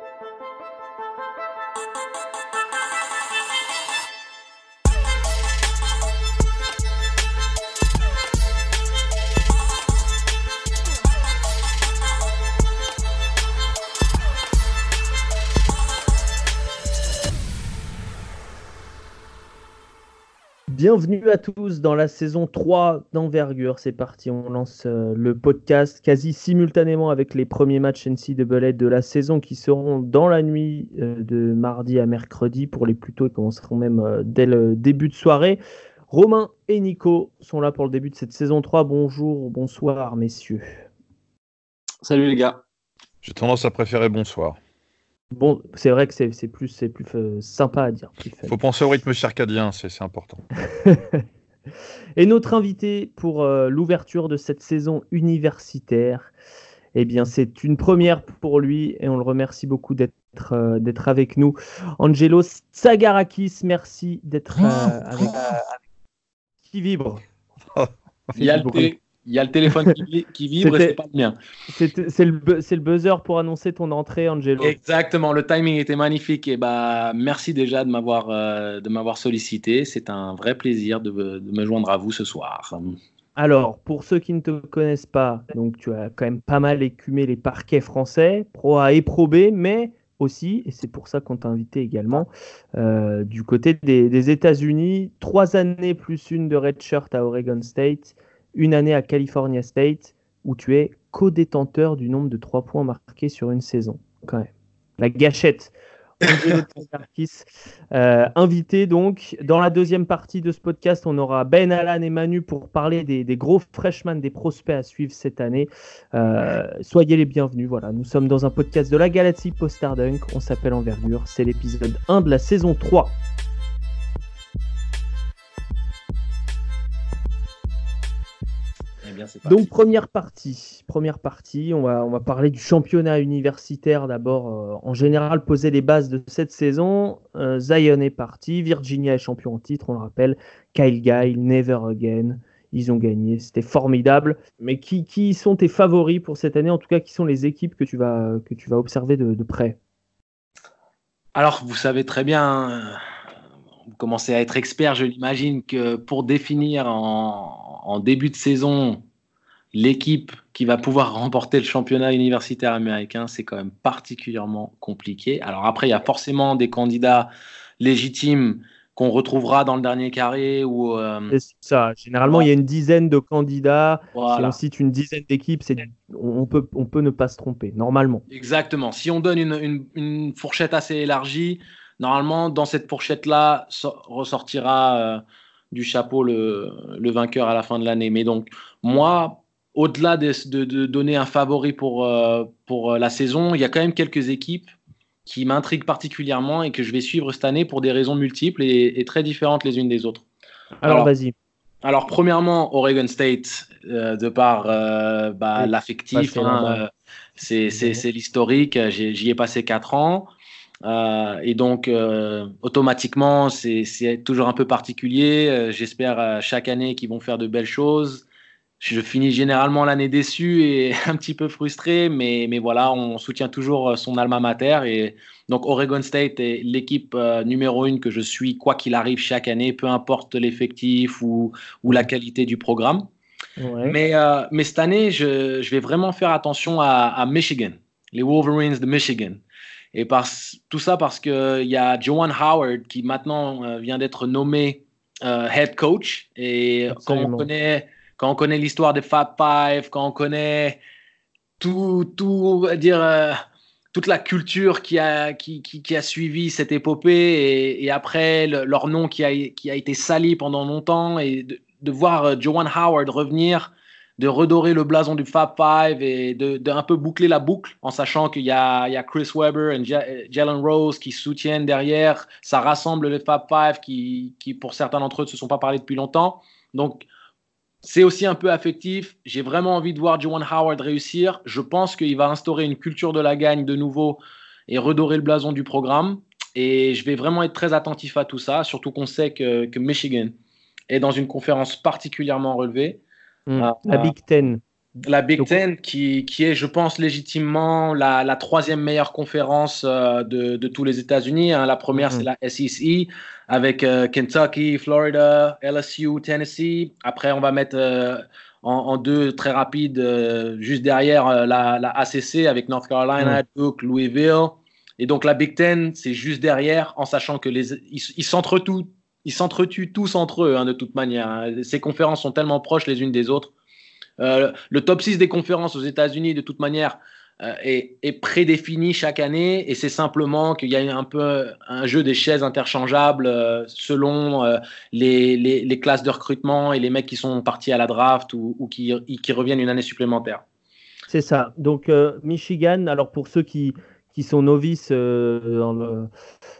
Thank you. Bienvenue à tous dans la saison 3 d'envergure. C'est parti, on lance euh, le podcast quasi simultanément avec les premiers matchs NCAA de la saison qui seront dans la nuit euh, de mardi à mercredi. Pour les plus tôt, ils commenceront même euh, dès le début de soirée. Romain et Nico sont là pour le début de cette saison 3. Bonjour, bonsoir messieurs. Salut les gars. J'ai tendance à préférer bonsoir. Bon, c'est vrai que c'est plus, c'est plus euh, sympa à dire. Il faut penser au rythme circadien, c'est important. Et notre invité pour euh, l'ouverture de cette saison universitaire, eh bien, c'est une première pour lui et on le remercie beaucoup d'être euh, d'être avec nous. Angelo Sagarakis, merci d'être avec, qui vibre? Il y a le il y a le téléphone qui, vibre et c'est pas le mien. C'est le, le, buzzer pour annoncer ton entrée, Angelo. Exactement, le timing était magnifique. Et bah, merci déjà de m'avoir euh, m'avoir sollicité. C'est un vrai plaisir de, de, me joindre à vous ce soir. Alors, pour ceux qui ne te connaissent pas, donc tu as quand même pas mal écumé les parquets français, Pro A et Pro B, mais aussi, et c'est pour ça qu'on t'a invité également, euh, du côté des, des États-Unis, trois années plus une de redshirt à Oregon State une année à California State où tu es co-détenteur du nombre de trois points marqués sur une saison. Quand même. La gâchette. euh, invité donc. Dans la deuxième partie de ce podcast, on aura Ben Alan et Manu pour parler des, gros freshmen, des prospects à suivre cette année. Euh, soyez les bienvenus. Voilà, nous sommes dans un podcast de la Galaxy Post Dunk. On s'appelle Envergure. C'est l'épisode 1 de la saison 3. Donc première partie, première partie, on va, on va parler du championnat universitaire d'abord. Euh, en général, poser les bases de cette saison. Euh, Zion est parti, Virginia est champion en titre, on le rappelle. Kyle Guy, Never Again, ils ont gagné, c'était formidable. Mais qui, qui, sont tes favoris pour cette année? En tout cas, qui sont les équipes que tu vas, que tu vas observer de, de près? Alors, vous savez très bien, vous commencez à être expert, je l'imagine, que pour définir en, en début de saison l'équipe qui va pouvoir remporter le championnat universitaire américain, c'est quand même particulièrement compliqué. Alors après, il y a forcément des candidats légitimes qu'on retrouvera dans le dernier carré. Ou, euh, C'est ça. Généralement, il y a une dizaine de candidats. Si on cite une dizaine d'équipes, on peut, on peut ne pas se tromper, normalement. Exactement. Si on donne une, une, fourchette assez élargie, normalement, dans cette fourchette-là, ressortira euh, du chapeau le, le, vainqueur à la fin de l'année. Mais donc, moi, au-delà de, de, donner un favori pour, euh, pour euh, la saison, il y a quand même quelques équipes qui m'intriguent particulièrement et que je vais suivre cette année pour des raisons multiples et, très différentes les unes des autres. Alors, vas-y. Alors, premièrement, Oregon State, euh, de par bah, l'affectif, hein, c'est l'historique. J'y ai, passé quatre ans. et donc, automatiquement, c'est toujours un peu particulier. J'espère chaque année qu'ils vont faire de belles choses je finis généralement l'année déçu et un petit peu frustré, mais, mais voilà, on soutient toujours euh, son alma mater. Et donc, Oregon State est l'équipe euh, numéro une que je suis, quoi qu'il arrive chaque année, peu importe l'effectif ou, ou, la qualité du programme. Mais, euh, mais cette année, je, je, vais vraiment faire attention à, à, Michigan, les Wolverines de Michigan. Et par, tout ça parce qu'il y a Joan Howard qui maintenant vient d'être nommé head coach. Et comme on connaît quand on connaît l'histoire des Fab Five, quand on connaît tout, tout dire, euh, toute la culture qui a, qui, a suivi cette épopée et, après leur nom qui a, qui a été sali pendant longtemps et de, voir euh, Joanne Howard revenir, de redorer le blason du Fab Five et de, un peu boucler la boucle en sachant qu'il y y a Chris Webber et Jalen Rose qui soutiennent derrière. Ça rassemble les Fab Five qui, qui pour certains d'entre eux, ne se sont pas parlé depuis longtemps. Donc, c'est aussi un peu affectif. J'ai vraiment envie de voir Juwan Howard réussir. Je pense qu'il va instaurer une culture de la gagne de nouveau et redorer le blason du programme. Et je vais vraiment être très attentif à tout ça, surtout qu'on sait que, que, Michigan est dans une conférence particulièrement relevée. Ah, la Big Ten. La Big Ten, qui, qui, est, je pense, légitimement la, la troisième meilleure conférence euh, de, de, tous les États-Unis. Hein. La première, mm-hmm. c'est la SEC, avec euh, Kentucky, Florida, LSU, Tennessee. Après, on va mettre euh, en, en, deux très rapides, juste derrière, la, la, ACC, avec North Carolina, mm. Duke, Louisville. Et donc, la Big Ten, c'est juste derrière, en sachant que les, ils, ils s'entretuent ils s'entretuent tous entre eux, hein, de toute manière. Hein. Ces conférences sont tellement proches les unes des autres euh, le top 6 des conférences aux États-Unis, de toute manière, euh, est, prédéfini chaque année et c'est simplement qu'il y a un peu un jeu des chaises interchangeables euh, selon les, classes de recrutement et les mecs qui sont partis à la draft ou, qui, qui, reviennent une année supplémentaire. C'est ça. Donc Michigan, alors pour ceux qui, qui sont novices euh,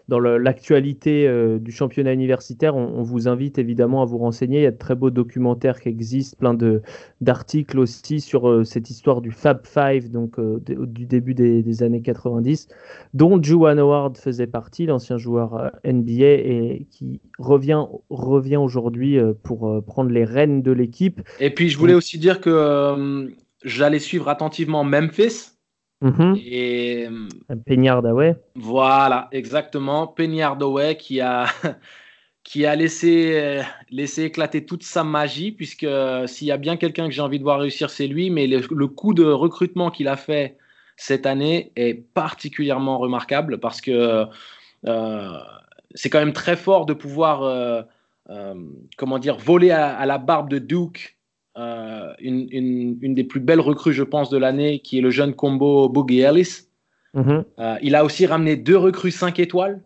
dans l'actualité euh, du championnat universitaire, on, vous invite évidemment à vous renseigner. Il y a de très beaux documentaires qui existent, plein d'articles aussi sur euh, cette histoire du Fab Five, donc du début des, années 90, dont Juwan Howard faisait partie, l'ancien joueur NBA, et qui revient, revient aujourd'hui pour prendre les rênes de l'équipe. Et puis je voulais aussi dire que j'allais suivre attentivement Memphis Mhm. Et euh, Peñardaway. Voilà, exactement. Peñardaway qui a qui a laissé laissé éclater toute sa magie puisque euh, s'il y a bien quelqu'un que j'ai envie de voir réussir, c'est lui. Mais le, coup de recrutement qu'il a fait cette année est particulièrement remarquable parce que euh, c'est quand même très fort de pouvoir comment dire voler à, la barbe de Duke euh, une, une, des plus belles recrues, je pense, de l'année, qui est le jeune combo Boogie Ellis. Mhm. Euh, il a aussi ramené deux recrues 5 étoiles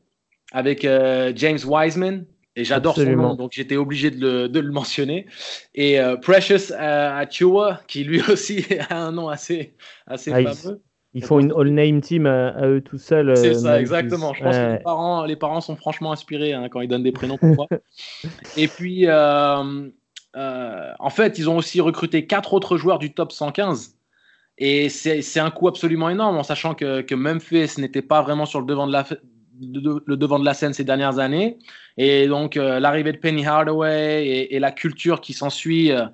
avec euh, James Wiseman. Et j'adore son nom, donc j'étais obligé de le, de le, mentionner. Et Precious Achua, qui lui aussi a un nom assez, assez ah, fameux. Ils font une all-name team à, eux tout seuls. C'est ça, exactement. Je pense que les parents, les parents sont franchement inspirés hein, quand ils donnent des prénoms pour moi. Et puis, euh, en fait, ils ont aussi recruté quatre autres joueurs du top 115. Et c'est un coup absolument énorme, en sachant que, Memphis n'était pas vraiment sur le devant de, la, le devant de la scène ces dernières années. Et donc, euh, l'arrivée de Penny Hardaway et, la culture qui s'ensuit, euh,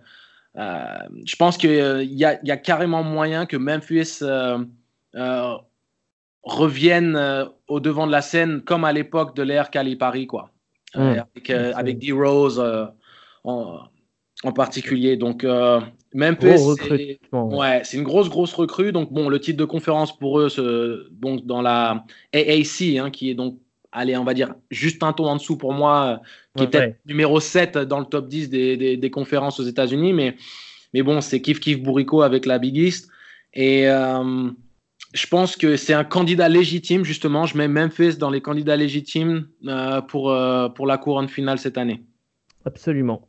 je pense qu'il y, a, y a carrément moyen que Memphis revienne au devant de la scène comme à l'époque de l'ère Calipari, quoi. Mmh. avec, avec D-Rose en particulier. Donc, euh, Memphis, c'est ouais. une grosse, grosse recrue. Donc, bon, le titre de conférence pour eux, donc dans la AAC, hein, qui est donc, allez, on va dire, juste un ton en dessous pour moi, qui est peut-être numéro 7 dans le top 10 des, des, conférences aux États-Unis. Mais, mais bon, c'est kiff kiff bourrico avec la Big East. Et euh, je pense que c'est un candidat légitime, justement. Je mets Memphis dans les candidats légitimes euh, pour, euh, pour la couronne finale cette année. Absolument.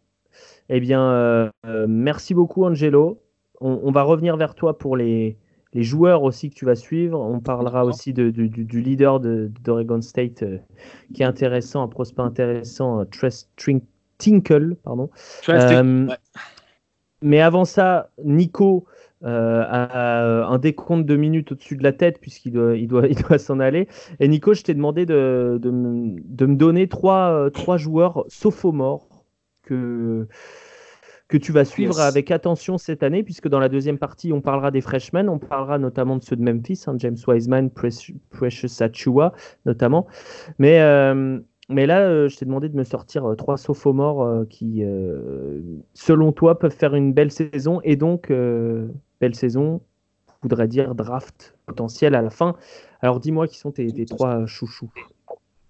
Eh bien, euh, euh, merci beaucoup, Angelo. On, va revenir vers toi pour les, les, joueurs aussi que tu vas suivre. On parlera aussi de, du, leader d'Oregon State euh, qui est intéressant, un prospect intéressant, Tress Tinkle. Pardon. Mais avant ça, Nico a un décompte de minutes au-dessus de la tête puisqu'il doit, il doit, il doit s'en aller. Et Nico, je t'ai demandé de, de, de, me donner trois, trois joueurs sophomores que, que tu vas suivre avec attention cette année, puisque dans la deuxième partie, on parlera des freshmen, on parlera notamment de ceux de Memphis, hein, James Wiseman, Precious Achua notamment. Mais, euh, mais là, euh, je t'ai demandé de me sortir euh, trois sophomores qui, selon toi, peuvent faire une belle saison, et donc, belle saison voudrait dire draft potentiel à la fin. Alors dis-moi qui sont tes, tes trois chouchous.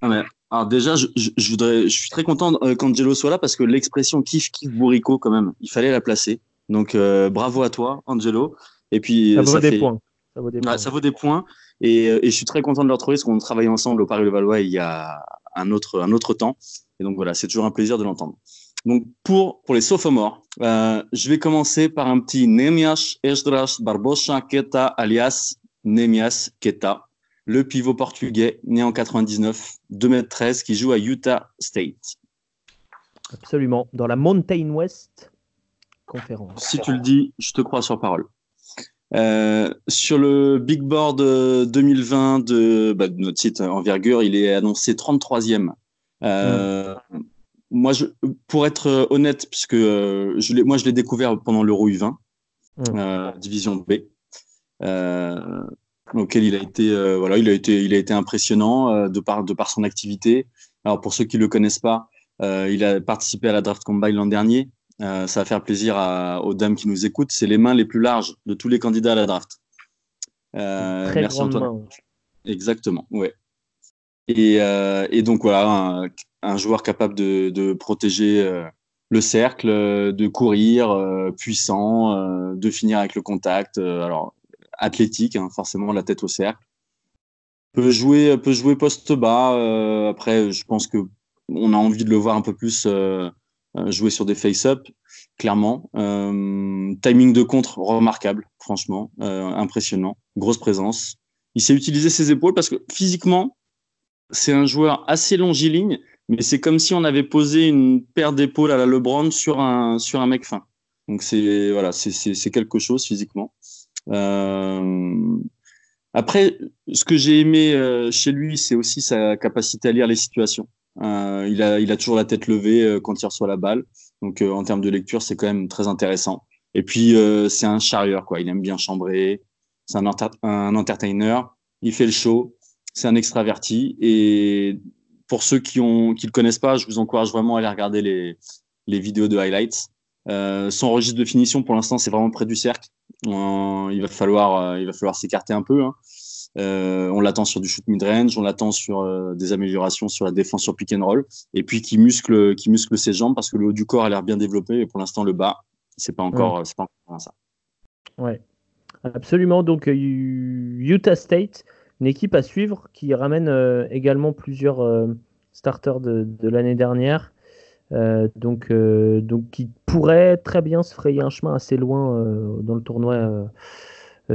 Ah alors déjà, je, voudrais, je suis très content euh, qu'Angelo soit là parce que l'expression kiff kiff bourrico quand même, il fallait la placer. Donc euh, bravo à toi, Angelo. Et puis ça vaut, des, points. Ça vaut des points. ça vaut des points. Et, euh, et, je suis très content de le retrouver parce qu'on travaille ensemble au Paris-le-Valois il y a un autre, un autre temps. Et donc voilà, c'est toujours un plaisir de l'entendre. Donc pour, pour les sophomores, euh, je vais commencer par un petit Nemias Esdras Barbosa Keta alias Nemias Keta le pivot portugais, né en 99, 2m13, qui joue à Utah State. Absolument, dans la Mountain West conférence. Si tu le dis, je te crois sur parole. Euh, sur le Big Board 2020 bah, de, notre site Envergure, il est annoncé 33e. Euh, moi, je, pour être honnête, puisque euh, je moi je l'ai découvert pendant l'Euro U20, mm. division B, auquel il a été, voilà, il a été, il a été impressionnant de par de par son activité. Alors pour ceux qui le connaissent pas, il a participé à la draft combine l'an dernier. ça va faire plaisir aux dames qui nous écoutent. C'est les mains les plus larges de tous les candidats à la draft. Très merci Antoine. Exactement, ouais. Et, et, donc voilà, un, joueur capable de, de protéger le cercle, de courir, puissant, de finir avec le contact. alors athlétique, hein, forcément la tête au cercle. Peut jouer, peut jouer poste bas. après, je pense que on a envie de le voir un peu plus jouer sur des face-up, clairement. timing de contre remarquable, franchement, impressionnant, grosse présence. Il sait utiliser ses épaules parce que physiquement, c'est un joueur assez longiligne, mais c'est comme si on avait posé une paire d'épaules à la LeBron sur un, sur un mec fin. Donc c'est voilà, c'est quelque chose physiquement. Euh... Après, ce que j'ai aimé euh, chez lui, c'est aussi sa capacité à lire les situations. Euh, il, a, il a toujours la tête levée quand il reçoit la balle. Donc en termes de lecture, c'est quand même très intéressant. Et puis c'est un charieur, quoi. Il aime bien chambrer. C'est un, un entertainer. Il fait le show c'est un extraverti. Et pour ceux qui ont qui le connaissent pas, je vous encourage vraiment à aller regarder les, les vidéos de highlights. Son registre de finition, pour l'instant, c'est vraiment près du cercle. Il va falloir, euh, il va falloir s'écarter un peu. Hein. Euh, on l'attend sur du shoot mid-range, on l'attend sur euh, des améliorations sur la défense sur pick and roll, et puis qui muscle, qui muscle ses jambes parce que le haut du corps a l'air bien développé, et pour l'instant le bas, c'est pas encore, c'est pas encore ça. Ouais, absolument. Donc Utah State, une équipe à suivre qui ramène euh, également plusieurs starters de, l'année dernière. Euh, donc, donc qui pourrait très bien se frayer un chemin assez loin dans le tournoi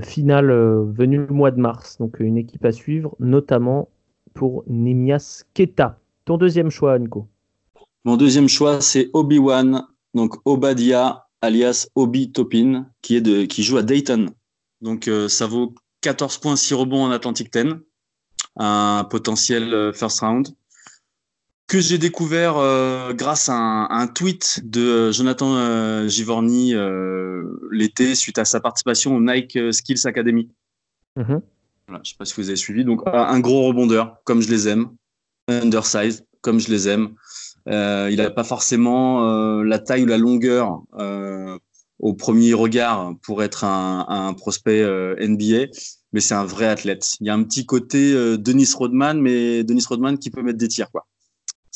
final venu le mois de mars. Donc une équipe à suivre, notamment pour Nemias Keta. Ton deuxième choix, Nico Mon deuxième choix, c'est Obi-Wan, donc Obadia, alias Obi Topin, qui, qui joue à Dayton. Donc ça vaut 14 points, 6 rebonds en Atlantic 10, un potentiel euh, first round, que j'ai découvert euh, grâce à un, tweet de euh, Jonathan Givorny l'été suite à sa participation au Nike Skills Academy. Mm-hmm. je ne sais pas si vous avez suivi. Donc, un gros rebondeur, comme je les aime, undersized, comme je les aime. il n'a pas forcément la taille ou la longueur au premier regard pour être un, un prospect euh, NBA, mais c'est un vrai athlète. Il y a un petit côté euh, Denis Rodman, mais Denis Rodman qui peut mettre des tirs, quoi.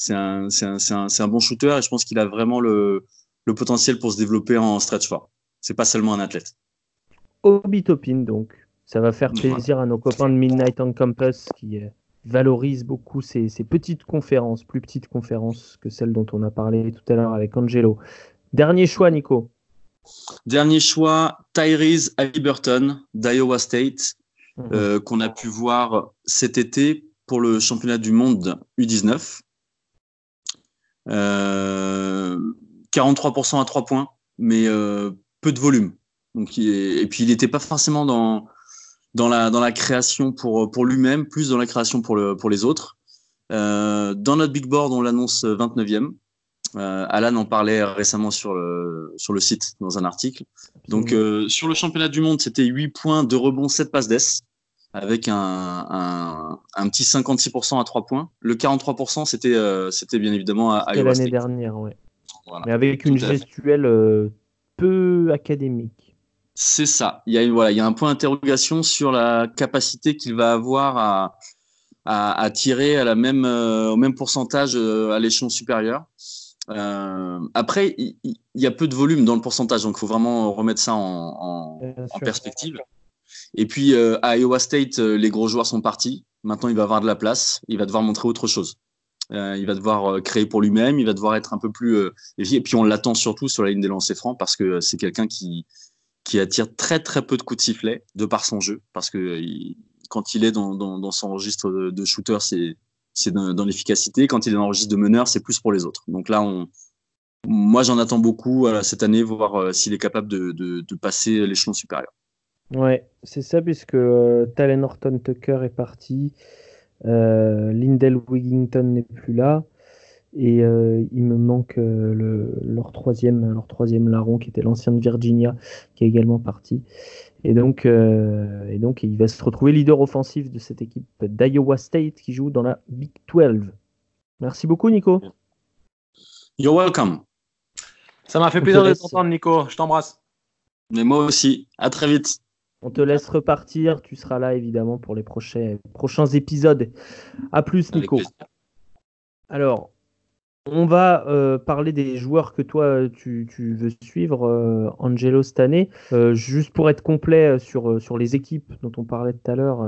C'est un, un, un, un, bon shooter et je pense qu'il a vraiment le, le, potentiel pour se développer en stretch fort. C'est pas seulement un athlète. Obi Topin, donc. Ça va faire plaisir à nos copains de Midnight on Campus qui euh, valorisent beaucoup ces, ces, petites conférences, plus petites conférences que celles dont on a parlé tout à l'heure avec Angelo. Dernier choix, Nico. Dernier choix, Tyrese Halliburton d'Iowa State, mhm. euh, qu'on a pu voir cet été pour le championnat du monde U19. Euh, 43% à 3 points, mais euh, peu de volume. Donc, et puis il n'était pas forcément dans, dans, la, dans la création pour, pour lui-même, plus dans la création pour, le, pour les autres. Euh, dans notre big board, on l'annonce 29e. Euh, Alan en parlait récemment sur le, sur le site dans un article. Donc euh, sur le championnat du monde, c'était 8 points, de rebond, 7 passes d'ess, avec un, un, un, petit 56% à 3 points. Le 43%, c'était euh, c'était bien évidemment à Iowa l'année dernière, ouais. Mais avec une gestuelle euh, peu académique. C'est ça. Il y, a, voilà, il y a un point d'interrogation sur la capacité qu'il va avoir à, à, à, tirer à la même, au même pourcentage à l'échelon supérieur. Euh, après, il, y, a peu de volume dans le pourcentage, donc il faut vraiment remettre ça en, en, perspective. Et puis euh, à Iowa State, euh, les gros joueurs sont partis. Maintenant, il va avoir de la place. Il va devoir montrer autre chose. Euh, il va devoir créer pour lui-même. Il va devoir être un peu plus. et puis on l'attend surtout sur la ligne des lancers francs parce que c'est quelqu'un qui qui attire très très peu de coups de sifflet de par son jeu parce que quand il est dans, dans, son registre de, de shooter, c'est c'est dans, l'efficacité. Quand il est dans registre de meneur, c'est plus pour les autres. Donc là, moi, j'en attends beaucoup cette année, voir s'il est capable de, de, passer l'échelon supérieur. Ouais, c'est ça, puisque euh, Talen Tucker est parti, euh, Lindell Wigington n'est plus là. Et il me manque le, leur, troisième, leur troisième larron, qui était l'ancien de Virginia, qui est également parti. Et donc, et donc, il va se retrouver leader offensif de cette équipe d'Iowa State qui joue dans la Big 12. Merci beaucoup, Nico. You're welcome. Ça m'a fait plaisir de t'entendre, Nico. Je t'embrasse. Mais moi aussi. À très vite. On te laisse repartir. Tu seras là, évidemment, pour les prochains, prochains épisodes. À plus, Nico. Alors, on va euh, parler des joueurs que toi, tu, veux suivre, euh, Angelo, cette année. Euh, juste pour être complet sur, sur les équipes dont on parlait tout à l'heure,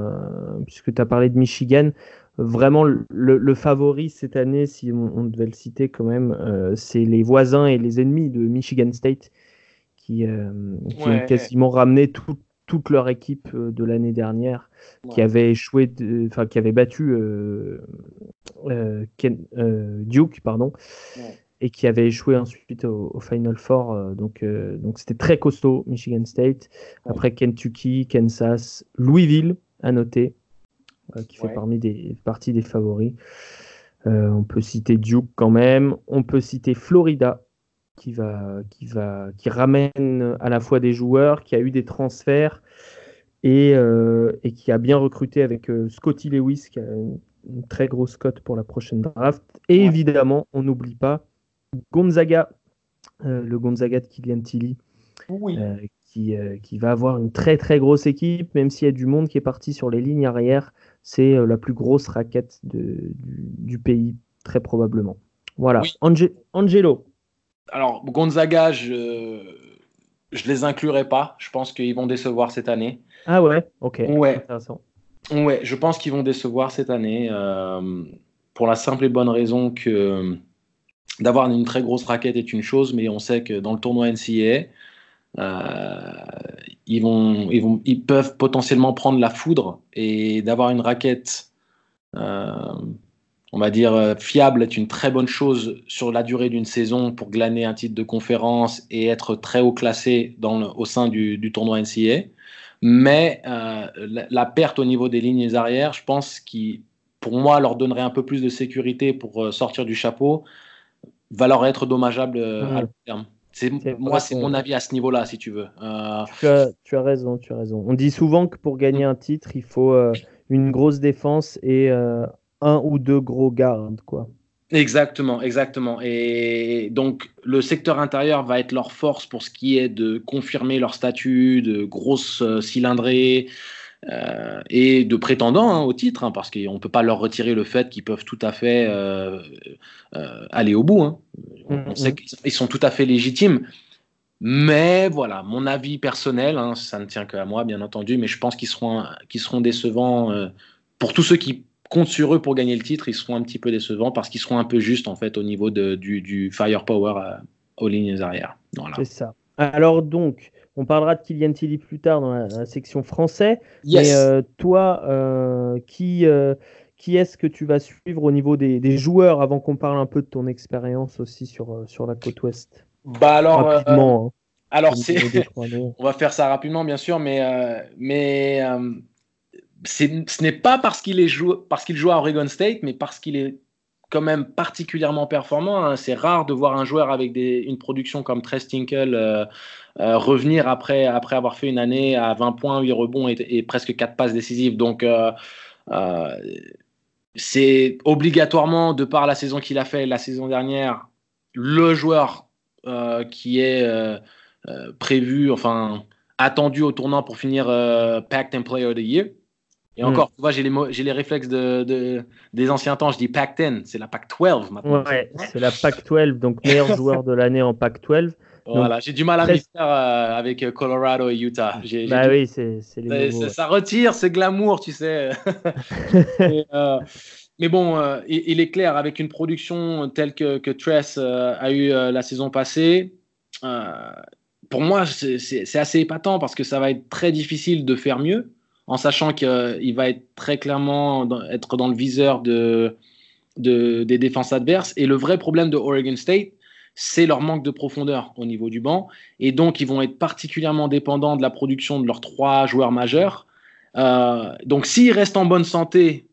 puisque tu as parlé de Michigan vraiment le, favori cette année, si on, devait le citer quand même, euh, c'est les voisins et les ennemis de Michigan State qui, euh, ont quasiment ramené toute leur équipe euh, de l'année dernière, qui avait échoué, enfin qui avait battu Duke, pardon. Et qui avait échoué ensuite au, Final Four. donc, donc c'était très costaud, Michigan State. Après Kentucky, Kansas, Louisville, à noter. Euh, qui fait parmi des, partie des favoris. Euh, on peut citer Duke quand même. On peut citer Florida, qui, va, qui, va, qui ramène à la fois des joueurs, qui a eu des transferts et, euh, et qui a bien recruté avec Scotty Lewis, qui a une, très grosse cote pour la prochaine draft. Et évidemment, on n'oublie pas Gonzaga, le Gonzaga de Kylian Tilly, qui, qui, va avoir une très très grosse équipe, même s'il y a du monde qui est parti sur les lignes arrière c'est euh, la plus grosse raquette du, pays, très probablement. Voilà. Angelo. Alors, Gonzaga, je ne les inclurai pas. Je pense qu'ils vont décevoir cette année. Ah ouais, ok. Ouais. Intéressant. Ouais, je pense qu'ils vont décevoir cette année euh, pour la simple et bonne raison que d'avoir une très grosse raquette est une chose, mais on sait que dans le tournoi NCAA, euh, ils, vont, ils, vont, ils peuvent potentiellement prendre la foudre et d'avoir une raquette, euh, on va dire, euh, fiable est une très bonne chose sur la durée d'une saison pour glaner un titre de conférence et être très haut classé dans au sein du, du tournoi NCA. Mais la, perte au niveau des lignes arrières, je pense qui, pour moi, leur donnerait un peu plus de sécurité pour sortir du chapeau, va leur être dommageable à long terme. C'est, moi, c'est mon avis à ce niveau-là, si tu veux. Euh, tu, as, tu, as, raison, tu as raison. On dit souvent que pour gagner un titre, il faut euh, une grosse défense et euh, un ou deux gros gardes, quoi. Exactement, exactement. Et donc, le secteur intérieur va être leur force pour ce qui est de confirmer leur statut de grosse cylindrée, euh, et de prétendants hein, au titre, hein, parce qu'on ne peut pas leur retirer le fait qu'ils peuvent tout à fait euh, euh, aller au bout. Hein. On, mm, sait mm. qu'ils sont tout à fait légitimes. Mais voilà, mon avis personnel, ça ne tient qu'à moi, bien entendu, mais je pense qu'ils seront, qu'ils seront décevants pour tous ceux qui comptent sur eux pour gagner le titre. Ils seront un petit peu décevants parce qu'ils seront un peu justes en fait au niveau de, du, du firepower aux lignes arrière. Voilà. C'est ça. Alors donc, on parlera de Kylian Tilly plus tard dans la, section français. Mais euh, toi, euh, qui, euh, qui est-ce que tu vas suivre au niveau des, joueurs avant qu'on parle un peu de ton expérience aussi sur, sur la côte ouest? Bah alors, rapidement. Hein. alors c'est, on va faire ça rapidement bien sûr, mais mais ce n'est pas parce qu'il joue à Oregon State, mais parce qu'il est quand même particulièrement performant. Hein. C'est rare de voir un joueur avec une production comme Trey Tinkle euh, revenir après, après avoir fait une année à 20 points, 8 rebonds et, presque 4 passes décisives. Donc, euh, euh, c'est obligatoirement, de par la saison qu'il a fait la saison dernière, le joueur qui est prévu, enfin, attendu au tournant pour finir Packed and Player of the Year. Et encore, tu vois, j'ai les, j'ai les réflexes de, des anciens temps. Je dis Pac 10, c'est la Pac 12 maintenant. Ouais, c'est la Pac 12, donc meilleur joueur de l'année en Pac 12. Voilà, j'ai du mal à me faire euh, avec euh, Colorado et Utah. bah oui, c'est les Ça retire ce glamour, tu sais. Euh, mais bon, il, est clair, avec une production telle que, que Tress a eu la saison passée, pour moi, c'est assez épatant parce que ça va être très difficile de faire mieux, en sachant qu'il va être très clairement être dans le viseur de, des défenses adverses. Et le vrai problème de Oregon State, c'est leur manque de profondeur au niveau du banc. Et donc, ils vont être particulièrement dépendants de la production de leurs trois joueurs majeurs. Euh, donc, s'ils restent en bonne santé,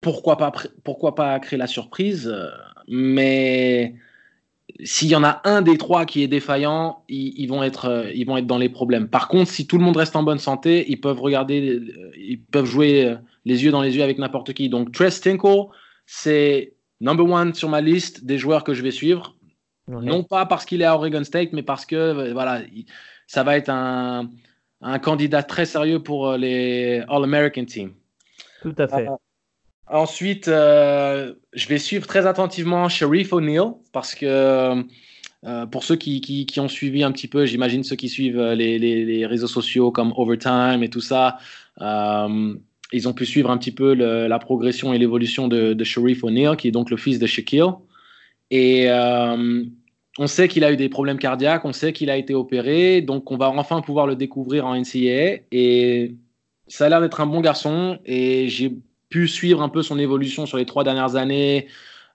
pourquoi pas, pourquoi pas créer la surprise? Euh, mais s'il y en a un des trois qui est défaillant, ils, vont être, euh, ils vont être dans les problèmes. Par contre, si tout le monde reste en bonne santé, ils peuvent regarder, euh, ils peuvent jouer euh, les yeux dans les yeux avec n'importe qui. Donc, Tress Tinkle, c'est number one sur ma liste des joueurs que je vais suivre. Non pas parce qu'il est à Oregon State, mais parce que voilà, ça va être un, un candidat très sérieux pour les All-American Team. Tout à fait. Ensuite, euh, je vais suivre très attentivement Sharif O'Neal parce que euh, pour ceux qui, ont suivi un petit peu, j'imagine ceux qui suivent euh, les, réseaux sociaux comme Overtime et tout ça, ils ont pu suivre un petit peu la progression et l'évolution de, de Sharif O'Neal, qui est donc le fils de Shaquille. Et on sait qu'il a eu des problèmes cardiaques, on sait qu'il a été opéré, donc on va enfin pouvoir le découvrir en NCAA. Et ça a l'air d'être un bon garçon et j'ai pu suivre un peu son évolution sur les trois dernières années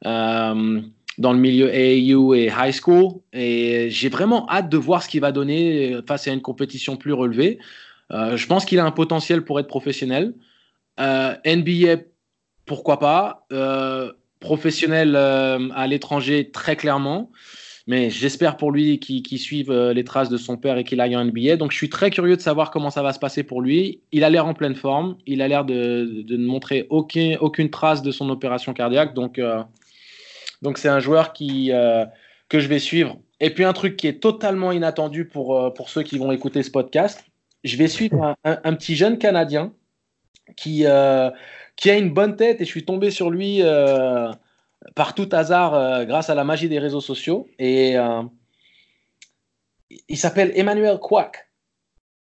euh, dans le milieu AAU et high school. Et j'ai vraiment hâte de voir ce qu'il va donner face à une compétition plus relevée. Euh, je pense qu'il a un potentiel pour être professionnel. Euh, NBA, pourquoi pas. professionnel à l'étranger, très clairement. Mais j'espère pour lui qu'il suive euh, les traces de son père et qu'il aille en NBA. Donc je suis très curieux de savoir comment ça va se passer pour lui. Il a l'air en pleine forme. Il a l'air de, ne montrer aucun, aucune trace de son opération cardiaque. Donc euh, donc c'est un joueur qui, euh, que je vais suivre. Et puis un truc qui est totalement inattendu pour, pour ceux qui vont écouter ce podcast. Je vais suivre un, petit jeune Canadien qui, qui a une bonne tête et je suis tombé sur lui par tout hasard euh, grâce à la magie des réseaux sociaux. Et euh, il s'appelle Emmanuel Quack.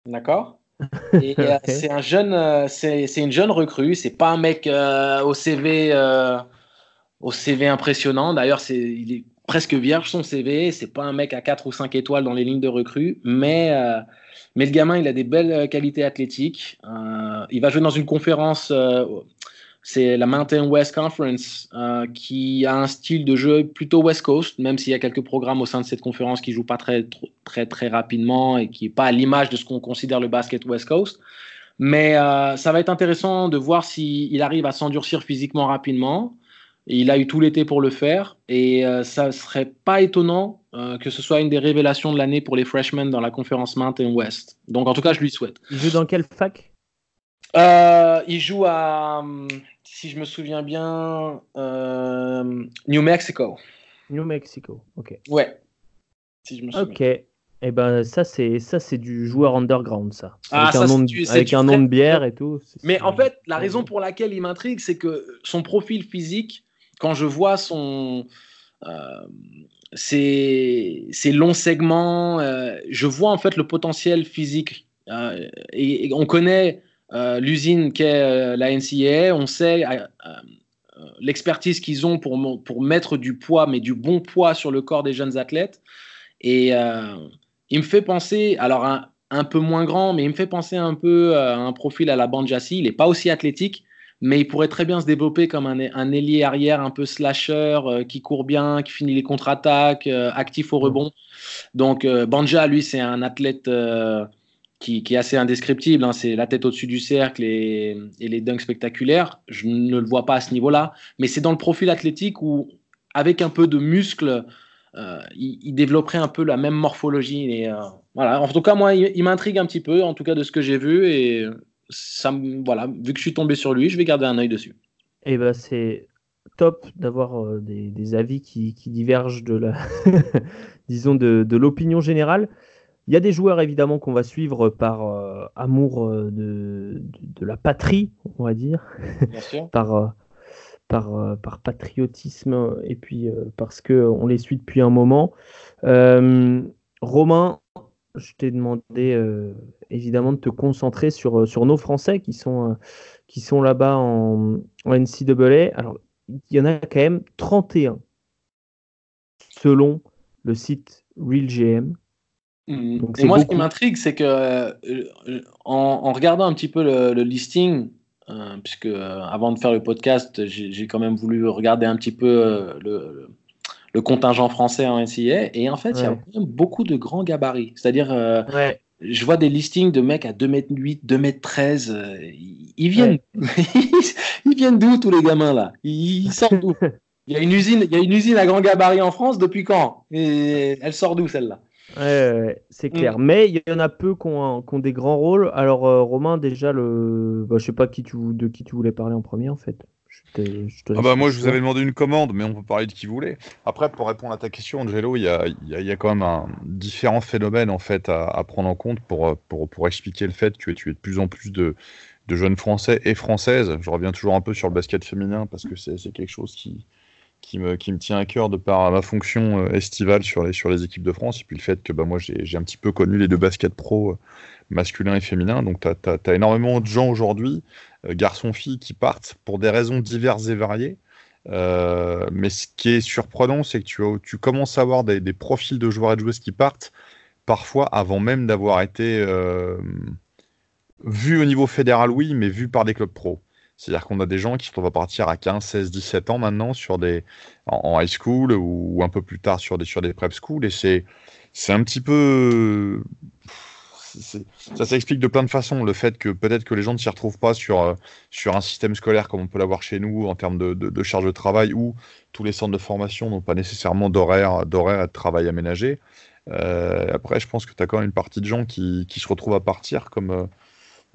D'accord? Et euh, c'est un jeune, c'est une jeune recrue. C'est pas un mec au CV, au CV impressionnant. D'ailleurs, c'est il est presque vierge son CV. C'est pas un mec à 4 ou 5 étoiles dans les lignes de recrue, mais mais le gamin, il a des belles qualités athlétiques. il va jouer dans une conférence c'est la Mountain West Conference euh, qui a un style de jeu plutôt West Coast, même s'il y a quelques programmes au sein de cette conférence qui jouent pas très très très rapidement et qui est pas à l'image de ce qu'on considère le basket West Coast. Mais euh, ça va être intéressant de voir s'il arrive à s'endurcir physiquement rapidement. Il a eu tout l'été pour le faire et euh, ça serait pas étonnant que ce soit une des révélations de l'année pour les freshmen dans la conférence Mountain West. Donc en tout cas, je lui souhaite. Il joue dans quelle fac? Il joue à si je me souviens bien, euh, New Mexico. New Mexico, ok. Ouais. Si je me souviens. Ok. Et eh ben ça c'est ça c'est du joueur underground ça. Ah, avec un nom de, avec un nom de bière et tout. Mais en fait, la raison pour laquelle il m'intrigue, c'est que son profil physique, quand je vois son euh, ses, longs segments, euh, je vois en fait le potentiel physique. Euh, et, on connaît euh, l'usine qu'est euh, la NCAA, on sait euh, l'expertise qu'ils ont pour, pour mettre du poids, mais du bon poids sur le corps des jeunes athlètes. Et il me fait penser, alors un, peu moins grand, mais il me fait penser un peu à un profil à la Banjassi. Il n'est pas aussi athlétique, mais il pourrait très bien se développer comme un, un ailier arrière un peu slasher, qui court bien, qui finit les contre-attaques, actif au rebond. Donc Banja, lui, c'est un athlète qui, est assez indescriptible. Hein. C'est la tête au-dessus du cercle et, les dunks spectaculaires. Je ne le vois pas à ce niveau-là. Mais c'est dans le profil athlétique où, avec un peu de muscle, euh, il, développerait un peu la même morphologie. Et, euh, voilà. En tout cas, moi, il, m'intrigue un petit peu, en tout cas de ce que j'ai vu. Et ça, voilà, vu que je suis tombé sur lui, je vais garder un œil dessus. Et eh ben, c'est top d'avoir euh, des, avis qui, divergent de la, disons, de l'opinion générale. Il y a des joueurs évidemment qu'on va suivre par euh, amour euh, de, la patrie, on va dire, par, euh, par, par, patriotisme et puis parce qu'on les suit depuis un moment. Romain, je t'ai demandé évidemment de te concentrer sur, sur nos Français qui sont, qui sont là-bas en, en NCAA. Alors, il y en a quand même 31 selon le site RealGM. Mm. et moi, ce qui m'intrigue, c'est que euh, en, regardant un petit peu le, listing, euh, puisque euh, avant de faire le podcast, j'ai quand même voulu regarder un petit peu le, le, contingent français en NCA, et en fait, il y a quand même beaucoup de grands gabarits. C'est-à-dire, je vois des listings de mecs à 2m8, 2m13. ils viennent, ils viennent d'où tous les gamins là? Ils sortent d'où? Il y a une usine, il y a une usine à grand gabarit en France depuis quand? Et elle sort d'où celle-là? Ouais, c'est clair. Mm. Mais il y en a peu qui ont, des grands rôles. Alors, euh, Romain, déjà, le... Bah, je sais pas qui tu, de qui tu voulais parler en premier, en fait. ah bah moi, je vous avais demandé une commande, mais on peut parler de qui voulait. Après, pour répondre à ta question, Angelo, il y a, y a, quand même un différents phénomènes en fait à, prendre en compte pour, pour, pour, expliquer le fait que tu es de plus en plus de, de jeunes Français et Françaises. Je reviens toujours un peu sur le basket féminin parce que c'est quelque chose qui, qui me, tient à cœur de par ma fonction euh, estivale sur les, équipes de France, et puis le fait que bah, moi j'ai un petit peu connu les deux baskets pro euh, masculins et féminins. Donc tu as, énormément de gens aujourd'hui, euh, garçons-filles, qui partent pour des raisons diverses et variées. mais ce qui est surprenant, c'est que tu, commences à avoir des, des, profils de joueurs et de joueuses qui partent parfois avant même d'avoir été vus au niveau fédéral, oui, mais vus par des clubs pro. C'est-à-dire qu'on a des gens qui sont, va partir à 15, 16, 17 ans maintenant sur des, en, high school ou, un peu plus tard sur des, sur des prep schools. Et c'est, c'est un petit peu. Ça s'explique de plein de façons. Le fait que peut-être que les gens ne s'y retrouvent pas sur, sur un système scolaire comme on peut l'avoir chez nous en termes de, de, charge de travail ou tous les centres de formation n'ont pas nécessairement d'horaire, d'horaire de travail aménagé. Euh, après, je pense que tu as quand même une partie de gens qui, qui se retrouvent à partir comme.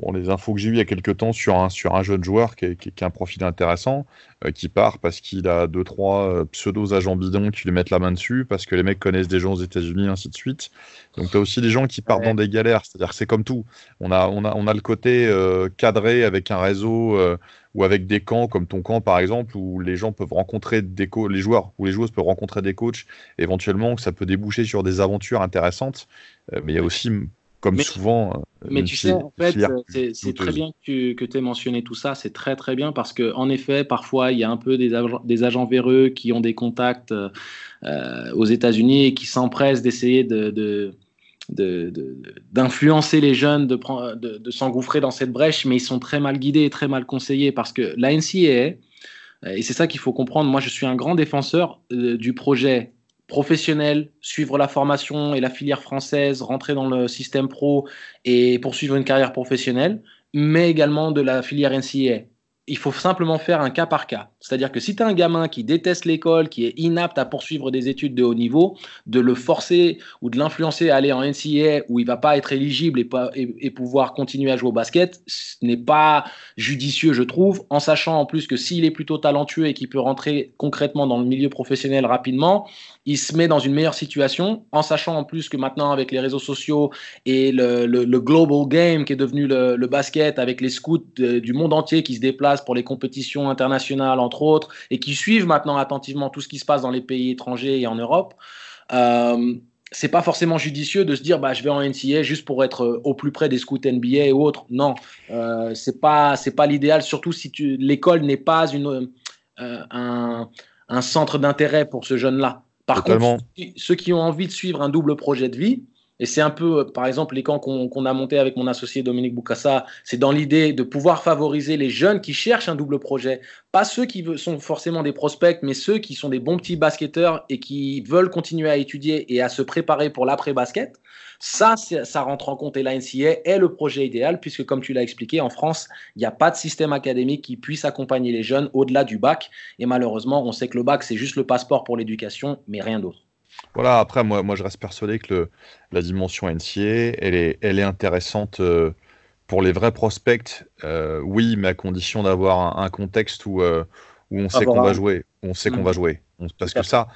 Bon, les infos que j'ai eues il y a quelques temps sur un, sur un jeune joueur qui, qui, a un profil intéressant, euh, qui part parce qu'il a deux, trois euh, pseudos agents bidons qui lui mettent la main dessus, parce que les mecs connaissent des gens aux États-Unis, ainsi de suite. Donc, tu as aussi des gens qui partent dans des galères. C'est-à-dire que c'est comme tout. On a, on a, on a le côté euh, cadré avec un réseau ou avec des camps comme ton camp, par exemple, où les gens peuvent rencontrer des les joueurs ou les joueuses peuvent rencontrer des coachs, éventuellement, ça peut déboucher sur des aventures intéressantes. mais il y a aussi comme souvent. Euh, mais tu sais, en fait, c'est très bien que tu aies mentionné tout ça. C'est très, très bien parce qu'en effet, parfois, il y a un peu des, des agents véreux qui ont des contacts euh, aux États-Unis et qui s'empressent d'essayer de, d'influencer les jeunes, de, de, s'engouffrer dans cette brèche, mais ils sont très mal guidés et très mal conseillés parce que la NCAA, et c'est ça qu'il faut comprendre, moi je suis un grand défenseur euh, du projet professionnel, suivre la formation et la filière française, rentrer dans le système pro et poursuivre une carrière professionnelle, mais également de la filière NCAA il faut simplement faire un cas par cas. C'est-à-dire que si tu as un gamin qui déteste l'école, qui est inapte à poursuivre des études de haut niveau, de le forcer ou de l'influencer à aller en NCA où il va pas être éligible et, pas, et, pouvoir continuer à jouer au basket, ce n'est pas judicieux, je trouve, en sachant en plus que s'il est plutôt talentueux et qu'il peut rentrer concrètement dans le milieu professionnel rapidement, il se met dans une meilleure situation, en sachant en plus que maintenant avec les réseaux sociaux et le, global game qui est devenu le, le basket avec les scouts du monde entier qui se déplacent pour les compétitions internationales, entre autres, et qui suivent maintenant attentivement tout ce qui se passe dans les pays étrangers et en Europe, euh, c'est pas forcément judicieux de se dire bah je vais en NCA juste pour être euh, au plus près des scouts NBA ou autres. Non, euh, c'est pas c'est pas l'idéal. Surtout si l'école n'est pas une euh, un, un, centre d'intérêt pour ce jeune-là. Par contre, ceux qui ont envie de suivre un double projet de vie, et c'est un peu, euh, par exemple, les camps qu'on a montés avec mon associé Dominique Boukassa, c'est dans l'idée de pouvoir favoriser les jeunes qui cherchent un double projet. Pas ceux qui sont forcément des prospects, mais ceux qui sont des bons petits basketteurs et qui veulent continuer à étudier et à se préparer pour l'après-basket. Ça, ça rentre en compte et la NCA est le projet idéal puisque, comme tu l'as expliqué, en France, il n'y a pas de système académique qui puisse accompagner les jeunes au-delà du bac. Et malheureusement, on sait que le bac, c'est juste le passeport pour l'éducation, mais rien d'autre. Voilà, après, moi, moi je reste persuadé que le, la dimension NCA, elle est, elle est intéressante euh, pour les vrais prospects, euh, oui, mais à condition d'avoir un, contexte où, euh, où on sait qu'on va jouer. On sait qu'on va mm. jouer. parce que ça,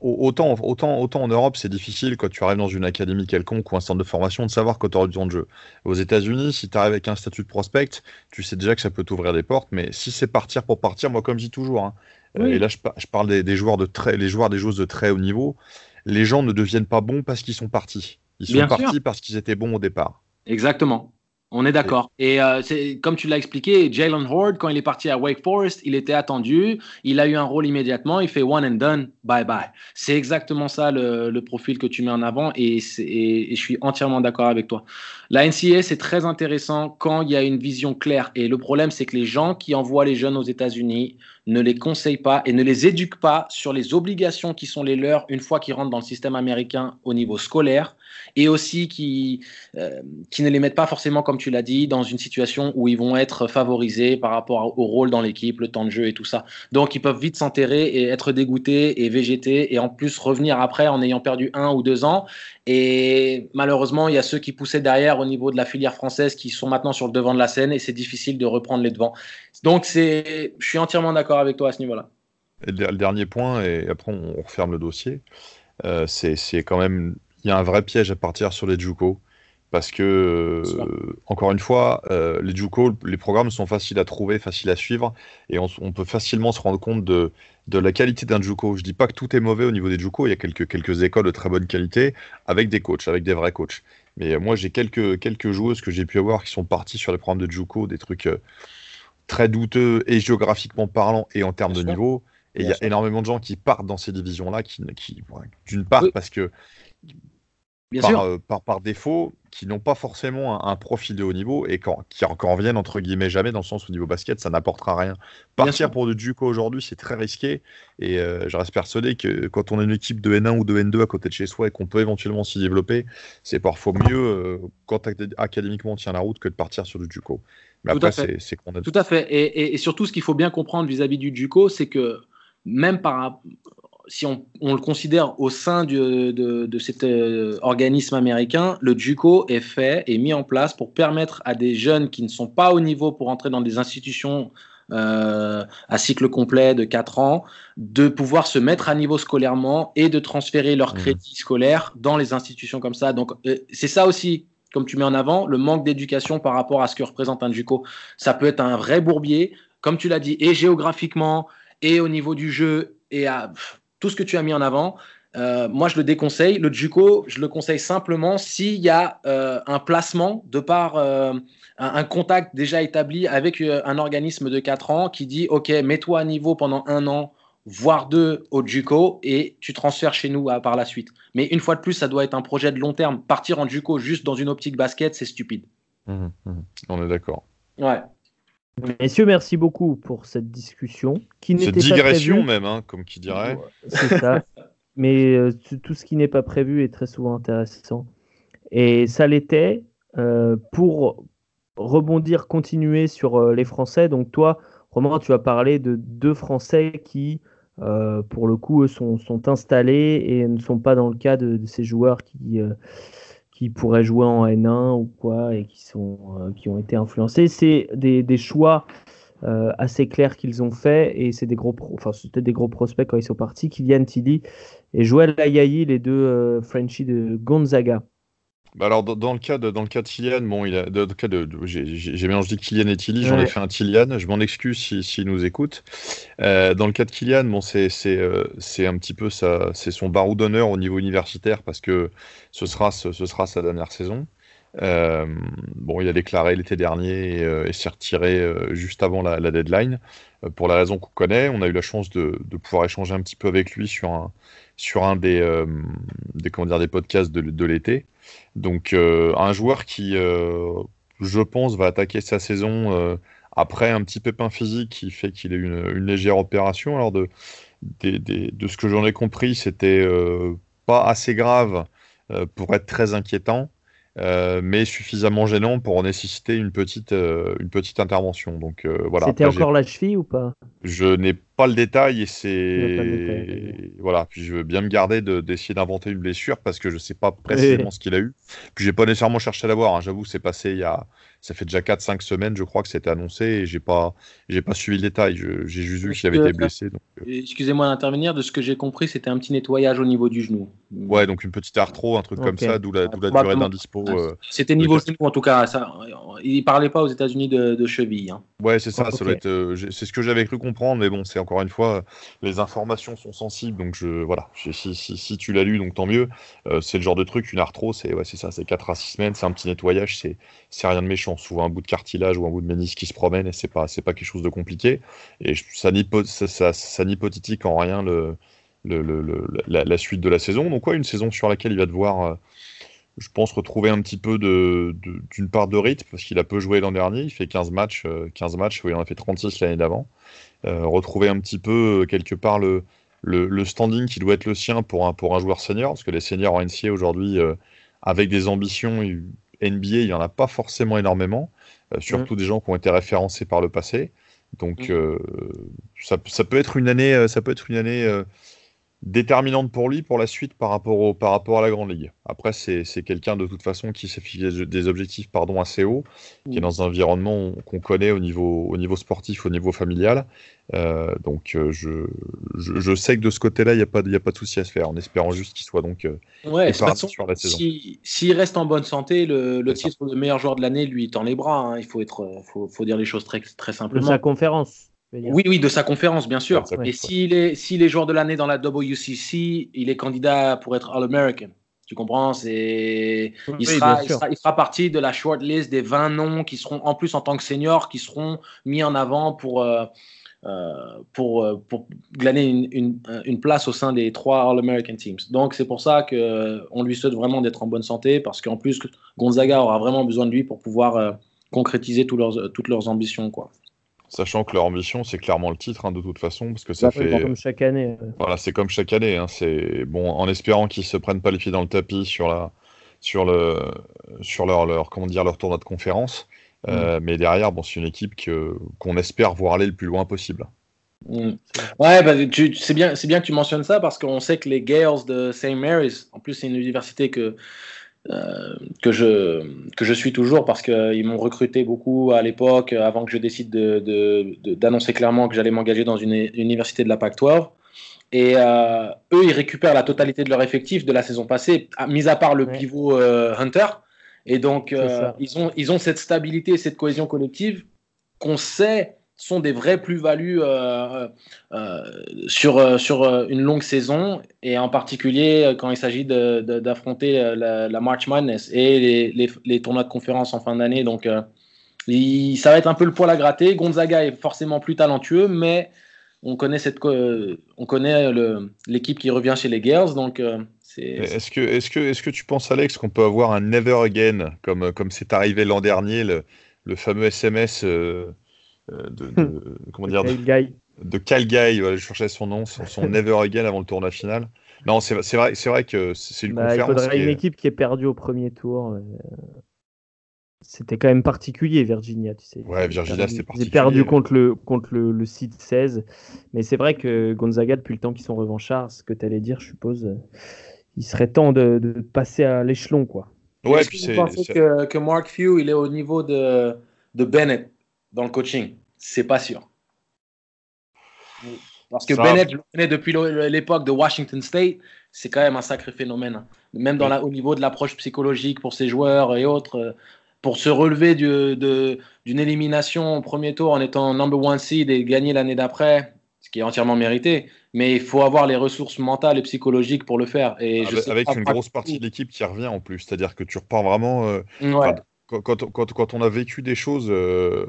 autant, autant, autant en Europe, c'est difficile quand tu arrives dans une académie quelconque ou un centre de formation de savoir quand tu auras du temps de jeu. Aux États-Unis, si tu arrives avec un statut de prospect, tu sais déjà que ça peut t'ouvrir des portes, mais si c'est partir pour partir, moi, comme je dis toujours, hein, et là, je, parle des, des, joueurs de très, les joueurs des joueuses de très haut niveau les gens ne deviennent pas bons parce qu'ils sont partis. Ils sont partis parce qu'ils étaient bons au départ. Exactement. On est d'accord. Et, euh, c'est comme tu l'as expliqué, Jalen Horde, quand il est parti à Wake Forest, il était attendu, il a eu un rôle immédiatement, il fait one and done, bye bye. C'est exactement ça le, profil que tu mets en avant et, et je suis entièrement d'accord avec toi. La NCA, c'est très intéressant quand il y a une vision claire. Et le problème, c'est que les gens qui envoient les jeunes aux États-Unis ne les conseillent pas et ne les éduquent pas sur les obligations qui sont les leurs une fois qu'ils rentrent dans le système américain au niveau scolaire et aussi qui, euh, qui ne les mettent pas forcément, comme tu l'as dit, dans une situation où ils vont être favorisés par rapport au rôle dans l'équipe, le temps de jeu et tout ça. Donc ils peuvent vite s'enterrer et être dégoûtés et végéter et en plus revenir après en ayant perdu un ou deux ans. Et malheureusement, il y a ceux qui poussaient derrière au niveau de la filière française qui sont maintenant sur le devant de la scène et c'est difficile de reprendre les devants. Donc je suis entièrement d'accord avec toi à ce niveau-là. Le dernier point, et après on referme le dossier, euh, c'est quand même, il y a un vrai piège à partir sur les JUCO parce que, euh, encore une fois, euh, les JUCO, les programmes sont faciles à trouver, faciles à suivre, et on, peut facilement se rendre compte de, de la qualité d'un JUCO. Je dis pas que tout est mauvais au niveau des JUCO, il y a quelques, quelques écoles de très bonne qualité, avec des coachs, avec des vrais coachs. Mais moi, j'ai quelques, quelques joueuses que j'ai pu avoir qui sont parties sur les programmes de JUCO, des trucs très douteux, et géographiquement parlant, et en termes de niveau. Et il y a énormément de gens qui partent dans ces divisions-là, qui, qui d'une part, parce que euh, par, par, défaut, qui n'ont pas forcément un, profil de haut niveau et quand, qui encore viennent entre guillemets jamais dans le sens où niveau basket, ça n'apportera rien. Partir pour du Juco aujourd'hui, c'est très risqué et euh, je reste persuadé que quand on a une équipe de N1 ou de N2 à côté de chez soi et qu'on peut éventuellement s'y développer, c'est parfois mieux euh, quand académiquement on tient la route que de partir sur du Juco. Mais Tout après, c'est qu'on a... Tout à fait. Et, et, surtout, ce qu'il faut bien comprendre vis-à-vis -vis du Juco, c'est que même par, si on, le considère au sein de, cet euh, organisme américain, le JUCO est fait et mis en place pour permettre à des jeunes qui ne sont pas au niveau pour entrer dans des institutions euh, à cycle complet de 4 ans, de pouvoir se mettre à niveau scolairement et de transférer leur mmh. crédit scolaire dans les institutions comme ça. Donc euh, c'est ça aussi, comme tu mets en avant, le manque d'éducation par rapport à ce que représente un JUCO. Ça peut être un vrai bourbier, comme tu l'as dit, et géographiquement, et au niveau du jeu, et à tout ce que tu as mis en avant. Euh, moi, je le déconseille. Le JUCO, je le conseille simplement s'il y a euh, un placement de par euh, un, contact déjà établi avec un organisme de 4 ans qui dit OK, mets-toi à niveau pendant un an, voire deux au JUCO et tu transfères chez nous par la suite. Mais une fois de plus, ça doit être un projet de long terme. Partir en JUCO juste dans une optique basket, c'est stupide. Mmh, mmh. On est d'accord. Ouais. Messieurs, merci beaucoup pour cette discussion. Qui cette digression même, hein, comme qui dirait. C'est ça. Mais euh, tout ce qui n'est pas prévu est très souvent intéressant. Et ça l'était euh, pour rebondir, continuer sur euh, les Français. Donc toi, Romain, tu as parlé de deux Français qui, pour le coup, sont, sont, installés et ne sont pas dans le cas de, de ces joueurs qui qui pourraient jouer en N1 ou quoi et qui, sont, euh, qui ont été influencés. C'est des, choix euh, assez clairs qu'ils ont fait et c'est des gros, enfin c'était des gros prospects quand ils sont partis. Kylian Tilly et Joël Ayayi, les deux euh, Frenchies de Gonzaga. Bah alors dans, le cas de dans le cas de Kylian, bon, il a, dans le cas de, j'ai mélangé Kylian et Tilly, j'en ai fait un Kylian. Je m'en excuse s'il si, nous écoute. Euh, dans le cas de Kylian, bon, c'est c'est euh, c'est un petit peu ça, c'est son barreau d'honneur au niveau universitaire parce que ce sera ce, sera sa dernière saison. Euh, bon, il a déclaré l'été dernier et, s'est retiré juste avant la, deadline pour la raison qu'on connaît. On a eu la chance de, pouvoir échanger un petit peu avec lui sur un des, podcasts de, l'été. Donc euh, un joueur qui, euh, je pense, va attaquer sa saison euh, après un petit pépin physique qui fait qu'il ait une, une légère opération. Alors de ce que j'en ai compris, c'était pas assez grave pour être très inquiétant. Mais suffisamment gênant pour nécessiter une petite, une petite intervention. Donc voilà. C'était encore la cheville ou pas? Je n'ai le détail et c'est voilà. Puis je veux bien me garder d'essayer d'inventer une blessure parce que je sais pas précisément ce qu'il a eu. Puis j'ai pas nécessairement cherché à l'avoir. Hein. J'avoue, c'est passé il y a, ça fait déjà 4-5 semaines, je crois que c'était annoncé et j'ai pas, j'ai pas suivi le détail. J'ai juste vu qu'il avait été blessé. Euh. Excusez-moi d'intervenir. De ce que j'ai compris, c'était un petit nettoyage au niveau du genou. Ouais, donc une petite arthro, un truc comme ça, d'où la, la durée d'indispo. Euh, c'était niveau genou en tout cas. Ça, il parlait pas aux États-Unis de, de, cheville. Hein. Ouais, c'est ça. ça euh, c'est ce que j'avais cru comprendre, mais bon, c'est encore une fois, les informations sont sensibles, donc je, voilà, si, si, tu l'as lu, donc tant mieux. Euh, c'est le genre de truc, une arthro, c'est ouais, ça, c'est 4 à 6 semaines, c'est un petit nettoyage, c'est rien de méchant. Souvent un bout de cartilage ou un bout de ménisque qui se promène, et c'est pas, pas quelque chose de compliqué. Et ça n'hypothétique en rien le, le, la, suite de la saison. Donc, quoi, une saison sur laquelle il va devoir. Euh, je pense retrouver un petit peu d'une de, part de rythme parce qu'il a peu joué l'an dernier, il fait 15 matchs, 15 euh, matchs, il en a fait 36 l'année d'avant. Euh, retrouver un petit peu euh, quelque part le, le, standing qui doit être le sien pour un, pour un joueur senior, parce que les seniors en NCA aujourd'hui, avec des ambitions NBA, il n'y en a pas forcément énormément, surtout mm. des gens qui ont été référencés par le passé. Donc mm. ça, ça, peut être une année, ça peut être une année déterminante pour lui pour la suite par rapport, au, par rapport à la Grande Ligue. Après, c'est quelqu'un de toute façon qui s'est fixé des objectifs pardon, assez hauts, qui est mm. dans un environnement qu'on connaît au niveau, au niveau sportif, au niveau familial. Euh, donc euh, je, je, sais que de ce côté-là, il n'y a, pas, a pas de souci à se faire, en espérant juste qu'il soit donc euh, ouais, sur la saison. S'il reste en bonne santé, le, le titre de meilleur joueur de l'année lui tend les bras. Hein. Il faut, être, faut, faut, dire les choses très, très simplement. De sa conférence. Oui, oui, de sa conférence, bien sûr. Et s'il est, s'il est joueur de l'année dans la WCC, il est candidat pour être All-American. Tu comprends? C'est, il, sera, il, sera, partie de la short list des 20 noms qui seront, en plus en tant que senior, qui seront mis en avant pour, euh, euh, pour, euh, pour glaner une, une, une, place au sein des trois All-American Teams. Donc c'est pour ça qu'on lui souhaite vraiment d'être en bonne santé, parce qu'en plus, Gonzaga aura vraiment besoin de lui pour pouvoir concrétiser leurs, toutes leurs ambitions. Quoi. Sachant que leur ambition, c'est clairement le titre, hein, de toute façon, parce que ça fait. comme chaque année. Voilà, c'est comme chaque année. Hein, c'est bon, en espérant qu'ils se prennent pas les pieds dans le tapis sur la, sur le, sur leur, leur, comment dire, leur tournoi de conférence. Euh, mm. mais derrière, bon, c'est une équipe que qu'on espère voir aller le plus loin possible. Mm. Ouais, bah, c'est bien, c'est bien que tu mentionnes ça parce qu'on sait que les Gales de St. Mary's, en plus, c'est une université que euh, que, je, que je suis toujours parce qu'ils m'ont recruté beaucoup à l'époque avant que je décide d'annoncer de, de, clairement que j'allais m'engager dans une, université de la PAC-12. Et euh, eux, ils récupèrent la totalité de leur effectif de la saison passée, mis à part le pivot euh, Hunter. Et donc, ils, ont, ils ont cette stabilité, cette cohésion collective qu'on sait sont des vraies plus-values euh, euh, sur, euh, sur une longue saison et en particulier quand il s'agit d'affronter la, March Madness et les, les, tournois de conférence en fin d'année. Donc, ça va être un peu le poil à gratter. Gonzaga est forcément plus talentueux, mais on connaît, cette, on connaît l'équipe qui revient chez les Girls. Donc, est-ce que, est que, est que tu penses, Alex, qu'on peut avoir un never again, comme c'est arrivé l'an dernier, le, le, fameux SMS de, de, comment dire de, de Calgay, je cherchais son nom, son, Never Again avant le tournoi final. Non, c'est vrai, c'est vrai que c'est une bah, conférence. Il faudrait une équipe qui est perdue au premier tour. Euh, c'était quand même particulier, Virginia, tu sais. Ouais, Virginia, c'était particulier. Ils perdu contre le, contre le, le site 16. Mais c'est vrai que Gonzaga, depuis le temps qu'ils sont revanchards, ce que tu allais dire, je suppose, euh, il serait temps de, de passer à l'échelon, quoi. Ouais, puis c'est. que, que Mark Few, il est au niveau de, de Bennett? Dans le coaching C'est pas sûr. Parce que Bennett, je le connais depuis l'époque de Washington State, c'est quand même un sacré phénomène. Hein. Même dans la, au niveau de l'approche psychologique pour ses joueurs et autres, euh, pour se relever d'une élimination au premier tour en étant number one seed et gagner l'année d'après, ce qui est entièrement mérité. Mais il faut avoir les ressources mentales et psychologiques pour le faire. Et avec, avec une grosse partie de l'équipe qui revient en plus, c'est-à-dire que tu repars vraiment. Euh, quand, on a vécu des choses euh,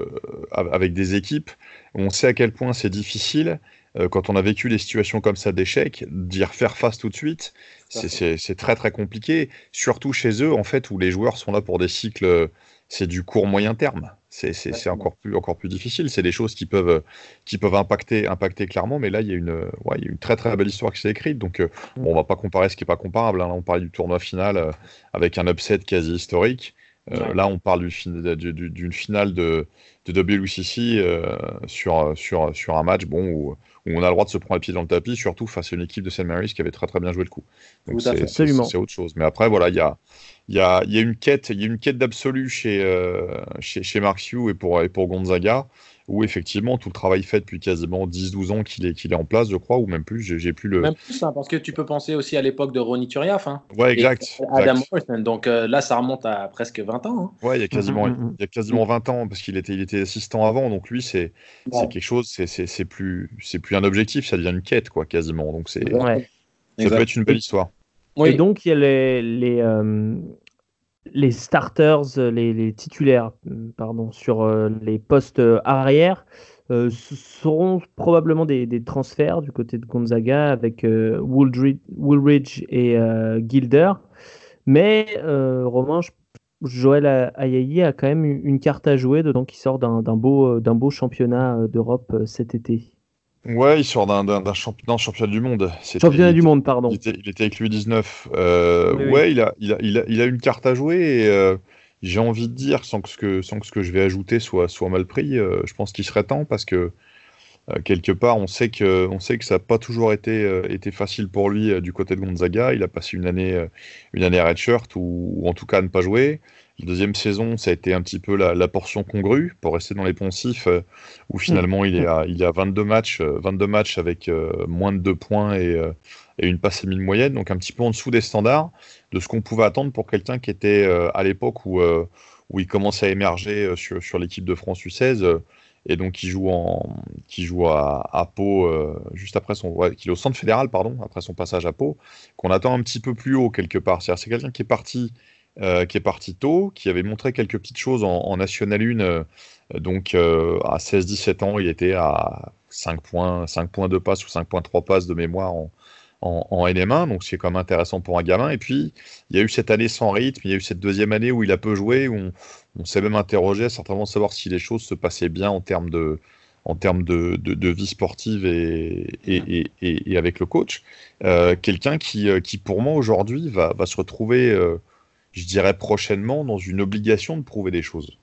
avec des équipes, on sait à quel point c'est difficile. Euh, quand on a vécu des situations comme ça d'échec, d'y refaire face tout de suite, c'est très très compliqué. Surtout chez eux, en fait, où les joueurs sont là pour des cycles, c'est du court moyen terme. C'est encore plus, encore plus difficile. C'est des choses qui peuvent, qui peuvent impacter, impacter clairement. Mais là, il y, a une, ouais, il y a une très très belle histoire qui s'est écrite. Donc, euh, bon, on va pas comparer ce qui n'est pas comparable. Hein. Là, on parlait du tournoi final avec un upset quasi historique. Euh, là, on parle d'une finale de, de WCC euh, sur, sur, sur un match bon, où, on a le droit de se prendre les pieds dans le tapis, surtout face à une équipe de St. Mary's qui avait très très bien joué le coup. Donc c'est autre chose. Mais après, voilà, il y a, y, a, y a une quête, il y a une quête d'absolu chez, euh, chez, chez Mark Hugh et pour, et pour Gonzaga où effectivement tout le travail fait depuis quasiment 10-12 ans qu'il est, qu'il est en place, je crois, ou même plus, j'ai, plus le... Même plus, hein, parce que tu peux penser aussi à l'époque de Ronnie Turiaf. Hein, ouais, exact. Adam Morrison, donc euh, là ça remonte à presque 20 ans. Hein. Ouais, il y a quasiment, mm, mm, mm. il y a quasiment 20 ans, parce qu'il était, il était assistant avant, donc lui c'est, c'est quelque chose, c'est, c'est, c'est, plus, c'est plus un objectif, ça devient une quête, quoi, quasiment. Donc c'est, ouais. ça peut être une belle histoire. Oui. Et donc il y a les, les, euh, les starters, les, titulaires, pardon, sur euh, les postes arrière euh, seront probablement des, transferts du côté de Gonzaga avec euh, Woolridge, et Gilder. Mais Romain, Joël Ayayi a quand même une carte à jouer dedans qui sort d'un beau, beau championnat d'Europe cet été. Ouais, il sort d'un championnat du monde. Championnat du monde, pardon. Il était, avec lui 19. Euh, ouais, Il, a, il, a, il, a, une carte à jouer et euh, j'ai envie de dire, sans que, ce que, sans que ce que je vais ajouter soit, soit mal pris, je pense qu'il serait temps parce que quelque part, on sait que, on sait que ça n'a pas toujours été, été facile pour lui du côté de Gonzaga. Il a passé une année, une année redshirt ou, ou en tout cas à ne pas jouer. La deuxième saison, ça a été un petit peu la, portion congrue pour rester dans les poncifs, euh, où finalement il est à, il 22 matchs, 22 euh, matchs avec euh, moins de 2 points et, une passe émile moyenne, donc un petit peu en dessous des standards de ce qu'on pouvait attendre pour quelqu'un qui était à l'époque où, où il commençait à émerger sur, sur l'équipe de France U16 et donc qui joue en qui joue à, à Pau juste après son ouais, qui est au centre fédéral pardon après son passage à Pau qu'on attend un petit peu plus haut quelque part. C'est quelqu'un qui est parti euh, qui est parti tôt, qui avait montré quelques petites choses en, National 1. Euh, donc euh, à 16-17 ans, il était à 5 points, 5 points de passe ou 5.3 passes de mémoire en, en, NM1, donc c'est quand même intéressant pour un gamin. Et puis, il y a eu cette année sans rythme, il y a eu cette deuxième année où il a peu joué, où on, s'est même interrogé à certainement savoir si les choses se passaient bien en termes de, en termes de, de, vie sportive et, et, et, avec le coach. Quelqu'un qui, qui, pour moi, aujourd'hui, va, va, se retrouver je dirais prochainement, dans une obligation de prouver des choses.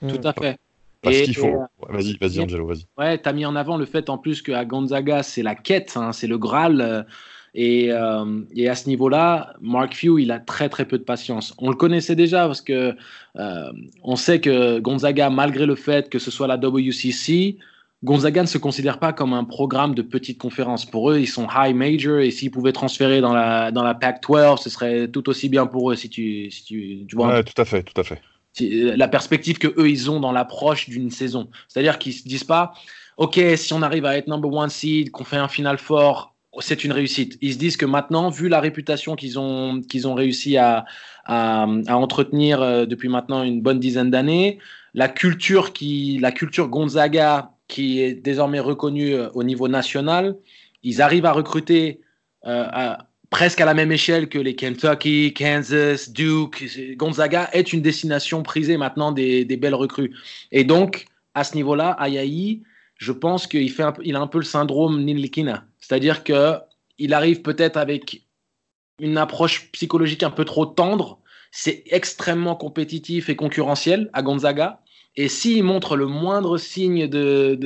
Tout à fait. Parce qu'il faut. Euh, vas-y, vas-y, Angelo, vas-y. Ouais, tu as mis en avant le fait en plus qu'à Gonzaga, c'est la quête, hein, c'est le Graal. Euh, et, euh, et, à ce niveau-là, Mark Few, il a très très peu de patience. On le connaissait déjà parce que on sait que Gonzaga, malgré le fait que ce soit la WCC, Gonzaga ne se considère pas comme un programme de petite conférence. Pour eux, ils sont high major et s'ils pouvaient transférer dans la, dans la Pac-12, ce serait tout aussi bien pour eux si tu, si tu, tu vois. Ouais, tout à fait, tout à fait. La perspective que eux ils ont dans l'approche d'une saison. C'est-à-dire qu'ils se disent pas, OK, si on arrive à être number one seed, qu'on fait un final fort, c'est une réussite. Ils se disent que maintenant, vu la réputation qu'ils ont, qu'ils ont réussi à, à, à entretenir euh, depuis maintenant une bonne dizaine d'années, la culture qui, la culture Gonzaga qui est désormais reconnu euh, au niveau national. Ils arrivent à recruter euh, presque à la même échelle que les Kentucky, Kansas, Duke. Gonzaga est une destination prisée maintenant des, belles recrues. Et donc, à ce niveau-là, Ayayi, je pense qu'il fait il a un peu le syndrome Nilikina. C'est-à-dire qu'il arrive peut-être avec une approche psychologique un peu trop tendre. C'est extrêmement compétitif et concurrentiel à Gonzaga. Et s'il montre le moindre signe de,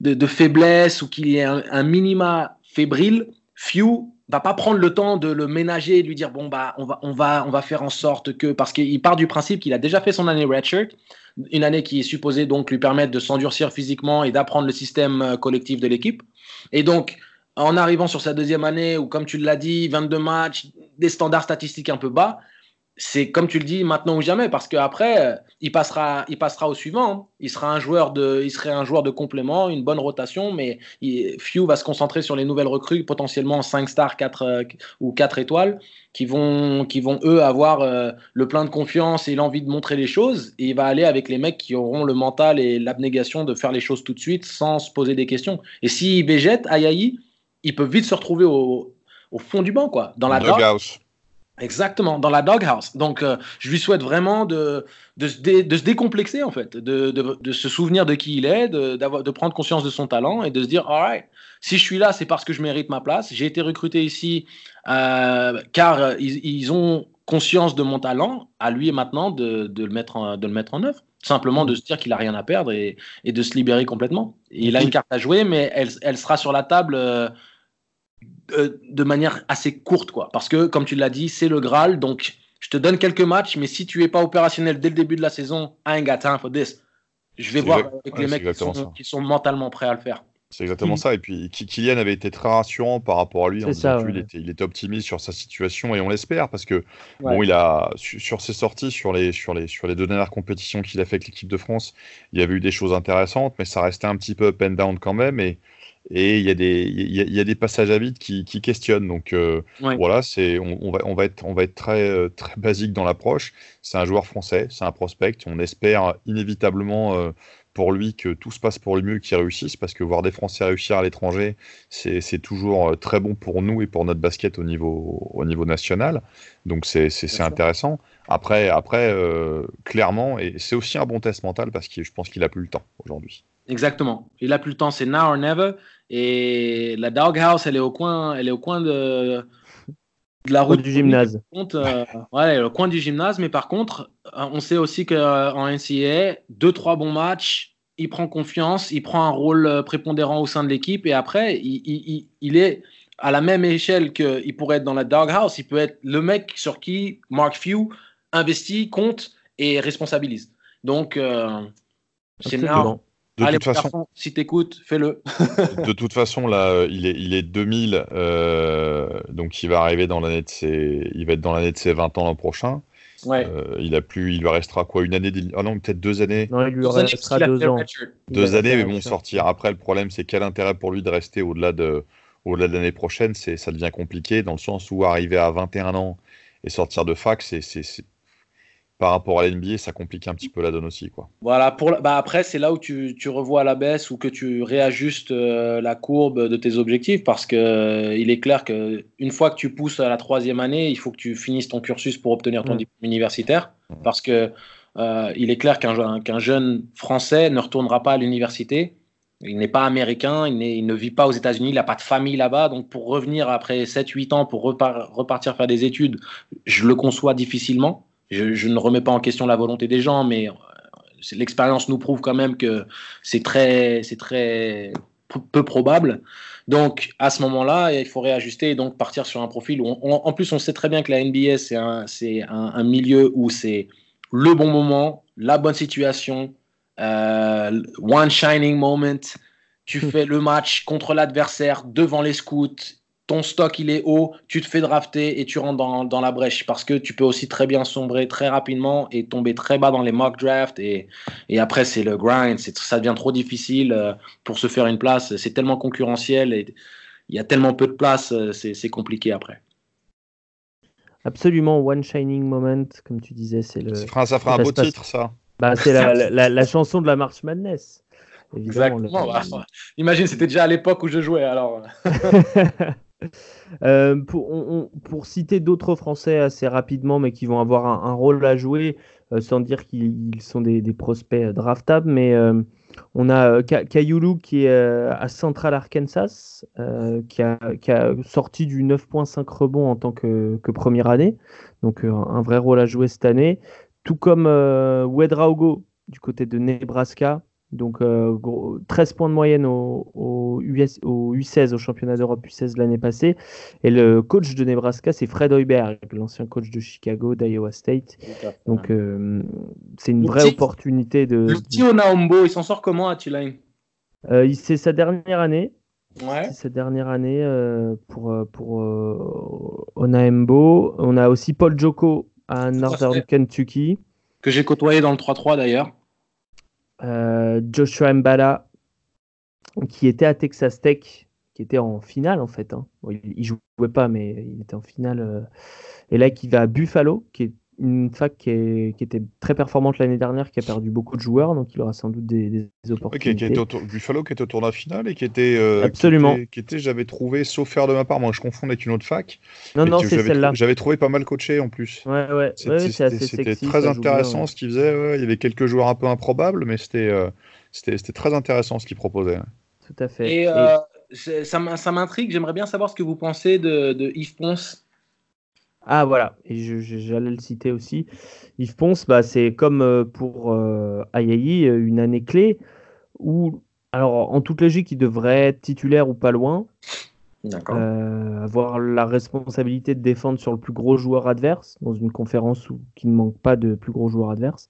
de, faiblesse ou qu'il y ait un, minima fébrile, Few va pas prendre le temps de le ménager et de lui dire bon bah on va on va on va faire en sorte que parce qu'il part du principe qu'il a déjà fait son année redshirt, une année qui est supposée donc lui permettre de s'endurcir physiquement et d'apprendre le système euh, collectif de l'équipe. Et donc en arrivant sur sa deuxième année où comme tu l'as dit 22 matchs, des standards statistiques un peu bas, c'est comme tu le dis maintenant ou jamais parce qu'après euh, il passera il passera au suivant hein. il sera un joueur de il serait un joueur de complément une bonne rotation mais Few va se concentrer sur les nouvelles recrues potentiellement 5 stars 4 euh, ou 4 étoiles qui vont qui vont eux avoir euh, le plein de confiance et l'envie de montrer les choses. Et il va aller avec les mecs qui auront le mental et l'abnégation de faire les choses tout de suite sans se poser des questions. Et s'il végète Ayayi il peut vite se retrouver au, au fond du banc quoi dans la Exactement, dans la doghouse. Donc, euh, je lui souhaite vraiment de, de, se, de se décomplexer, en fait, de, de, se souvenir de qui il est, de, de prendre conscience de son talent et de se dire, all right, si je suis là, c'est parce que je mérite ma place. J'ai été recruté ici euh, car ils, ils, ont conscience de mon talent. À lui maintenant de, le, mettre en, de le mettre en œuvre. Simplement de se dire qu'il a rien à perdre et, et de se libérer complètement. il a une carte à jouer, mais elle, elle sera sur la table. Euh, euh, de manière assez courte, quoi. Parce que, comme tu l'as dit, c'est le Graal. Donc, je te donne quelques matchs, mais si tu es pas opérationnel dès le début de la saison, I ain't got time for this. Je vais voir avec les mecs qui sont, mentalement prêts à le faire. C'est exactement ça. Et puis, Kylian avait été très rassurant par rapport à lui. il, était, il, était, optimiste sur sa situation et on l'espère parce que, bon, il a, sur ses sorties, sur les, sur les, sur les deux dernières compétitions qu'il a fait avec l'équipe de France, il y avait eu des choses intéressantes, mais ça restait un petit peu up and down quand même. Et et il y, a des, il, y a, des passages à vide qui, qui questionnent. Donc euh, voilà, c'est, on, va, on, va être, on va être très, euh, très basique dans l'approche. C'est un joueur français, c'est un prospect. On espère inévitablement euh, pour lui que tout se passe pour le mieux, qu'il réussisse, parce que voir des Français réussir à l'étranger, c'est toujours très bon pour nous et pour notre basket au niveau, au niveau national. Donc c'est intéressant. Après, après clairement, et c'est aussi un bon test mental parce que je pense qu'il a plus le temps aujourd'hui. Exactement. Il a plus le temps, c'est now or never. Et la doghouse, elle est au coin, elle est au coin de, de la route du gymnase. Euh, ouais, le coin du gymnase, mais par contre, euh, on sait aussi qu'en NCAA, deux, trois bons matchs, il prend confiance, il prend un rôle prépondérant au sein de l'équipe et après, il, il, il, est à la même échelle qu'il pourrait être dans la doghouse. Il peut être le mec sur qui Mark Few investit, compte et responsabilise. Donc, euh, c'est énorme. De toute façon, si t'écoutes, fais-le. de toute façon, là, il est, il est 2000, euh, donc il va arriver dans l'année de ses, il va être dans l'année de ses 20 ans l'an prochain. Ouais. Euh, il a plus, il lui restera quoi, une année, ah non, peut-être deux années. Non, il lui restera deux ans. Deux années, mais bon, sortir. Après, le problème, c'est quel intérêt pour lui de rester au-delà de, au-delà de l'année prochaine, c'est, ça devient compliqué dans le sens où arriver à 21 ans et sortir de fac, c'est, par rapport à l'NBA, ça complique un petit peu la donne aussi. Quoi. Voilà, pour, bah après, c'est là où tu, tu, revois la baisse ou que tu réajustes euh, la courbe de tes objectifs parce qu'il euh, il est clair qu'une fois que tu pousses à la troisième année, il faut que tu finisses ton cursus pour obtenir ton mm. diplôme universitaire parce que euh, il est clair qu'un, qu'un jeune français ne retournera pas à l'université. Il n'est pas américain, il, il, ne vit pas aux États-Unis, il n'a pas de famille là-bas. Donc, pour revenir après 7-8 ans, pour repartir faire des études, je le conçois difficilement. Je, ne remets pas en question la volonté des gens, mais euh, l'expérience nous prouve quand même que c'est très, c'est très peu probable. Donc, à ce moment-là, il faut réajuster et donc partir sur un profil où, en plus, on sait très bien que la NBA, c'est un, c'est un, milieu où c'est le bon moment, la bonne situation, euh, one shining moment. Tu hmm. fais le match contre l'adversaire devant les scouts ton stock il est haut, tu te fais drafter et tu rentres dans, la brèche parce que tu peux aussi très bien sombrer très rapidement et tomber très bas dans les mock drafts et, et après c'est le grind, ça devient trop difficile euh, pour se faire une place, c'est tellement concurrentiel et il y a tellement peu de place, euh, c'est compliqué après. Absolument, One Shining Moment, comme tu disais, c'est le. Ça fera, un beau titre, ça. Bah, c'est la, chanson de la March Madness. Exactement. Bah, imagine, c'était déjà à l'époque où je jouais, alors. Euh, pour, citer d'autres Français assez rapidement, mais qui vont avoir un, rôle à jouer, euh, sans dire qu'ils sont des, prospects draftables, mais euh, on a Kayulu qui est à Central Arkansas, qui a, qui, a, sorti du 9.5 rebond en tant que, que, première année, donc un vrai rôle à jouer cette année, tout comme Wedraogo du côté de Nebraska, donc 13 euh, points de moyenne au, US, au U16, au championnat d'Europe U16 l'année passée. Et le coach de Nebraska, c'est Fred Hoiberg, l'ancien coach de Chicago, d'Iowa State. Donc euh, c'est une vraie opportunité de... Le petit Onaombo, il s'en sort comment à Tulane euh, C'est sa dernière année. Ouais. C'est sa dernière année pour, pour Onaembo. On a aussi Paul Joko à Northern Kentucky. Que j'ai côtoyé dans le 3-3 d'ailleurs. Euh, Joshua Mbala, qui était à Texas Tech, qui était en finale en fait. Hein. il, jouait pas, mais il était en finale. Euh, et là, qui va à Buffalo, qui est une fac qui, était très performante l'année dernière, qui a perdu beaucoup de joueurs, donc il aura sans doute des, opportunités. qui, était Buffalo qui était au tournoi final et qui était. Euh, Absolument. Qui était, j'avais trouvé, sauf faire de ma part, moi je confonds avec une autre fac. Non, non, c'est celle-là. J'avais trouvé pas mal coaché en plus. Ouais, ouais. C'était très intéressant ce qu'il faisait. il y avait quelques joueurs un peu improbables, mais c'était euh, c'était très intéressant ce qu'il proposait. Tout à fait. Et, euh, ça m'intrigue, j'aimerais bien savoir ce que vous pensez de, de Yves Ponce ah voilà, et j'allais le citer aussi. Yves Ponce, bah, c'est comme euh, pour euh, Ayayi, euh, une année clé où, alors en toute logique, il devrait être titulaire ou pas loin. Euh, avoir la responsabilité de défendre sur le plus gros joueur adverse dans une conférence où, qui ne manque pas de plus gros joueurs adverses.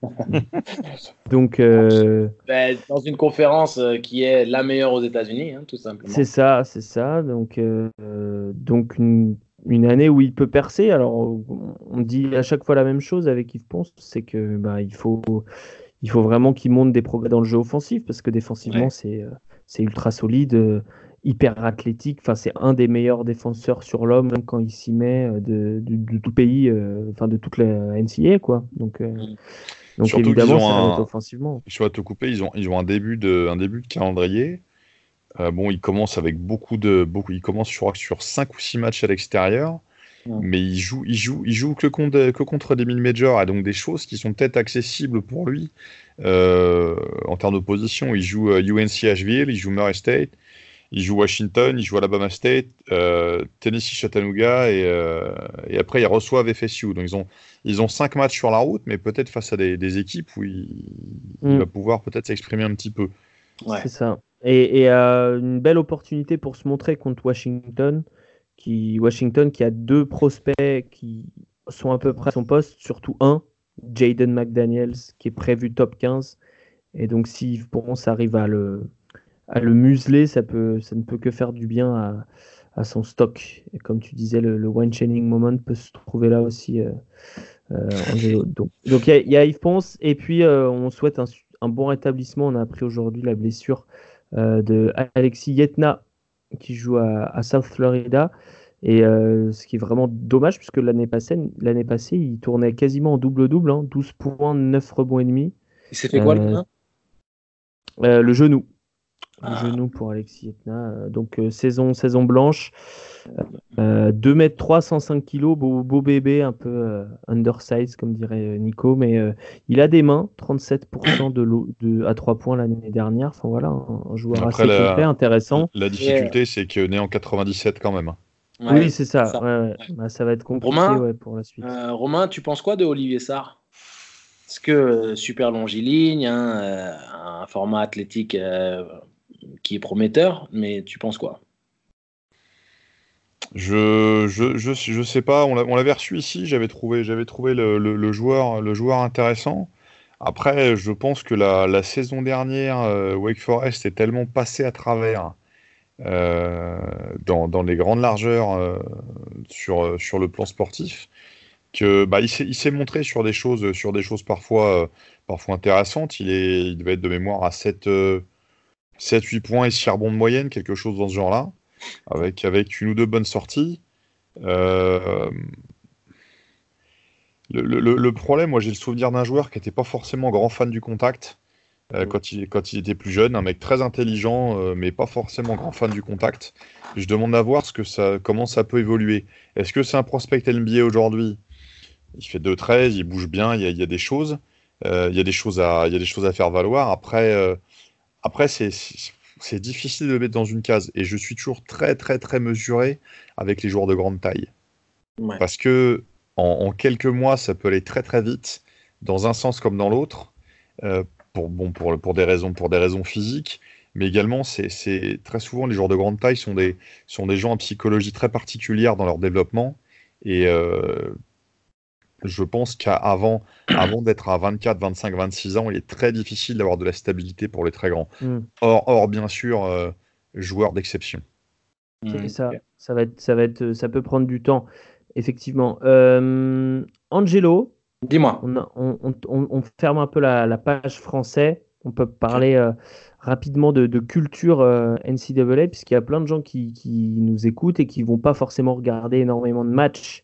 Donc, ben, dans une conférence qui est la meilleure aux États-Unis, hein, tout simplement. C'est ça, c'est ça. Donc, donc une une année où il peut percer. Alors, on dit à chaque fois la même chose avec Yves Ponce, c'est que bah, il faut, il faut vraiment qu'il monte des progrès dans le jeu offensif parce que défensivement, c'est, euh, c'est ultra solide, euh, hyper athlétique. Enfin, c'est un des meilleurs défenseurs sur l'homme quand il s'y met euh, de, de, tout pays, enfin de toute la NCA, quoi. Donc, donc évidemment, ça un... offensivement. Je vais te couper. Ils ont, ils ont un début de, un début de calendrier euh, bon, il commence avec beaucoup de. Beaucoup, il commence sur, sur 5 ou 6 matchs à l'extérieur, mais il joue, il joue, il joue que, contre, que contre des mid-majors, et donc des choses qui sont peut-être accessibles pour lui euh, en termes d'opposition. Il joue UNC euh, Asheville, il joue Murray State, ils jouent Washington, ils jouent Alabama State, euh, Tennessee Chattanooga et, euh, et, après ils reçoivent FSU. Donc ils ont, ils ont cinq matchs sur la route, mais peut-être face à des, équipes où il, mm. va pouvoir peut-être s'exprimer un petit peu. C'est ça. Et, euh, une belle opportunité pour se montrer contre Washington, qui, Washington qui a deux prospects qui sont à peu près à son poste, surtout un, Jaden McDaniels, qui est prévu top 15. Et donc si pour ça arrive à le à le museler, ça, peut, ça ne peut que faire du bien à, à son stock. Et comme tu disais, le, one chaining moment peut se trouver là aussi. Euh, euh, donc il y, a Yves Ponce et puis euh, on souhaite un, un, bon rétablissement. On a appris aujourd'hui la blessure de Alexis Yetna qui joue à, à South Florida. Et ce qui est vraiment dommage, puisque l'année passée, l'année passée, il tournait quasiment en double-double, hein, 12 points, 9 rebonds et demi. Il s'est fait quoi le Le genou. Ah. genou pour Alexis Etna. Euh, donc euh, saison, saison blanche. 2 euh, mètres 3, 105 kg, beau, beau, bébé, un peu undersized comme dirait Nico, mais il a des mains, 37% de, de à 3 points l'année dernière. Enfin voilà, un, joueur assez complet, intéressant. La difficulté, c'est que né en 97 quand même. oui, c'est ça. Ça. Bah, ça. va être compliqué Romain, pour la suite. Romain, tu penses quoi de Olivier Sarr? Est-ce que super longiligne, hein, un format athlétique qui est prometteur, mais tu penses quoi? Je, je, je, je, sais pas, on l'avait reçu ici, j'avais trouvé, trouvé le, le, joueur, le joueur intéressant. Après, je pense que la, la saison dernière, euh, Wake Forest est tellement passé à travers euh, dans, dans, les grandes largeurs euh, sur, sur le plan sportif que bah, s'est montré sur des choses, sur des choses parfois, parfois intéressantes. Il, est, il devait être de mémoire à 7, 7-8 points et 6 rebonds de moyenne, quelque chose dans ce genre-là, avec, avec une ou deux bonnes sorties. Euh, le, problème, moi j'ai le souvenir d'un joueur qui n'était pas forcément grand fan du contact euh, quand, il, quand il était plus jeune, un mec très intelligent, euh, mais pas forcément grand fan du contact. Je demande à voir ce que ça, comment ça peut évoluer. Est-ce que c'est un prospect NBA aujourd'hui? Il fait 2-13, il bouge bien, il y a, il y a des choses. il, y a des choses à, il y a des choses à faire valoir. Après, après, c'est difficile de le mettre dans une case. Et je suis toujours très, très, très mesuré avec les joueurs de grande taille. Parce que en, quelques mois, ça peut aller très, très vite, dans un sens comme dans l'autre, euh, pour, bon, pour, pour, des raisons, pour des raisons physiques. Mais également, c'est très souvent, les joueurs de grande taille sont des, sont des gens en psychologie très particulière dans leur développement. Et euh, je pense qu'avant avant, d'être à 24, 25, 26 ans, il est très difficile d'avoir de la stabilité pour les très grands. Hmm. Or, or, bien sûr, euh, joueur d'exception. Hmm, ça, ça, va être, ça, va être, ça peut prendre du temps, effectivement. Euh, Angelo, dis-moi. On, on, on, ferme un peu la, page français. On peut parler euh, rapidement de, culture NCAA, puisqu'il y a plein de gens qui, qui, nous écoutent et qui vont pas forcément regarder énormément de matchs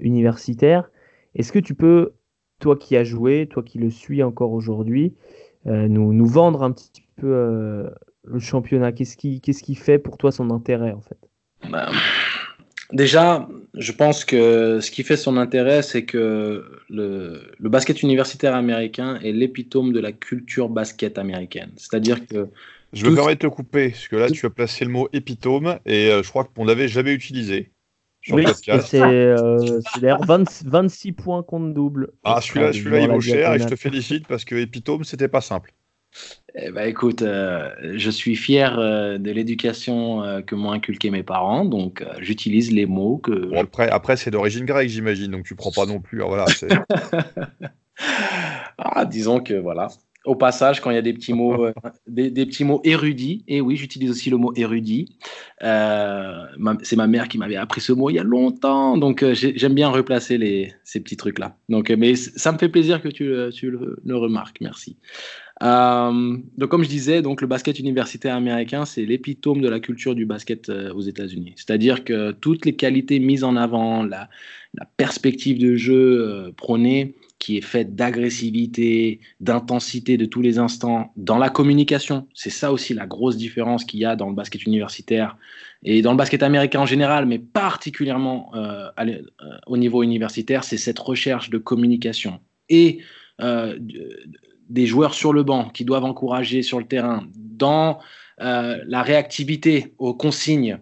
universitaire. Est-ce que tu peux, toi qui as joué, toi qui le suis encore aujourd'hui, euh, nous, nous, vendre un petit peu euh, le championnat? Qu'est-ce qui, qu'est-ce qui fait pour toi son intérêt en fait? Bah, Déjà, je pense que ce qui fait son intérêt, c'est que le, le, basket universitaire américain est l'épitome de la culture basket américaine. C'est-à-dire que. Je me permets de te couper, parce que là, tu as placé le mot épitome, et je crois qu'on l'avait jamais utilisé oui, c'est euh, d'ailleurs 26 points contre double. Ah, celui-là, celui il vaut cher et je te félicite parce que Epitome, c'était pas simple. Eh ben, écoute, euh, je suis fier euh, de l'éducation euh, que m'ont inculqué mes parents, donc j'utilise les mots que. après, après c'est d'origine grecque, j'imagine, donc tu prends pas non plus. Hein, voilà, ah, disons que voilà, au passage, quand il y a des petits mots, euh, des, petits mots érudits, et oui, j'utilise aussi le mot érudit. Euh, c'est ma mère qui m'avait appris ce mot il y a longtemps, donc euh, j'aime bien replacer les, ces petits trucs-là. Donc, mais ça me fait plaisir que tu, tu le, remarques, merci. donc, comme je disais, donc le basket universitaire américain, c'est l'épitome de la culture du basket aux États-Unis. C'est-à-dire que toutes les qualités mises en avant, la, la perspective de jeu prônée, qui est faite d'agressivité, d'intensité de tous les instants dans la communication. C'est ça aussi la grosse différence qu'il y a dans le basket universitaire et dans le basket américain en général, mais particulièrement euh, euh, au niveau universitaire, c'est cette recherche de communication et euh, des joueurs sur le banc qui doivent encourager sur le terrain dans la réactivité aux consignes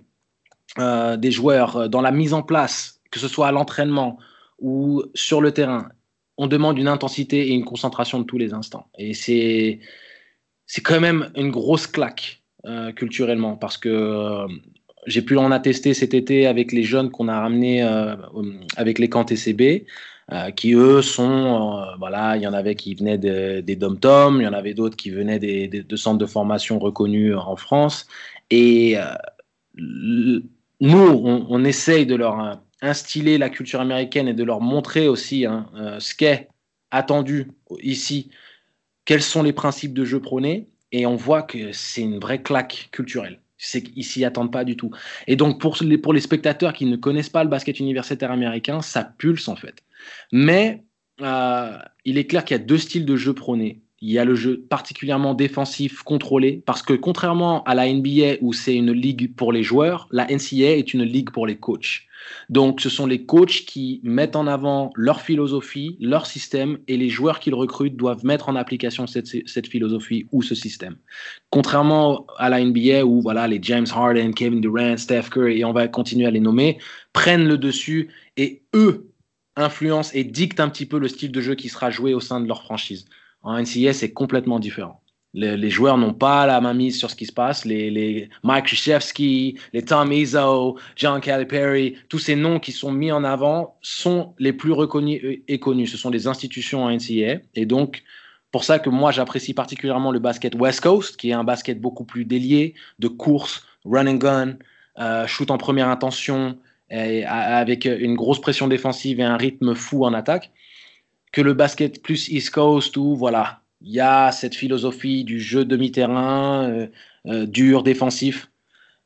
des joueurs dans la mise en place, que ce soit à l'entraînement ou sur le terrain, on demande une intensité et une concentration de tous les instants. Et c'est quand même une grosse claque culturellement parce que j'ai pu en attester cet été avec les jeunes qu'on a ramenés euh, avec les camps TCB, euh, qui eux sont, euh, voilà, il y en avait qui venaient des dom-tom, il y en avait d'autres qui venaient des, de centres de formation reconnus en France. Et nous, on, essaye de leur instiller la culture américaine et de leur montrer aussi hein, ce qu'est attendu ici, quels sont les principes de jeu prônés, et on voit que c'est une vraie claque culturelle c'est qu'ils s'y attendent pas du tout. Et donc, pour les, pour les spectateurs qui ne connaissent pas le basket universitaire américain, ça pulse en fait. Mais euh, il est clair qu'il y a deux styles de jeu prônés. Il y a le jeu particulièrement défensif, contrôlé, parce que contrairement à la NBA où c'est une ligue pour les joueurs, la NCAA est une ligue pour les coachs. Donc ce sont les coachs qui mettent en avant leur philosophie, leur système, et les joueurs qu'ils recrutent doivent mettre en application cette, cette, philosophie ou ce système. Contrairement à la NBA où voilà, les James Harden, Kevin Durant, Steph Curry, et on va continuer à les nommer, prennent le dessus et eux influencent et dictent un petit peu le style de jeu qui sera joué au sein de leur franchise. En NCAA, c'est complètement différent. Les, joueurs n'ont pas la main mise sur ce qui se passe. Les, les Mike Krzyzewski, les Tom Izzo, John Calipari, tous ces noms qui sont mis en avant sont les plus reconnus et connus. Ce sont des institutions en NCAA. Et donc, pour ça que moi, j'apprécie particulièrement le basket West Coast, qui est un basket beaucoup plus délié, de course, run and gun, euh, shoot en première intention, avec une grosse pression défensive et un rythme fou en attaque que le basket plus East Coast où voilà, il y a cette philosophie du jeu demi-terrain euh, euh, dur, défensif.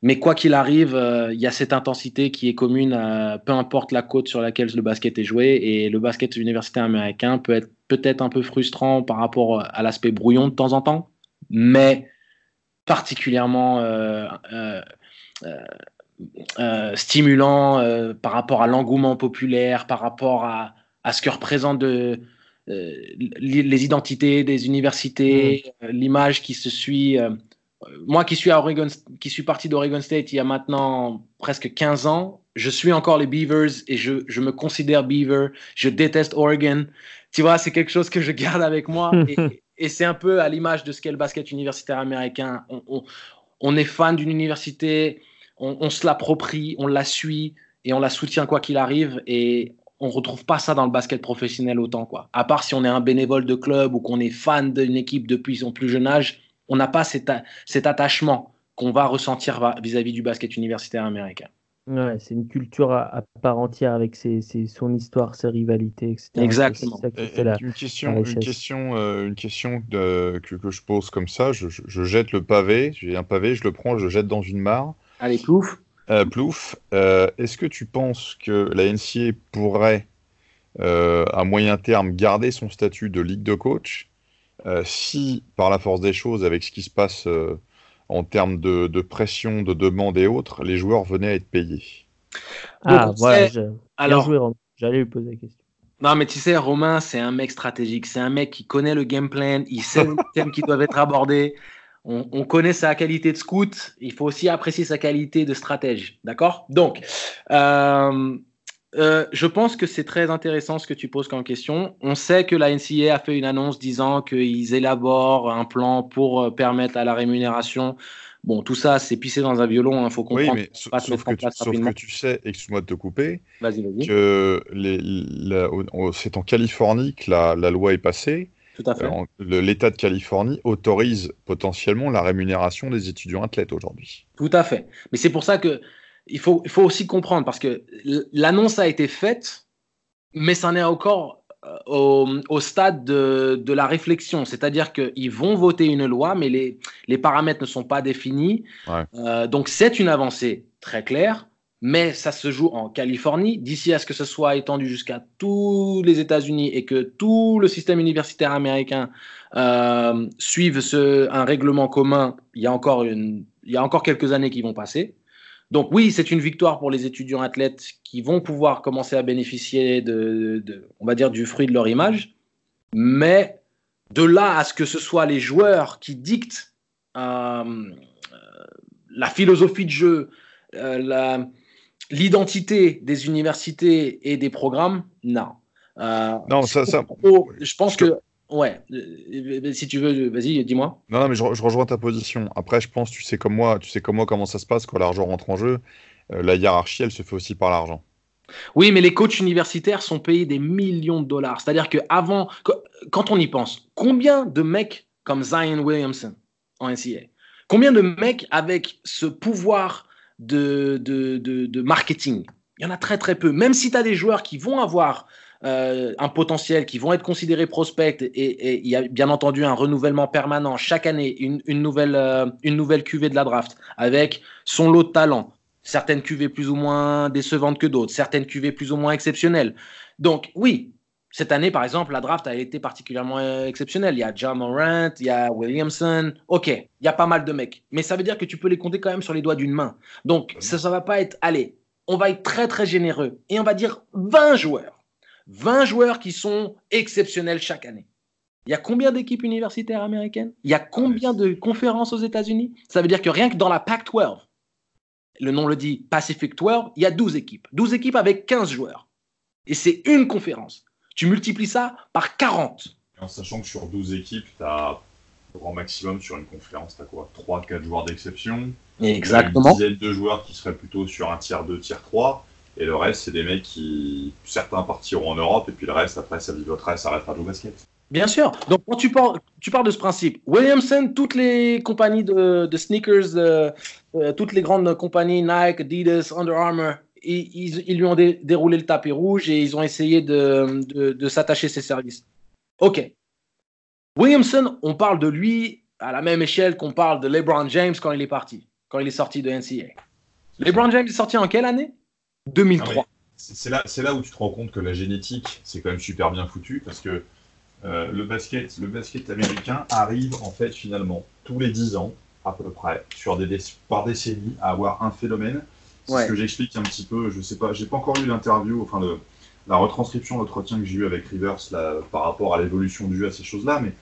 Mais quoi qu'il arrive, euh, il y a cette intensité qui est commune, à, peu importe la côte sur laquelle le basket est joué. Et le basket universitaire américain peut être peut-être un peu frustrant par rapport à l'aspect brouillon de temps en temps, mais particulièrement stimulant par rapport à l'engouement populaire, par rapport à, à ce que représentent de, euh, les identités des universités, mm. euh, l'image qui se suit. Euh, moi qui suis, à Oregon, qui suis parti d'Oregon State il y a maintenant presque 15 ans, je suis encore les Beavers et je, je me considère Beaver. Je déteste Oregon. Tu vois, c'est quelque chose que je garde avec moi. et, et c'est un peu à l'image de ce qu'est le basket universitaire américain. On, on, on est fan d'une université, on, on se l'approprie, on la suit et on la soutient quoi qu'il arrive. Et on retrouve pas ça dans le basket professionnel autant quoi. À part si on est un bénévole de club ou qu'on est fan d'une équipe depuis son plus jeune âge, on n'a pas cet, attachement qu'on va ressentir vis-à-vis du basket universitaire américain. Ouais, c'est une culture à, part entière avec ses, son histoire, ses rivalités, etc. Exactement. une question, une question, euh, une question que, que, je pose comme ça, je, je jette le pavé, j'ai un pavé, je le prends, je le jette dans une mare. Allez, plouf. Euh, Plouf, euh, est-ce que tu penses que la NCA pourrait, euh, à moyen terme, garder son statut de ligue de coach si, par la force des choses, avec ce qui se passe en termes de, pression, de demande et autres, les joueurs venaient à être payés? Ah, voilà, alors, j'allais lui poser la question. Non, mais tu sais, Romain, c'est un mec stratégique. C'est un mec qui connaît le game plan, il sait les thèmes qui doivent être abordés on, connaît sa qualité de scout, il faut aussi apprécier sa qualité de stratège. D'accord? Donc, euh, euh, je pense que c'est très intéressant ce que tu poses comme question. On sait que la NCA a fait une annonce disant qu'ils élaborent un plan pour euh, permettre à la rémunération. Bon, tout ça, c'est pissé dans un violon, il hein, faut comprendre. Oui, mais sauf, que tu, sauf, que tu, sais, excuse-moi de te couper, que c'est en Californie que la, la, loi est passée euh, L'État de Californie autorise potentiellement la rémunération des étudiants athlètes aujourd'hui. Tout à fait. Mais c'est pour ça que il faut, il faut aussi comprendre, parce que l'annonce a été faite, mais ça n'est encore euh, au, au, stade de, de la réflexion. C'est-à-dire qu'ils vont voter une loi, mais les, les paramètres ne sont pas définis. Euh, donc c'est une avancée très claire mais ça se joue en Californie. D'ici à ce que ce soit étendu jusqu'à tous les États-Unis et que tout le système universitaire américain euh, suive un règlement commun, il y, a encore quelques années qui vont passer. Donc oui, c'est une victoire pour les étudiants athlètes qui vont pouvoir commencer à bénéficier de, on va dire, du fruit de leur image. Mais de là à ce que ce soit les joueurs qui dictent euh, la philosophie de jeu, l'identité des universités et des programmes, non. non, ça, ça. je pense que Ouais, euh, si tu veux, vas-y, dis-moi. Non, non, mais je, rejoins ta position. Après, je pense, tu sais comme moi, tu sais comme moi comment ça se passe quand l'argent rentre en jeu. Euh, la hiérarchie, elle se fait aussi par l'argent. Oui, mais les coachs universitaires sont payés des millions de dollars. C'est-à-dire que avant, quand on y pense, combien de mecs comme Zion Williamson en NCAA, combien de mecs avec ce pouvoir de, de, de marketing Il y en a très très peu. Même si tu as des joueurs qui vont avoir euh, un potentiel, qui vont être considérés prospects, et, il y a bien entendu un renouvellement permanent chaque année, une, nouvelle, euh, une nouvelle cuvée de la draft, avec son lot de talents. Certaines cuvées plus ou moins décevantes que d'autres, certaines cuvées plus ou moins exceptionnelles. Donc oui, cette année, par exemple, la draft a été particulièrement euh, exceptionnelle. Il y a John Morant, il y a Williamson. OK, il y a pas mal de mecs. Mais ça veut dire que tu peux les compter quand même sur les doigts d'une main. Donc, ça ne va pas être, allez, on va être très, très généreux. Et on va dire 20 joueurs 20 joueurs qui sont exceptionnels chaque année. Il y a combien d'équipes universitaires américaines? Il y a combien de conférences aux États-Unis? Ça veut dire que rien que dans la Pac-12, le nom le dit Pacific 12, il y a 12 équipes. 12 équipes avec 15 joueurs. Et c'est une conférence. Tu multiplies ça par 40. en sachant que sur 12 équipes, tu as grand maximum sur une conférence, tu as quoi 3-4 joueurs d'exception. Exactement. Une dizaine de joueurs qui seraient plutôt sur un tiers 2, tiers 3. Et le reste, c'est des mecs qui, certains partiront en Europe, et puis le reste, après, ça vivra, ça arrêtera de jouer au basket. Bien sûr. Donc, quand tu parles, tu parles de ce principe, Williamson, toutes les compagnies de, sneakers, euh, euh, toutes les grandes compagnies, Nike, Adidas, Under Armour, ils, lui ont déroulé le tapis rouge et ils ont essayé de, de s'attacher ses services. OK. Williamson, on parle de lui à la même échelle qu'on parle de LeBron James quand il est parti, quand il est sorti de NCAA. LeBron James est sorti en quelle année? 2003. Ah c'est là, là où tu te rends compte que la génétique, c'est quand même super bien foutu parce que euh, le, basket, le basket américain arrive en fait finalement tous les 10 ans à peu près, sur des, par décennie, à avoir un phénomène. C'est ce que j'explique un petit peu. Je sais pas, j'ai pas encore lu l'interview, enfin le, la retranscription, l'entretien que j'ai eu avec Rivers là, par rapport à l'évolution du jeu à ces choses-là, mais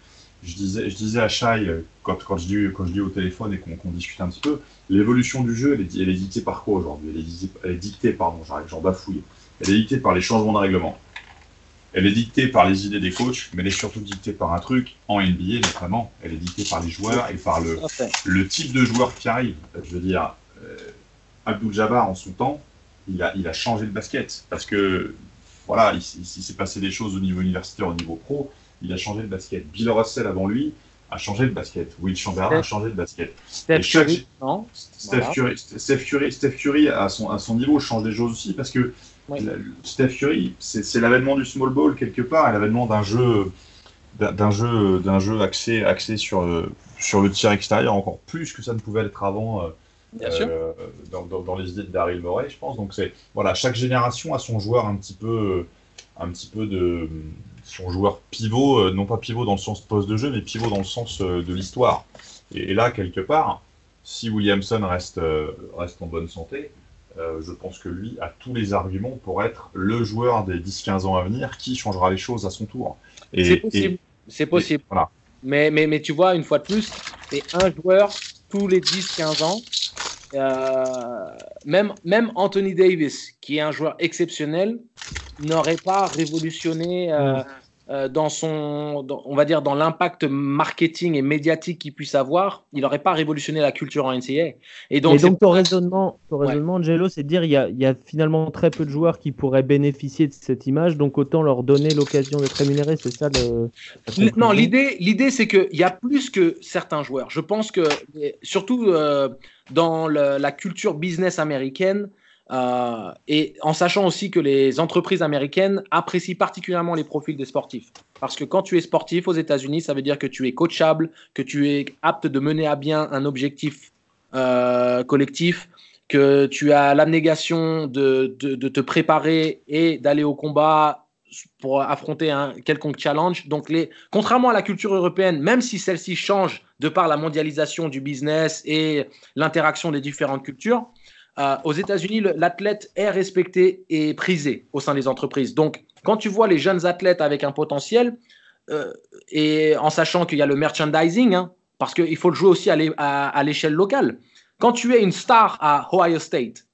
je disais, je disais à Shai, euh, quand, quand, je dis, quand je dis au téléphone et qu'on discute un petit peu, l'évolution du jeu, elle est, elle est, dictée par quoi aujourd'hui? Elle, est dictée, pardon, j'en bafouille. Elle est dictée par les changements de règlement. Elle est dictée par les idées des coachs, mais elle est surtout dictée par un truc, en NBA notamment, elle est dictée par les joueurs et par le, le type de joueur qui arrive. Je veux dire, euh, Abdul Jabbar, en son temps, il a, il a changé le basket. Parce que, voilà, il, il s'est passé des choses au niveau universitaire, au niveau pro il a changé le basket. Bill Russell avant lui a changé le basket. Will Chamberlain a changé le basket. Steph, Curry, Steph, Curry, Steph, Curry, à son, à son niveau change des choses aussi parce que Steph Curry, c'est l'avènement du small ball quelque part, l'avènement d'un jeu d'un jeu d'un jeu axé axé sur le, sur le tir extérieur encore plus que ça ne pouvait être avant euh, euh, dans, dans, les idées de Daryl Morey je pense donc c'est voilà chaque génération a son joueur un petit peu un petit peu de son joueur pivot, euh, non pas pivot dans le sens poste de jeu, mais pivot dans le sens euh, de l'histoire. Et, là, quelque part, si Williamson reste, euh, reste en bonne santé, je pense que lui a tous les arguments pour être le joueur des 10-15 ans à venir qui changera les choses à son tour. C'est possible. C'est possible. voilà. mais, mais, mais tu vois, une fois de plus, c'est un joueur tous les 10-15 ans euh, même, même Anthony Davis, qui est un joueur exceptionnel, n'aurait pas révolutionné euh, euh, dans son, on va dire, dans l'impact marketing et médiatique qu'il puisse avoir, il n'aurait pas révolutionné la culture en NCAA. Et donc, donc ton raisonnement, ton raisonnement, Angelo, c'est de dire il y, a, il y, a, finalement très peu de joueurs qui pourraient bénéficier de cette image, donc autant leur donner l'occasion d'être rémunérés, c'est ça le. Non, l'idée, l'idée, c'est qu'il y a plus que certains joueurs. Je pense que, surtout dans la culture business américaine, euh, et en sachant aussi que les entreprises américaines apprécient particulièrement les profils des sportifs. Parce que quand tu es sportif aux États-Unis, ça veut dire que tu es coachable, que tu es apte de mener à bien un objectif euh, collectif, que tu as l'abnégation de, de, te préparer et d'aller au combat pour affronter un quelconque challenge. Donc, les, contrairement à la culture européenne, même si celle-ci change de par la mondialisation du business et l'interaction des différentes cultures, euh, aux États-Unis, l'athlète est respecté et prisé au sein des entreprises. Donc, quand tu vois les jeunes athlètes avec un potentiel, euh, et en sachant qu'il y a le merchandising, hein, parce qu'il faut le jouer aussi à l'échelle locale. Quand tu es une star à Ohio State,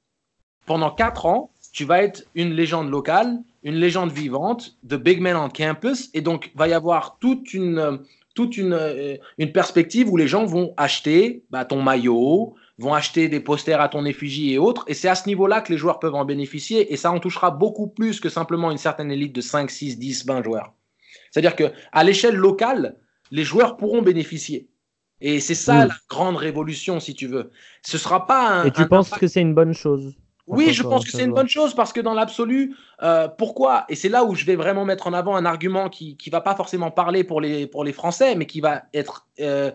pendant quatre ans, tu vas être une légende locale, une légende vivante, de big man on campus, et donc va y avoir toute une, toute une, euh, une perspective où les gens vont acheter bah, ton maillot, vont acheter des posters à ton effigie et autres, et c'est à ce niveau-là que les joueurs peuvent en bénéficier, et ça en touchera beaucoup plus que simplement une certaine élite de 5, 6, 10, 20 joueurs. C'est-à-dire qu'à l'échelle locale, les joueurs pourront bénéficier. Et c'est ça la grande révolution, si tu veux. Ce sera pas un. Et tu penses que c'est une bonne chose? Oui, je pense que c'est une bonne chose parce que dans l'absolu, euh, pourquoi? Et c'est là où je vais vraiment mettre en avant un argument qui ne va pas forcément parler pour les, pour les Français, mais qui va être euh,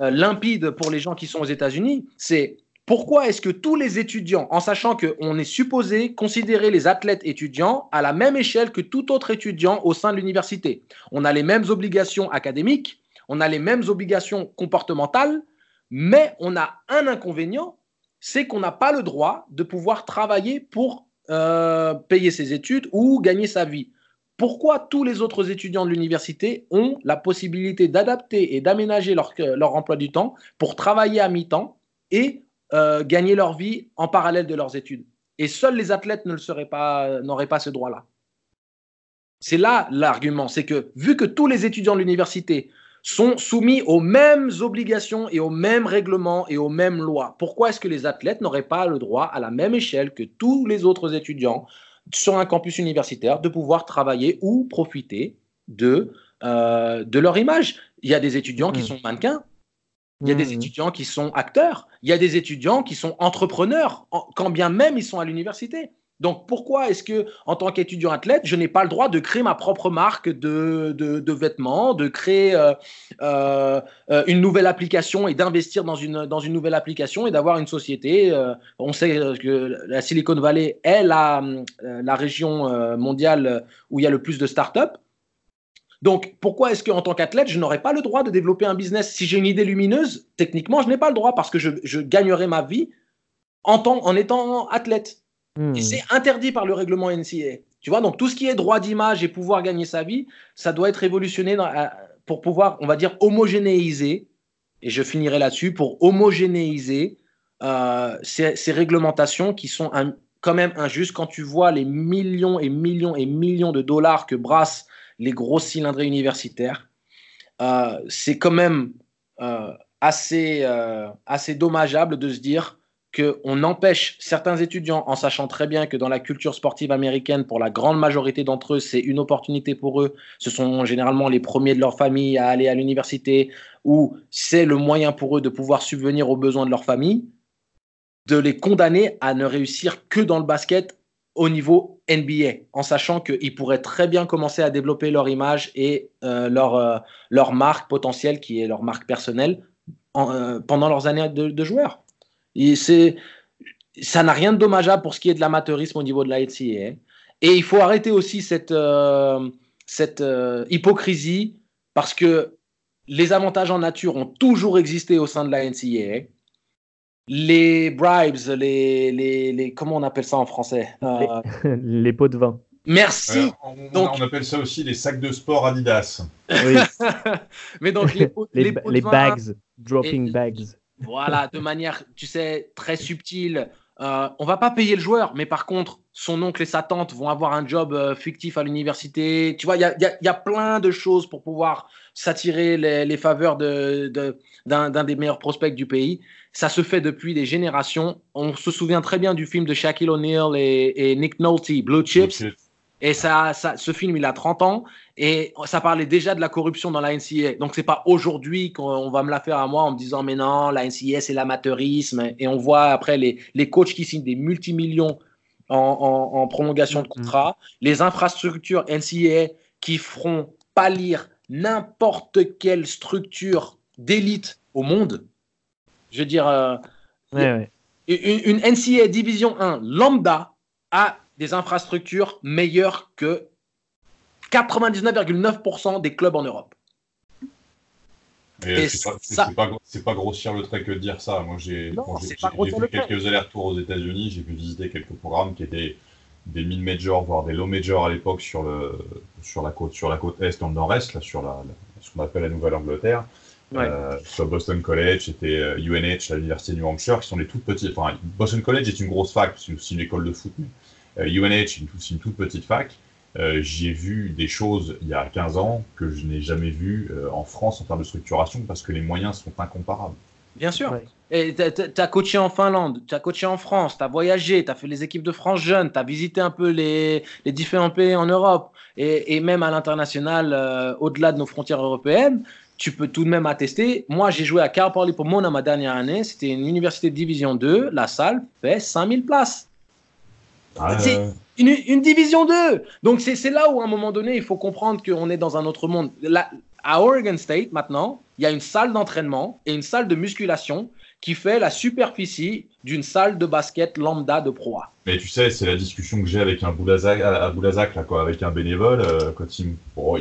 euh, limpide pour les gens qui sont aux États-Unis. C'est pourquoi est-ce que tous les étudiants, en sachant qu'on est supposé considérer les athlètes étudiants à la même échelle que tout autre étudiant au sein de l'université, on a les mêmes obligations académiques, on a les mêmes obligations comportementales, mais on a un inconvénient, c'est qu'on n'a pas le droit de pouvoir travailler pour euh, payer ses études ou gagner sa vie. Pourquoi tous les autres étudiants de l'université ont la possibilité d'adapter et d'aménager leur, leur, emploi du temps pour travailler à mi-temps et euh, gagner leur vie en parallèle de leurs études? Et seuls les athlètes n'auraient pas, pas ce droit-là. C'est là l'argument, c'est que vu que tous les étudiants de l'université sont soumis aux mêmes obligations et aux mêmes règlements et aux mêmes lois. Pourquoi est-ce que les athlètes n'auraient pas le droit, à la même échelle que tous les autres étudiants sur un campus universitaire, de pouvoir travailler ou profiter de, euh, de leur image Il y a des étudiants qui mmh. sont mannequins, il y a des mmh. étudiants qui sont acteurs, il y a des étudiants qui sont entrepreneurs, quand bien même ils sont à l'université. Donc pourquoi est-ce que, en tant qu'étudiant athlète, je n'ai pas le droit de créer ma propre marque de, vêtements, de créer euh, euh, une nouvelle application et d'investir dans une, nouvelle application et d'avoir une société euh, On sait que la Silicon Valley est la, région mondiale où il y a le plus de startups. Donc, pourquoi est-ce qu'en tant qu'athlète, je n'aurais pas le droit de développer un business? Si j'ai une idée lumineuse, techniquement, je n'ai pas le droit parce que je, je gagnerai ma vie en, en étant athlète. Et hmm. c'est interdit par le règlement NCA. Tu vois, donc tout ce qui est droit d'image et pouvoir gagner sa vie, ça doit être révolutionné pour pouvoir, on va dire, homogénéiser, et je finirai là-dessus, pour homogénéiser euh, ces, réglementations qui sont quand même injustes quand tu vois les millions et millions et millions de dollars que brassent les grosses cylindrées universitaires. Euh, c'est quand même euh, assez, assez dommageable de se dire qu'on empêche certains étudiants, en sachant très bien que dans la culture sportive américaine, pour la grande majorité d'entre eux, c'est une opportunité pour eux. Ce sont généralement les premiers de leur famille à aller à l'université, ou c'est le moyen pour eux de pouvoir subvenir aux besoins de leur famille, de les condamner à ne réussir que dans le basket au niveau NBA, en sachant qu'ils pourraient très bien commencer à développer leur image et euh, leur, euh, leur marque potentielle, qui est leur marque personnelle, euh, pendant leurs années de, de joueurs ça n'a rien de dommageable pour ce qui est de l'amateurisme au niveau de la NCAA. Et il faut arrêter aussi cette, euh, cette euh, hypocrisie parce que les avantages en nature ont toujours existé au sein de la NCAA. Les bribes, les, les, les comment on appelle ça en français? Les, pots de vin. Merci. on, donc, on, appelle ça aussi les sacs de sport Adidas. Oui. Mais donc les, les, bags, dropping bags. Voilà, de manière, tu sais, très subtile. Euh, on va pas payer le joueur, mais par contre, son oncle et sa tante vont avoir un job euh, fictif à l'université. Tu vois, il y a, plein de choses pour pouvoir s'attirer les, faveurs d'un de, des meilleurs prospects du pays. Ça se fait depuis des générations. On se souvient très bien du film de Shaquille O'Neal et, Nick Nolte, Blue Chips. Et ça, ça, ce film, il a 30 ans et ça parlait déjà de la corruption dans la NCA. Donc, c'est pas aujourd'hui qu'on va me la faire à moi en me disant, mais non, la NCA, c'est l'amateurisme. Et on voit après les, les coachs qui signent des multimillions en, en, prolongation de mm-hmm. contrat, les infrastructures NCA qui feront pâlir n'importe quelle structure d'élite au monde. Je veux dire, euh, Une, une NCA Division 1 lambda a des infrastructures meilleures que 99,9% des clubs en Europe. C'est pas, pas, grossir le trait que de dire ça. Moi, j'ai fait quelques allers-retours aux États-Unis, j'ai pu visiter quelques programmes qui étaient des mid-majors, voire des low-majors à l'époque sur, sur, la côte, sur la côte est, dans le nord-est, sur la, ce qu'on appelle la Nouvelle-Angleterre. soit Boston College, c'était UNH à l'université de New Hampshire, qui sont des toutes petites. Enfin, Boston College est une grosse fac, c'est aussi une école de foot. Mais, UNH c'est une, toute petite fac. J'ai vu des choses il y a 15 ans que je n'ai jamais vues en France en termes de structuration parce que les moyens sont incomparables. Bien sûr. Et tu as coaché en Finlande, tu as coaché en France, tu as voyagé, tu as fait les équipes de France jeunes, tu as visité un peu les, les, différents pays en Europe et, et même à l'international, euh, au-delà de nos frontières européennes. Tu peux tout de même attester. Moi, j'ai joué à Car pour mon à ma dernière année. C'était une université de division 2. La salle fait 5000 places. Ah, c'est une, une, division 2. Donc, c'est là où, à un moment donné, il faut comprendre qu'on est dans un autre monde. à Oregon State, maintenant, il y a une salle d'entraînement et une salle de musculation qui fait la superficie d'une salle de basket lambda de proie. Mais tu sais, c'est la discussion que j'ai avec un Boulazac, à Boulazac là, quoi, avec un bénévole, euh, quand il, oh,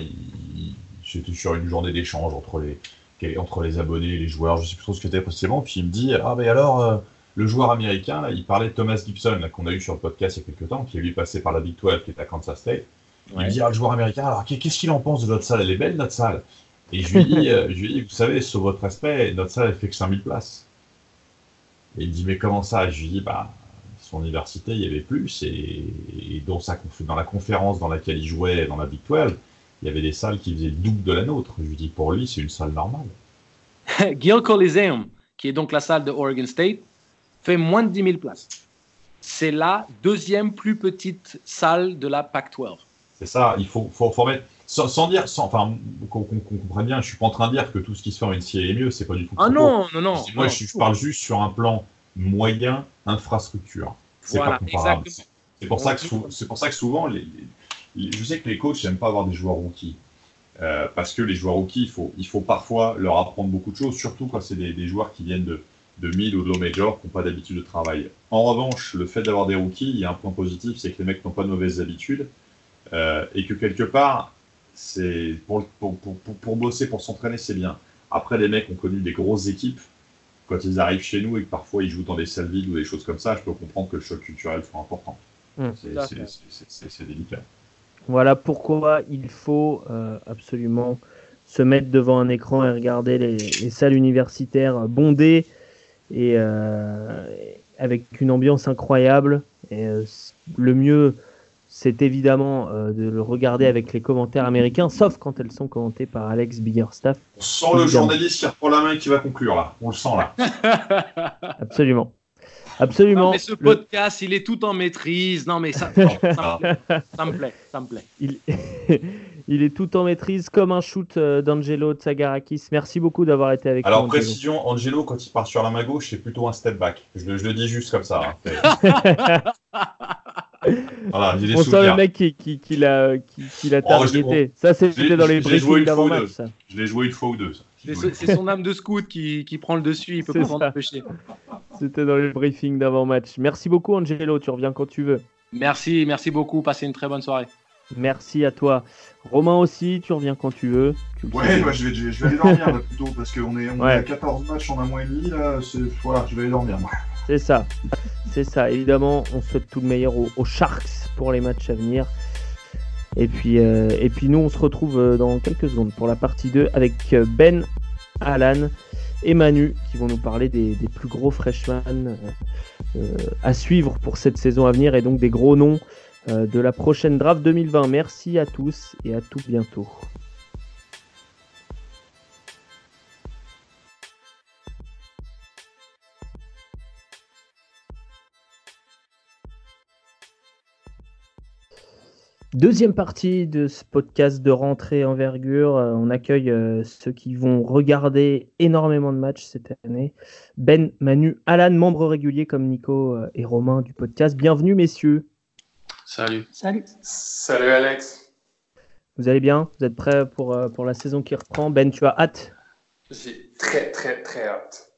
j'étais sur une journée d'échange entre les, entre les abonnés et les joueurs, je sais plus trop ce que c'était précisément, puis il me dit, ah ben alors, euh, le joueur américain, là, il parlait de Thomas Gibson, qu'on a eu sur le podcast il y a quelques temps, qui est lui passé par la Big 12, qui est à Kansas State. Il me dit, ah, le joueur américain, alors qu'est-ce qu'il en pense de notre salle? Elle est belle, notre salle Et je lui dis, euh, je lui dis vous savez, sur votre respect, notre salle, elle fait que 5000 places. Et il dit, mais comment ça? Je lui dis, bah, son université, il y avait plus. Et, dans, sa, dans la conférence dans laquelle il jouait, dans la Big 12, il y avait des salles qui faisaient le double de la nôtre. Je lui dis, pour lui, c'est une salle normale. Gill Coliseum, qui est donc la salle de Oregon State, fait moins de 10 000 places. C'est la deuxième plus petite salle de la Pac-12. C'est ça, il faut, faut, mettre. Sans, dire, sans, enfin, qu'on comprenne bien, je suis pas en train de dire que tout ce qui se fait en NCA est mieux, c'est pas du tout. Ah non, non, non. Moi, je, parle juste sur un plan moyen infrastructure. C'est pas comparable. C'est pour, ça que c'est pour ça que souvent, les, je sais que les coachs n'aiment pas avoir des joueurs rookies. Euh, parce que les joueurs rookies, il faut, il faut parfois leur apprendre beaucoup de choses, surtout quand c'est des, des, joueurs qui viennent de, de mid ou de low major, qui n'ont pas d'habitude de travail. En revanche, le fait d'avoir des rookies, il y a un point positif, c'est que les mecs n'ont pas de mauvaises habitudes, euh, et que quelque part, c'est pour, pour, pour, pour, bosser, pour s'entraîner, c'est bien. Après, les mecs ont connu des grosses équipes. Quand ils arrivent chez nous et que parfois ils jouent dans des salles vides ou des choses comme ça, je peux comprendre que le choc culturel soit important. Mmh. c'est délicat. Voilà pourquoi il faut euh, absolument se mettre devant un écran et regarder les, salles universitaires bondées et euh, avec une ambiance incroyable. Et, euh, le mieux, c'est évidemment euh, de le regarder avec les commentaires américains, sauf quand elles sont commentées par Alex Biggerstaff. On sent le journaliste qui reprend la main et qui va conclure là. On le sent là. Absolument. Absolument. mais ce podcast, il est tout en maîtrise. Non, mais ça, ça, me, plaît, ça me plaît. Il, il est tout en maîtrise comme un shoot euh, d'Angelo Tsagarakis. Merci beaucoup d'avoir été avec nous. Alors, précision, Angelo, quand il part sur la main gauche, c'est plutôt un step back. Je, le dis juste comme ça. Hein. Voilà, on sent le mec qui, qui, qui l'a qui, oh, targeté. ça, c'était dans les briefings d'avant-match. Je l'ai joué une fois ou deux. C'est son âme de scout qui, qui, prend le dessus, il peut pas s'en empêcher. C'était dans les briefings d'avant-match. Merci beaucoup, Angelo. Tu reviens quand tu veux. Merci, merci beaucoup. Passez une très bonne soirée. Merci à toi. Romain aussi, tu reviens quand tu veux. ouais, je, vais, je, vais, aller dormir là, plutôt parce qu'on est, on est à 14 matchs en un mois et demi. Là, voilà, je vais aller dormir. C'est ça. C'est ça. Évidemment, on souhaite tout le meilleur aux, Sharks pour les matchs à venir. Et puis, euh, et puis nous, on se retrouve euh, dans quelques secondes pour la partie 2 avec euh, Ben, Alan et Manu qui vont nous parler des, plus gros freshmen à suivre pour cette saison à venir et donc des gros noms de la prochaine draft 2020. Merci à tous et à tout bientôt. Deuxième partie de ce podcast de rentrée envergure. Euh, on accueille euh, ceux qui vont regarder énormément de matchs cette année. Ben, Manu, Alan, membres réguliers comme Nico euh, et Romain du podcast. Bienvenue, messieurs. Salut. Salut. Salut, Alex. Vous allez bien? Vous êtes prêts pour, pour la saison qui reprend? Ben, tu as hâte? J'ai très, très, très hâte.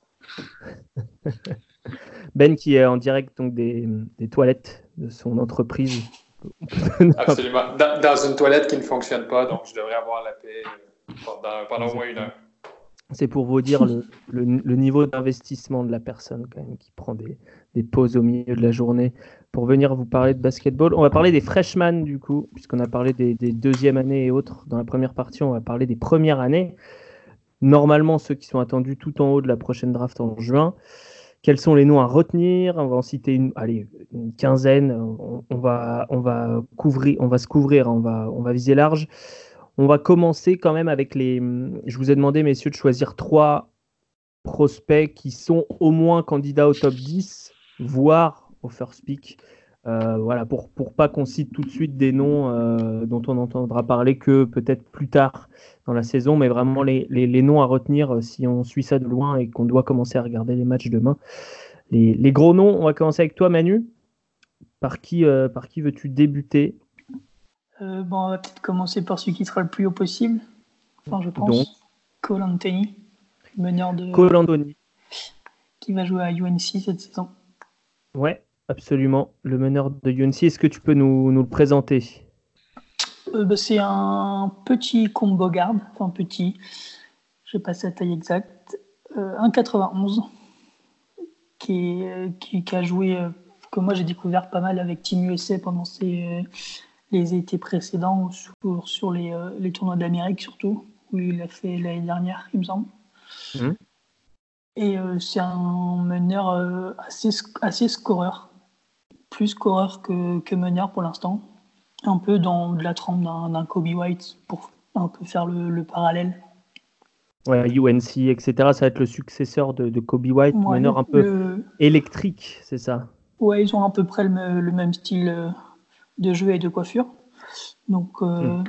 ben qui est en direct donc des, des toilettes de son entreprise Absolument. Dans, une toilette qui ne fonctionne pas, donc je devrais avoir la paix euh, pendant, au moins une heure. C'est pour vous dire le, niveau d'investissement de la personne quand même qui prend des, pauses au milieu de la journée pour venir vous parler de basketball. On va parler des freshmen du coup, puisqu'on a parlé des, des deuxièmes années et autres. Dans la première partie, on va parler des premières années. normalement ceux qui sont attendus tout en haut de la prochaine draft en juin. Quels sont les noms à retenir? On va en citer une, allez, une quinzaine. On, va, on, va couvrir, on va se couvrir, on va, on va viser large. On va commencer quand même avec les. Je vous ai demandé, messieurs, de choisir trois prospects qui sont au moins candidats au top 10, voire au first pick. Euh, voilà, pour, pour pas qu'on cite tout de suite des noms euh, dont on entendra parler que peut-être plus tard dans la saison, mais vraiment les, noms à retenir euh, si on suit ça de loin et qu'on doit commencer à regarder les matchs demain. Les, gros noms, on va commencer avec toi Manu. Par qui, par qui veux-tu débuter bon, On va peut-être commencer par celui qui sera le plus haut possible. Enfin, je pense. Cole Anthony, meneur de. Cole Anthony. Qui va jouer à UNC cette saison. Ouais, Absolument. Le meneur de UNC, est-ce que tu peux nous, le présenter? Euh, bah, C'est un petit combo garde, enfin petit, je sais pas sa taille exacte, euh, 1,91, qui, qui, qui, a joué, euh, que moi j'ai découvert pas mal avec Team USA pendant euh, les étés précédents, sur, sur les, les tournois d'Amérique surtout, où il a fait l'année dernière, il me semble. Mmh. Et c'est un meneur assez, assez scoreur plus scoreur que, que meneur pour l'instant. Un peu dans de la trempe d'un Kobe White pour un peu faire le, parallèle. Ouais, UNC, etc. Ça va être le successeur de, de Kobe White, meneur un peu électrique, c'est ça? Ouais, ils ont à peu près le, même style euh, de jeu et de coiffure. Donc euh, hmm.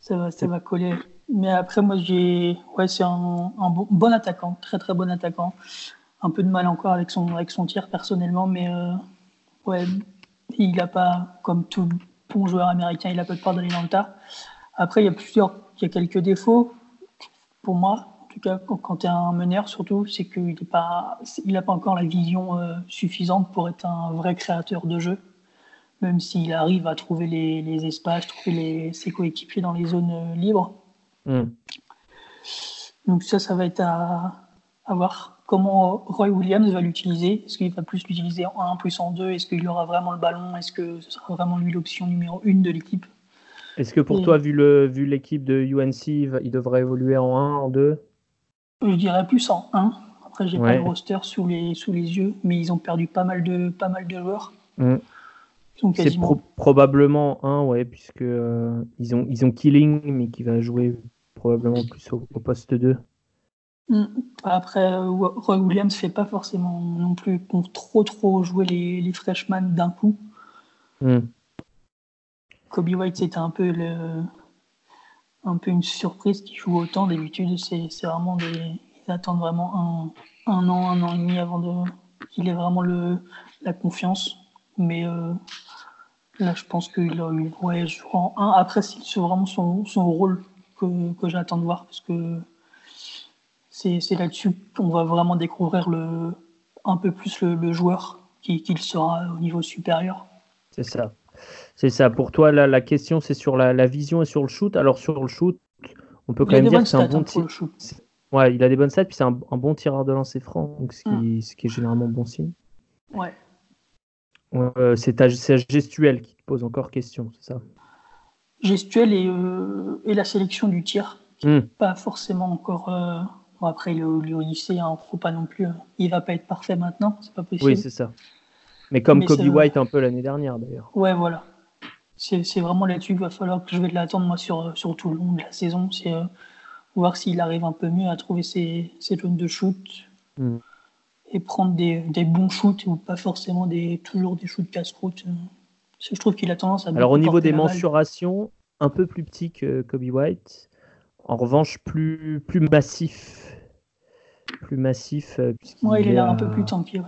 ça, va, ça va coller. Mais après, moi, j'ai. Ouais, c'est un, un bon, bon, attaquant, très très bon attaquant. Un peu de mal encore avec son, avec son tir personnellement, mais euh, ouais, il n'a pas, comme tout bon joueur américain, il n'a pas peur d'aller dans le tas. Après, il y a plusieurs, il y a quelques défauts pour moi. En tout cas, quand, tu es un meneur, surtout, c'est qu'il n'a pas, il pas encore la vision euh, suffisante pour être un vrai créateur de jeu. Même s'il arrive à trouver les, espaces, trouver ses coéquipiers dans les zones euh, libres. Hmm. Donc ça, ça va être à, à voir comment Roy Williams va l'utiliser. Est-ce qu'il va plus l'utiliser en 1 plus en 2 Est-ce qu'il aura vraiment le ballon? Est-ce que ce sera vraiment lui l'option numéro 1 de l'équipe? Est-ce que pour toi, vu, le, vu l'équipe de UNC, il devrait évoluer en 1, en 2 Je dirais plus en 1. Après, j'ai pas le roster sous les, sous les yeux, mais ils ont perdu pas mal de, pas mal de joueurs. Mm. C'est probablement 1, ouais, puisque euh, ils, ont, ils ont Killing, mais qui va jouer probablement plus au, au poste 2. Mm. Après, euh, Roy Williams fait pas forcément non plus trop trop jouer les, les freshmen d'un coup. Mm. Kobe White, c'était un peu le, un peu une surprise qui joue autant. D'habitude, c'est vraiment des, ils attendent vraiment un, un, an, un an et demi avant de qu'il ait vraiment le, la confiance. Mais euh, là, je pense qu'il ouais, en un. Après, c'est vraiment son, son rôle que, que j'attends de voir parce que c'est là-dessus qu'on va vraiment découvrir le, un peu plus le, joueur qu'il sera au niveau supérieur. C'est ça. C'est ça. Pour toi, la, la question, c'est sur la, vision et sur le shoot. Alors, sur le shoot, on peut quand même dire que c'est un bon hein, tir. Ouais, il a des bonnes stats, puis c'est un, bon tireur de lancer franc, donc ce, qui, mm. ce qui est généralement bon signe. Ouais. Euh, c'est ta, gestuelle qui te pose encore question, c'est ça? Gestuelle et, euh, et, la sélection du tir, mm. pas forcément encore. Euh, après, le, le lycée, hein, faut pas non plus. Il va pas être parfait maintenant, c'est pas possible. Oui, c'est ça. Mais comme Kobe White un peu l'année dernière d'ailleurs. Ouais, voilà. C'est vraiment là-dessus qu'il va falloir que je vais l'attendre moi sur, sur tout le long de la saison. C'est voir s'il arrive un peu mieux à trouver ses, ses zones de shoot hmm. Et prendre des, des, bons shoots ou pas forcément des, toujours des shoots casse-croûte. Je trouve qu'il a tendance à. Alors au niveau des mensurations, un peu plus petit que Kobe White. En revanche, plus, plus massif. Plus massif. Euh, ouais, il est là un peu plus tanké.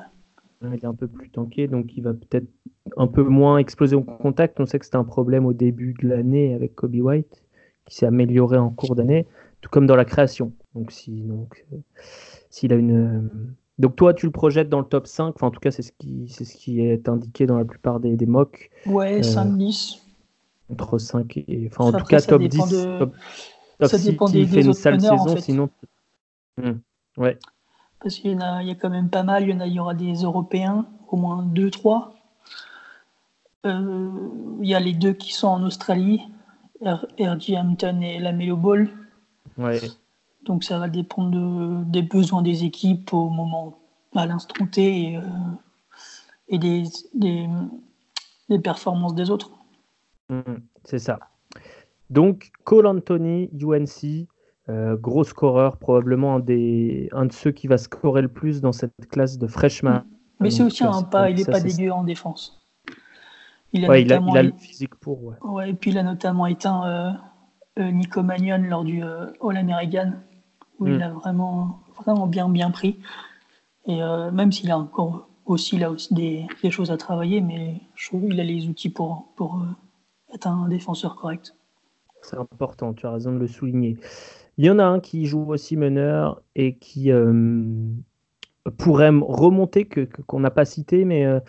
Il est un peu plus tanké, donc il va peut-être un peu moins exploser au contact. On sait que c'était un problème au début de l'année avec Kobe White, qui s'est amélioré en cours d'année, tout comme dans la création. Donc, si, donc, euh, s'il a une. Donc, toi, tu le projettes dans le top 5, enfin, en tout cas, c'est ce qui, c'est ce qui est indiqué dans la plupart des, des mocks. Ouais, 5-10. Euh, entre 5 et. Enfin, en tout cas, top 10 ça dépend des, des autres saison, en fait. sinon. Hmm, ouais. Parce qu'il y, a, il y a quand même pas mal. Il y, en a, il y aura des Européens, au moins 2-3. Euh, il y a les deux qui sont en Australie, RG Hampton et la Melo Ball. Ouais. Donc ça va dépendre des besoins des équipes au moment, à l'instant T et, et des, des, performances des autres. Mmh, c'est ça. Donc, Cole Anthony, UNC, euh, gros scoreur, probablement un, des, un de ceux qui va scorer le plus dans cette classe de freshman. Mais c'est aussi un pas, il n'est pas dégueu en défense. Il a, il, a, le physique pour. Ouais. et puis il a notamment éteint euh, euh, Nico Magnon lors du All-American, où il mm. a vraiment, vraiment bien, bien pris. Et même s'il a encore aussi là aussi des, des, choses à travailler, mais je trouve qu'il a les outils pour, pour être un défenseur correct. C'est important, tu as raison de le souligner. Il y en a un qui joue aussi meneur et qui euh, pourrait remonter, que, qu'on n'a pas cité, mais, euh,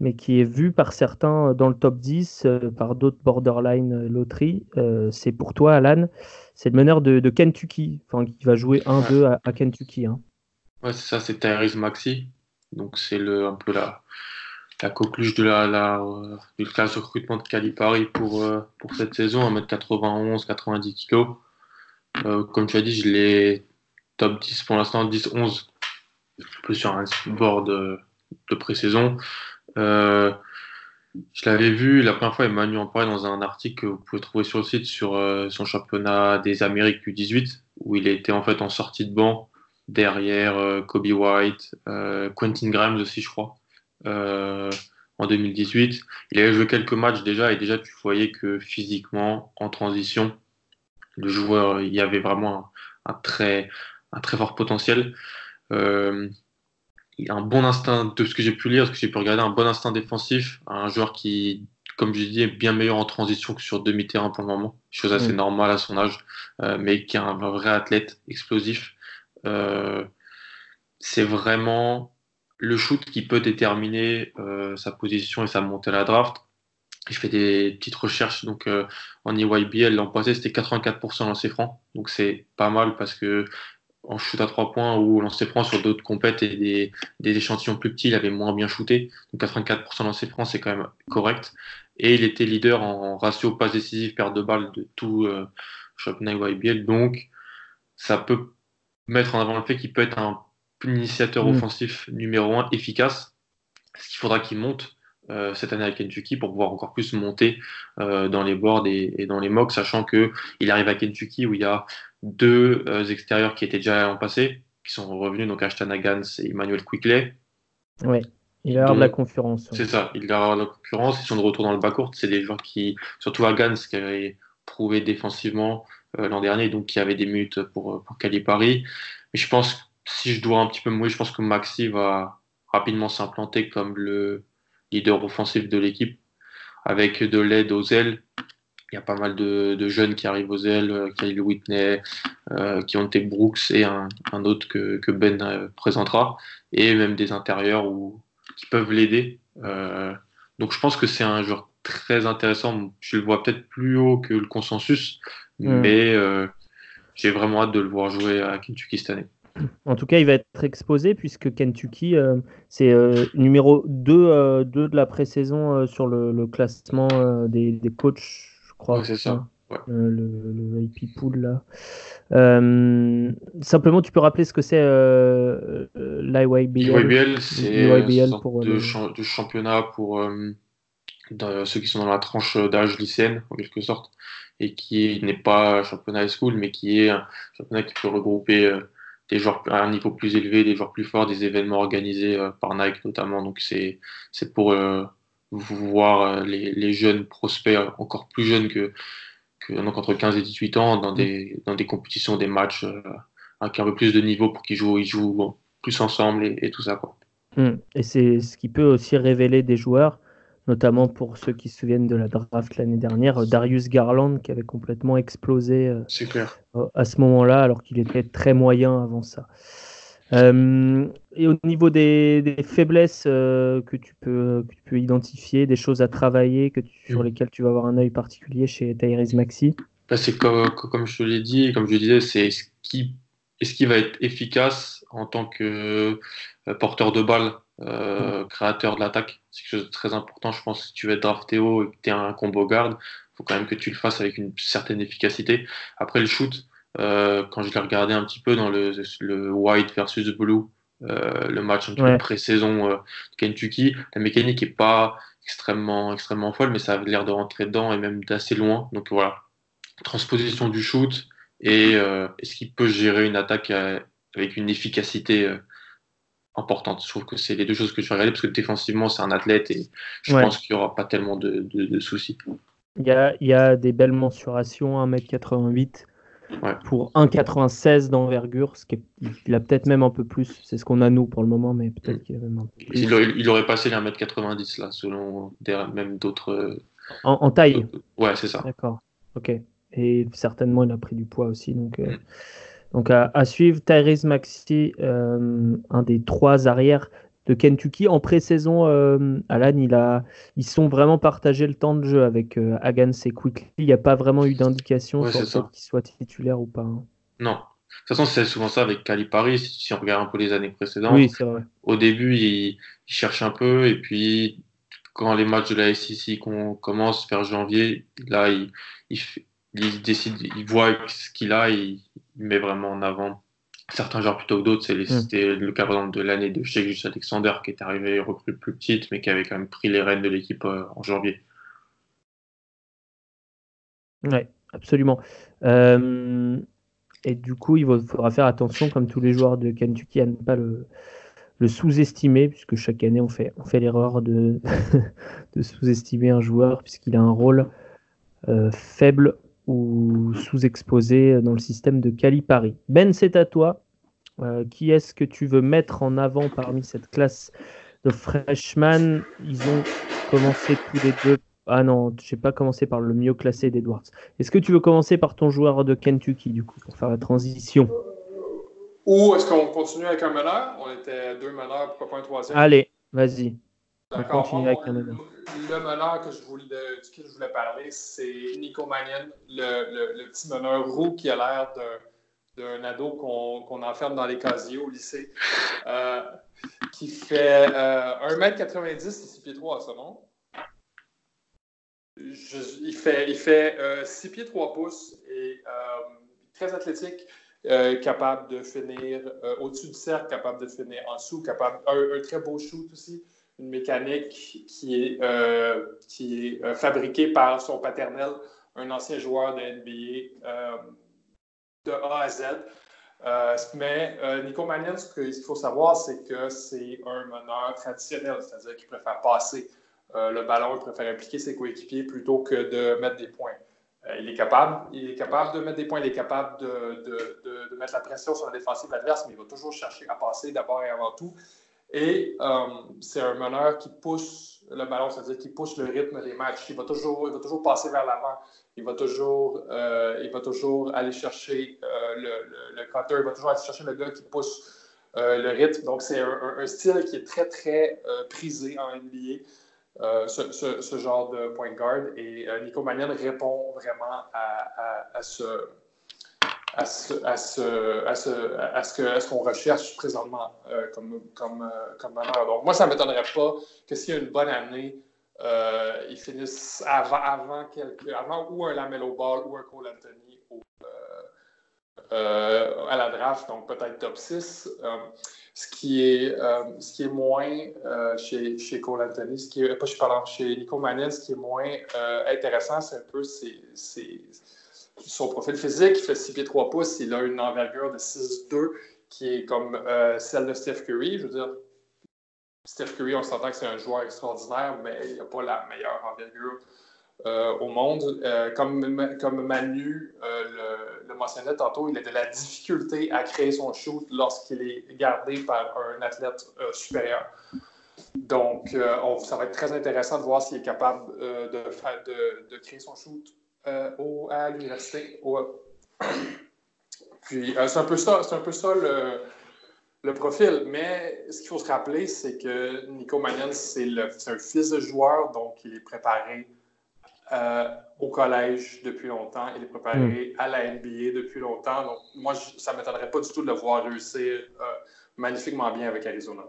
mais qui est vu par certains dans le top 10, euh, par d'autres borderline loterie. c'est pour toi, Alan. C'est le meneur de, Kentucky, enfin, qui va jouer 1-2 à, Kentucky. Hein. Ouais, c'est ça, c'est Tyrese Maxi. Donc c'est le, un peu la, la coqueluche de la, la du classe de recrutement de Calipari pour, pour cette saison, 1m91, 90 kg. Euh, comme tu as dit, je l'ai top 10 pour l'instant, 10-11, un peu sur un bord de, pré-saison. Euh, je l'avais vu la première fois, Emmanuel en parlait dans un article que vous pouvez trouver sur le site sur euh, son championnat des Amériques U18, où il était en fait en sortie de banc derrière Kobe White, Quentin Grimes aussi, je crois, en 2018. Il avait joué quelques matchs déjà et déjà tu voyais que physiquement, en transition, le joueur, il y avait vraiment un, très, un très fort potentiel. Euh, un bon instinct, de ce que j'ai pu lire, ce que j'ai pu regarder, un bon instinct défensif, un joueur qui, comme je dis, est bien meilleur en transition que sur demi-terrain pour le moment, chose assez mm. normale à son âge, euh, mais qui est un vrai athlète explosif. Euh, c'est vraiment le shoot qui peut déterminer sa position et sa montée à la draft je fais des petites recherches donc euh, en EYBL l'an passé c'était 84% lancé franc donc c'est pas mal parce que en shoot à 3 points ou lancé franc sur d'autres compètes et des, des, échantillons plus petits il avait moins bien shooté. Donc 84% lancé franc c'est quand même correct. Et il était leader en ratio passe décisive perte de balles de tout euh, championnat EYBL donc ça peut mettre en avant le fait qu'il peut être un initiateur mm. offensif numéro 1 efficace. Ce qu'il faudra qu'il monte euh, cette année à Kentucky pour pouvoir encore plus monter euh, dans les boards et, dans les mocks, sachant que il arrive à Kentucky où il y a deux euh, extérieurs qui étaient déjà en passé, qui sont revenus, donc Ashton Gans et Emmanuel Quickley. Oui, il a de la concurrence. C'est ça, il a de la concurrence, ils sont de retour dans le bas court. C'est des joueurs qui, surtout Gans, qui avait prouvé défensivement l'an dernier, donc qui avait des minutes pour, pour Calipari. Mais je pense, si je dois un petit peu mouiller, je pense que Maxi va rapidement s'implanter comme le leader offensif de l'équipe, avec de l'aide aux ailes. Il y a pas mal de, jeunes qui arrivent aux ailes, euh, Kyle Whitney, euh, qui ont été Brooks et un, autre que, Ben euh, présentera, et même des intérieurs où, qui peuvent l'aider. donc je pense que c'est un joueur très intéressant. Je le vois peut-être plus haut que le consensus, mais j'ai vraiment hâte de le voir jouer à Kentucky cette année. En tout cas, il va être exposé puisque Kentucky, euh, c'est euh, numéro 2, euh, de la pré-saison sur le, classement des, des, coachs, je crois. c'est ça. le, le, IP pool là. simplement, tu peux rappeler ce que c'est l'IYBL L'IYBL, c'est un pour, de, de, championnat pour ceux qui sont dans la tranche d'âge lycéenne, en quelque sorte, et qui n'est pas championnat high school, mais qui est un championnat qui peut regrouper des joueurs à un niveau plus élevé, des joueurs plus forts, des événements organisés euh, par Nike notamment. Donc c'est c'est pour euh, voir euh, les, les, jeunes prospects encore plus jeunes que, que donc entre 15 et 18 ans dans des dans des compétitions, des matchs avec un peu plus de niveau pour qu'ils jouent ils jouent plus ensemble et, et tout ça quoi. Hmm. Et c'est ce qui peut aussi révéler des joueurs notamment pour ceux qui se souviennent de la draft l'année dernière, Darius Garland qui avait complètement explosé euh, à ce moment-là, alors qu'il était très moyen avant ça. Euh, et au niveau des, faiblesses euh, que, tu peux, tu peux identifier, des choses à travailler que sur mm. lesquelles tu vas avoir un œil particulier chez Tyrese Maxi? Bah, C'est comme, comme je te l'ai dit, comme je disais, c'est ce qui, est-ce qui va être efficace en tant que porteur de balle euh, créateur de l'attaque? C'est quelque chose de très important. Je pense si tu veux être drafté haut et que tu es un combo garde, il faut quand même que tu le fasses avec une certaine efficacité. Après le shoot, quand je l'ai regardé un petit peu dans le, le white versus blue, le match en pré-saison de Kentucky, la mécanique est pas extrêmement, extrêmement folle, mais ça avait l'air de rentrer dedans et même d'assez loin. Donc voilà, transposition du shoot et est-ce qu'il peut gérer une attaque avec une efficacité importante? Je trouve que c'est les deux choses que je vais regarder parce que défensivement, c'est un athlète et je pense qu'il n'y aura pas tellement de, soucis. Il y, a, il y, a, des belles mensurations, 1m88 pour 1,96 d'envergure, ce qui il a peut-être même un peu plus. C'est ce qu'on a nous pour le moment, mais peut-être qu'il a même un peu plus. Il aurait, passé les 1m90 là, selon même d'autres. En, taille Ouais, c'est ça. D'accord. Ok. Et certainement, il a pris du poids aussi. Donc, euh, donc à, suivre, Tyrese Maxi, euh, un des trois arrières de Kentucky. En pré-saison, euh, Alan, il a, ils sont vraiment partagé le temps de jeu avec euh, Agans et Quickly. Il n'y a pas vraiment eu d'indication sur le fait qu'il soit titulaire ou pas. Hein. Non. De toute façon, c'est souvent ça avec Calipari, si on regarde un peu les années précédentes. Oui, c'est vrai. Au début, il, cherche un peu, et puis quand les matchs de la SEC commencent vers janvier, là, il, il décide, il voit ce qu'il a, il, met vraiment en avant certains joueurs plutôt que d'autres. Hmm. C'était le cas par exemple de l'année de Sheikh Alexander qui est arrivé recrue plus petite, mais qui avait quand même pris les rênes de l'équipe euh, en janvier. Oui, absolument. Euh, et du coup, il faudra faire attention, comme tous les joueurs de Kentucky, à ne pas le, sous-estimer, puisque chaque année on fait, on fait l'erreur de, de sous-estimer un joueur, puisqu'il a un rôle euh, faible ou sous-exposé dans le système de Calipari. Ben, c'est à toi. Euh, qui est-ce que tu veux mettre en avant parmi cette classe de freshman Ils ont commencé tous les deux. Ah non, je n'ai pas commencé par le mieux classé d'Edwards. Est-ce que tu veux commencer par ton joueur de Kentucky, du coup, pour faire la transition? Ou est-ce qu'on continue avec un meneur? On était deux meneurs, pourquoi pas un troisième? Allez, vas-y. D'accord. Le meneur que je voulais, duquel je voulais parler, c'est Nico Mannion, le, petit meneur roux qui a l'air d'un ado qu'on enferme dans les casiers au lycée, euh, qui fait 1m90 et 6 pieds 3, ça, non? il fait, il fait 6 euh, pieds 3 pouces et euh, très athlétique. capable de finir au-dessus du cercle, capable de finir en dessous, capable un très beau shoot aussi une mécanique qui est, euh, qui est euh, fabriquée par son paternel, un ancien joueur de NBA euh, de A à Z. mais Nico Mannion, ce qu'il faut savoir, c'est que c'est un meneur traditionnel, c'est-à-dire qu'il préfère passer le ballon, il préfère impliquer ses coéquipiers plutôt que de mettre des points. il, est capable, il est capable de mettre des points, il est capable de, de, de mettre la pression sur la défensive adverse, mais il va toujours chercher à passer d'abord et avant tout. Et euh, c'est un meneur qui pousse le ballon, c'est-à-dire qui pousse le rythme des matchs. Il va toujours, il va toujours passer vers l'avant. Il va toujours, euh, il va toujours aller chercher euh, le, le, cutter. Il va toujours aller chercher le gars qui pousse le rythme. Donc, c'est un, style qui est très, très prisé en NBA. Ce, ce, genre de point guard. Et Nico Mannion répond vraiment à, à ce, à ce, qu'on recherche présentement euh, comme, comme, euh. Donc, moi, ça ne m'étonnerait pas que s'il y a une bonne année, euh, ils finissent avant, ou un Lamelo Ball ou un Cole Anthony à la draft, donc peut-être top 6. ce, qui est, moins chez, chez Cole Anthony, ce qui est, pas, pardon, chez Nico Mannion, ce qui est moins intéressant, c'est un peu c'est son profil physique, il fait 6 pieds 3 pouces, il a une envergure de 6-2 qui est comme euh, celle de Steph Curry. Je veux dire, Steph Curry, on s'entend que c'est un joueur extraordinaire, mais il n'a pas la meilleure envergure euh, au monde. Euh, comme, comme Manu le, mentionnait tantôt, il a de la difficulté à créer son shoot lorsqu'il est gardé par un athlète supérieur. Donc, ça va être très intéressant de voir s'il est capable de, de, de créer son shoot euh, au, à l'université. Puis euh, c'est un peu ça, c'est un peu ça le, le, profil. Mais ce qu'il faut se rappeler, c'est que Nico Mannion, c'est un fils de joueur, donc il est préparé euh, au collège depuis longtemps, il est préparé hmm. à la NBA depuis longtemps. Donc moi, ça ne m'étonnerait pas du tout de le voir réussir magnifiquement bien avec Arizona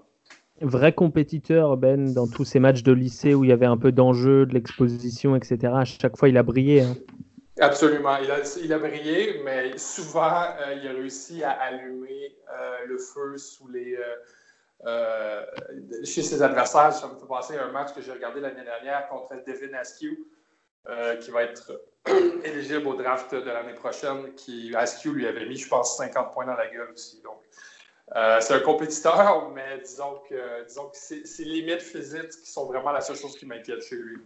vrai compétiteur, Ben, dans tous ces matchs de lycée où il y avait un peu d'enjeu, de l'exposition, etc. À chaque fois, il a brillé. Hein. Absolument. Il a, il a brillé, mais souvent, euh, il a réussi à allumer euh, le feu sous les, euh, chez ses adversaires. Ça me fait penser à un match que j'ai regardé l'année dernière contre Devin Askew, qui va être éligible au draft de l'année prochaine. Qui, Askew lui avait mis, je pense, 50 points dans la gueule aussi. C'est un compétiteur, mais disons que, disons que ses limites physiques qui sont vraiment la seule chose qui m'inquiète chez lui.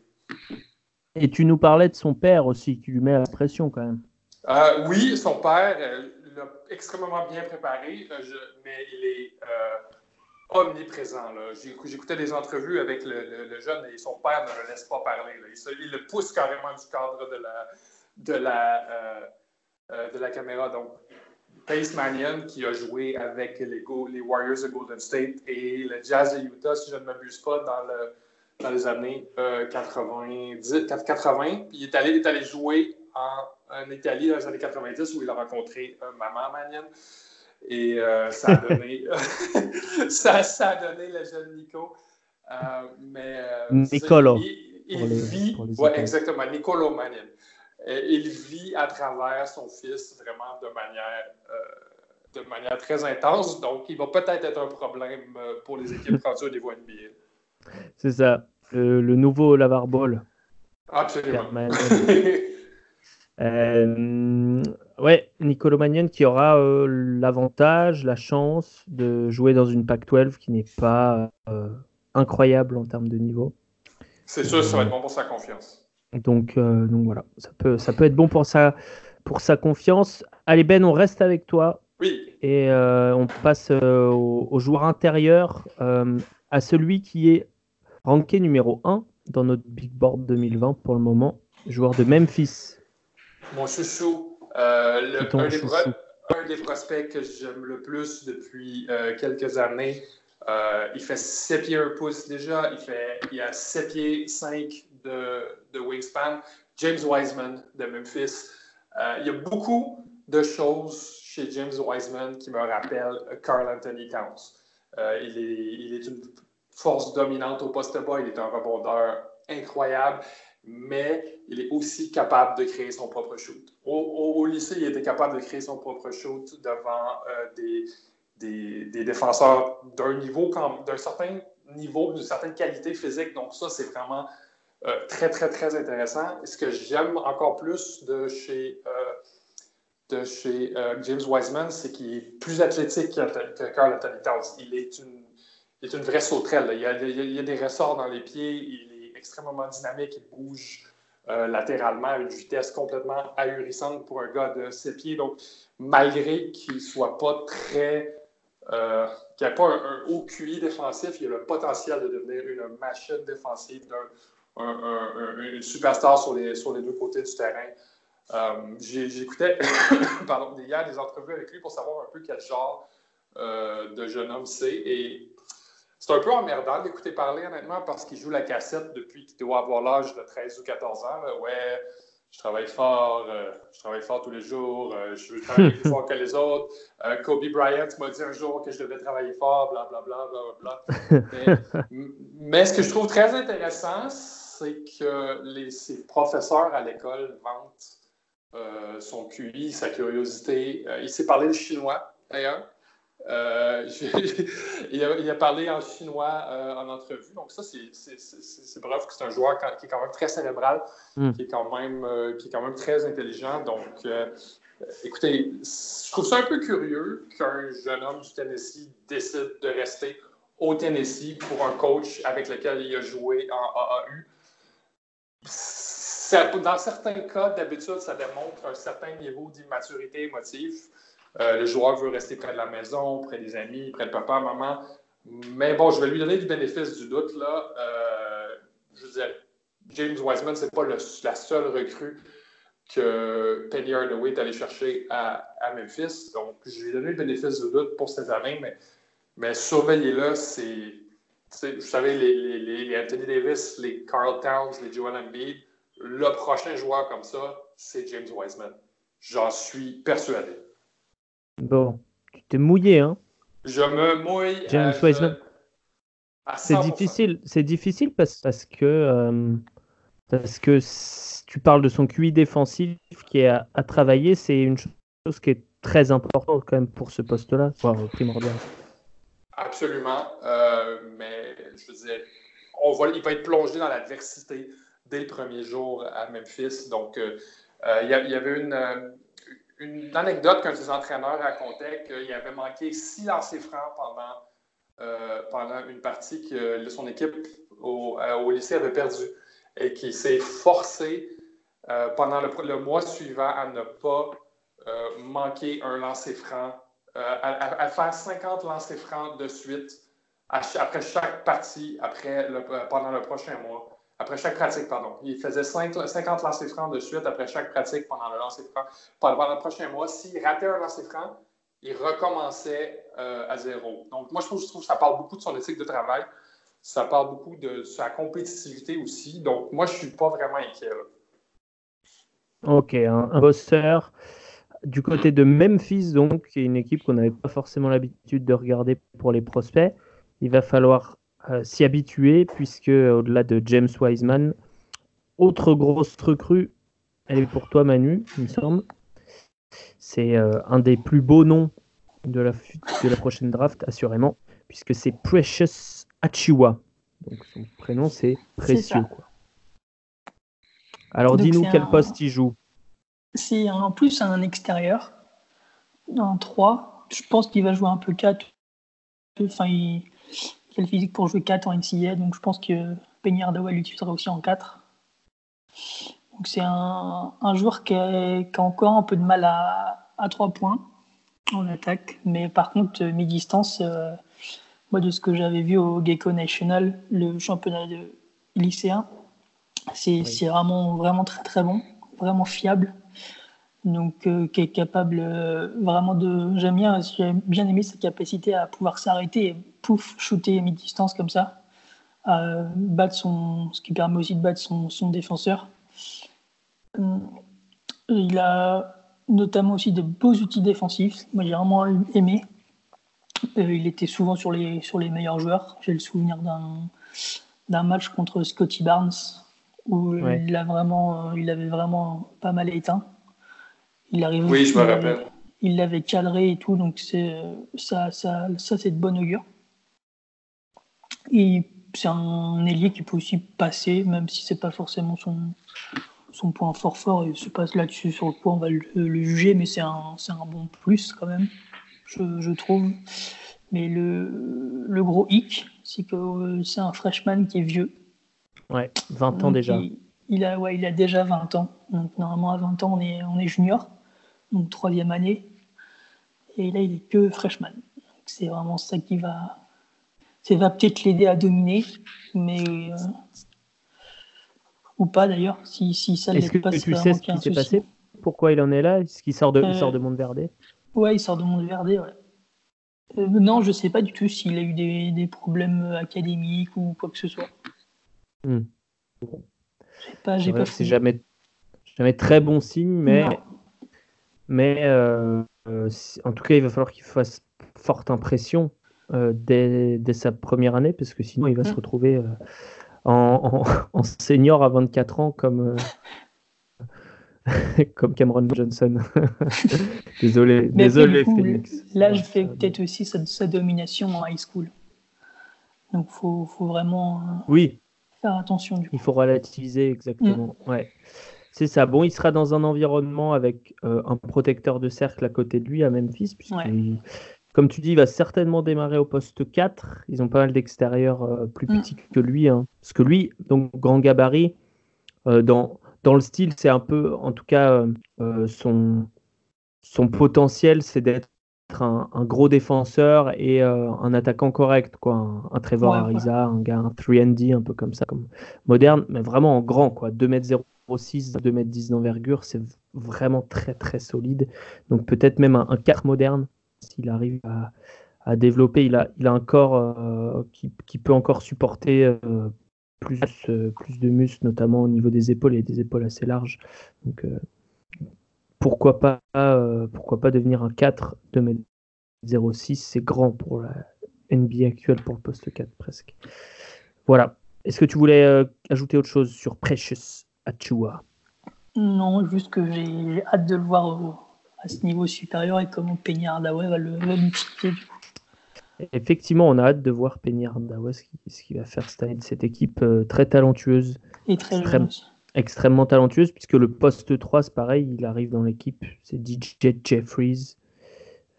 Et tu nous parlais de son père aussi, qui lui met la pression quand même. Euh, oui, son père euh, l'a extrêmement bien préparé, euh, mais il est omniprésent. J'écoutais des entrevues avec le, jeune et son père ne le laisse pas parler. Il, le pousse carrément du cadre de la, de la, de la caméra. Donc, Pace Mannion, qui a joué avec les, les Warriors de Golden State et le Jazz de Utah, si je ne m'abuse pas, dans le dans les années 90, euh, 80. Puis il est allé, est allé jouer en, Italie dans les années 90 où il a rencontré euh, Maman Manian. Et euh, ça, a donné, ça, ça, a donné le jeune Nico. mais, Nicolo. Il, il vit, ouais, exactement, Nicolo Manian. Il vit à travers son fils vraiment de manière, de manière très intense. Donc, il va peut-être être un problème pour les équipes rendues au niveau NBA. C'est ça, le, nouveau Lavar Ball. Absolument. euh, ouais, Nicolo Magnon qui aura euh, l'avantage, la chance de jouer dans une Pac-12 qui n'est pas euh, incroyable en termes de niveau. C'est sûr, ça va être bon pour sa confiance. Donc, euh, donc voilà, ça peut, ça peut être bon pour sa, pour sa confiance. Allez Ben, on reste avec toi. Oui. Et on passe au, au, joueur intérieur, à celui qui est ranké numéro 1 dans notre Big Board 2020 pour le moment, joueur de Memphis. Mon chouchou, euh, un, des prospects que j'aime le plus depuis euh, quelques années. Euh, il fait 7 pieds 1 pouce déjà, il, fait, il a 7 pieds 5 de, de wingspan. James Wiseman de Memphis. il y a beaucoup de choses chez James Wiseman qui me rappellent Carl Anthony Towns. il, est, il est une force dominante au poste bas. Il est un rebondeur incroyable, mais il est aussi capable de créer son propre shoot. Au, lycée, il était capable de créer son propre shoot devant euh, des, des, défenseurs d'un niveau, d'un certain niveau, d'une certaine qualité physique. Donc ça, c'est vraiment euh, très, très, très intéressant. Ce que j'aime encore plus de chez, euh, de chez James Wiseman, c'est qu'il est plus athlétique que, Carl Anthony Towns. Il est une il est une vraie sauterelle. Il y, a, des ressorts dans les pieds, il est extrêmement dynamique, il bouge euh, latéralement à une vitesse complètement ahurissante pour un gars de ses pieds. Donc, malgré qu'il ne soit pas très. Euh, n'ait pas un, haut QI défensif, il a le potentiel de devenir une machine défensive, d'un, une superstar sur les, sur les deux côtés du terrain. Euh, j'écoutais pardon, hier des entrevues avec lui pour savoir un peu quel genre de jeune homme c'est. Et c'est un peu emmerdant d'écouter parler, honnêtement, parce qu'il joue la cassette depuis qu'il doit avoir l'âge de 13 ou 14 ans. Ouais, je travaille fort, euh, je travaille fort tous les jours, euh, je veux travailler plus fort que les autres. Euh, Kobe Bryant m'a dit un jour que je devais travailler fort, blablabla, bla, bla, bla, mais, mais, ce que je trouve très intéressant, c'est que les, ses professeurs à l'école vantent son QI, sa curiosité. il s'est parlé le chinois, d'ailleurs. Euh, il, a, parlé en chinois euh, en entrevue. Donc, ça, c'est bref que c'est un joueur qui est quand même très cérébral, hmm. qui, est quand même, euh, qui est quand même très intelligent. Donc, écoutez, je trouve ça un peu curieux qu'un jeune homme du Tennessee décide de rester au Tennessee pour un coach avec lequel il a joué en AAU. Dans certains cas, d'habitude, ça démontre un certain niveau d'immaturité émotive. Euh, le joueur veut rester près de la maison, près des amis, près de papa, maman. Mais bon, je vais lui donner du bénéfice du doute. Là. Euh, je veux dire, James Wiseman, ce n'est pas la seule recrue que Penny Hardaway est allé chercher à, Memphis. Donc, je lui ai donné le bénéfice du doute pour cette année, mais, mais surveillez-le, c'est. Vous savez, les, les, Anthony Davis, les Carl Towns, les Joel Embiid, le prochain joueur comme ça, c'est James Wiseman. J'en suis persuadé. Bon, tu t'es mouillé, hein Je me mouille. James euh, C'est difficile, c'est difficile parce, parce que euh, Parce que tu parles de son QI défensif qui est à, travailler, c'est une chose qui est très importante quand même pour ce poste-là, voire primordial. Absolument. Euh, mais je veux dire, il va être plongé dans l'adversité dès le premier jour à Memphis. Donc, euh, euh, il y, avait une, anecdote qu'un de ses entraîneurs racontait qu'il avait manqué six lancers francs pendant, pendant une partie que son équipe au, lycée avait perdu et qu'il s'est forcé pendant le, le, mois suivant à ne pas manquer un lancer franc à, faire 50 lancers francs de suite après chaque partie, après pendant le prochain mois. Après chaque pratique, pardon. Il faisait 50 lancers francs de suite après chaque pratique pendant le lancer franc. Pendant le prochain mois, s'il ratait un lancer franc, il recommençait euh, à zéro. Donc, moi, je trouve, que ça parle beaucoup de son éthique de travail. Ça parle beaucoup de sa compétitivité aussi. Donc, moi, je ne suis pas vraiment inquiet. OK, un, un bosseur du côté de Memphis, donc, qui est une équipe qu'on n'avait pas forcément l'habitude de regarder pour les prospects, il va falloir euh, s'y habituer, puisque au-delà de James Wiseman, autre grosse recrue, elle est pour toi, Manu, il me semble. C'est euh, un des plus beaux noms de la, de la prochaine draft, assurément, puisque c'est Precious Achiwa. Donc son prénom, c'est Précieux. Quoi. Alors dis-nous quel poste il joue. C'est en plus un extérieur, un 3. Je pense qu'il va jouer un peu 4. Enfin, il, a le physique pour jouer 4 en NCA, donc je pense que Penny l'utilisera aussi en 4. Donc c'est un, joueur qui a, encore un peu de mal à, à 3 points en attaque, mais par contre, mi-distance, euh, moi de ce que j'avais vu au Gecko National, le championnat de lycéen, c'est vraiment, vraiment très très bon, vraiment fiable donc euh, qui est capable euh, vraiment de. J'aime bien, j'ai bien aimé sa capacité à pouvoir s'arrêter et pouf, shooter à mi-distance comme ça, battre son, ce qui permet aussi de battre son, son défenseur. Euh, il a notamment aussi de beaux outils défensifs. Moi, j'ai vraiment aimé. il était souvent sur les, sur les meilleurs joueurs. J'ai le souvenir d'un match contre Scotty Barnes où il, a vraiment, il avait vraiment pas mal éteint. Il arrive oui, je me rappelle. Il l'avait cadré et tout, donc c'est ça, ça, ça c'est de bon augure. Et c'est un ailier qui peut aussi passer, même si c'est pas forcément son, son point fort fort. Il se passe là-dessus sur le point, on va le, juger, mais c'est un, un, bon plus quand même, je, je trouve. Mais le, le, gros hic, c'est que euh, c'est un freshman qui est vieux. Ouais, 20 ans déjà. Il, a, ouais, il a déjà 20 ans. Donc normalement à 20 ans, on est, on est junior donc troisième année. Et là, il est que freshman. C'est vraiment ça qui va, ça va peut-être l'aider à dominer, mais euh, ou pas d'ailleurs. Si, si ça Est-ce que pas, tu sais ce qui s'est passé? Pourquoi il en est là? Est-ce qu'il sort de, il sort de Monteverde Ouais, il sort de Monteverde. Ouais. Euh, non, je sais pas du tout s'il a eu des, des, problèmes académiques ou quoi que ce soit. Hmm. Pas, j'ai pas c'est jamais, jamais très bon signe, mais mais euh, euh, en tout cas, il va falloir qu'il fasse forte impression euh, dès, sa première année, parce que sinon, il va se mm. retrouver en, senior à 24 ans comme, comme Cameron Johnson. désolé, désolé Phoenix. Là, je fais peut-être aussi sa, domination en high school. Donc, il faut, faut, vraiment oui. faire attention. Du Il faut relativiser, exactement. Mm. Ouais. C'est ça. Bon, il sera dans un environnement avec euh, un protecteur de cercle à côté de lui à Memphis, puisque, comme tu dis, il va certainement démarrer au poste 4. Ils ont pas mal d'extérieurs euh, plus mm. petits que lui. Hein. Parce que lui, donc grand gabarit, euh, dans, dans le style, c'est un peu, en tout cas, son, son potentiel, c'est d'être un, gros défenseur et un attaquant correct, quoi. Un, Trevor Ariza, un gars, un 3D, un peu comme ça, comme moderne, mais vraiment en grand, quoi. 2 m 0 6, 2m10 d'envergure, c'est vraiment très très solide. Donc peut-être même un, 4 moderne, s'il arrive à, développer, il a, il a un corps euh, qui, peut encore supporter euh, plus, euh, plus de muscles, notamment au niveau des épaules, et des épaules assez larges. Donc pourquoi, pas, pourquoi pas devenir un 4 2m06, c'est grand pour la NBA actuelle, pour le poste 4 presque. Voilà. Est-ce que tu voulais ajouter autre chose sur Precious? Achua Non, juste que j'ai hâte de le voir au- à ce niveau supérieur et comment Hardaway va le du coup. Effectivement, on a hâte de voir Penny Hardaway, ce qu'il va faire cette année de cette équipe euh, très talentueuse, Et très Extrême. extrêmement talentueuse, puisque le poste 3, c'est pareil, il arrive dans l'équipe, c'est DJ Jeffries.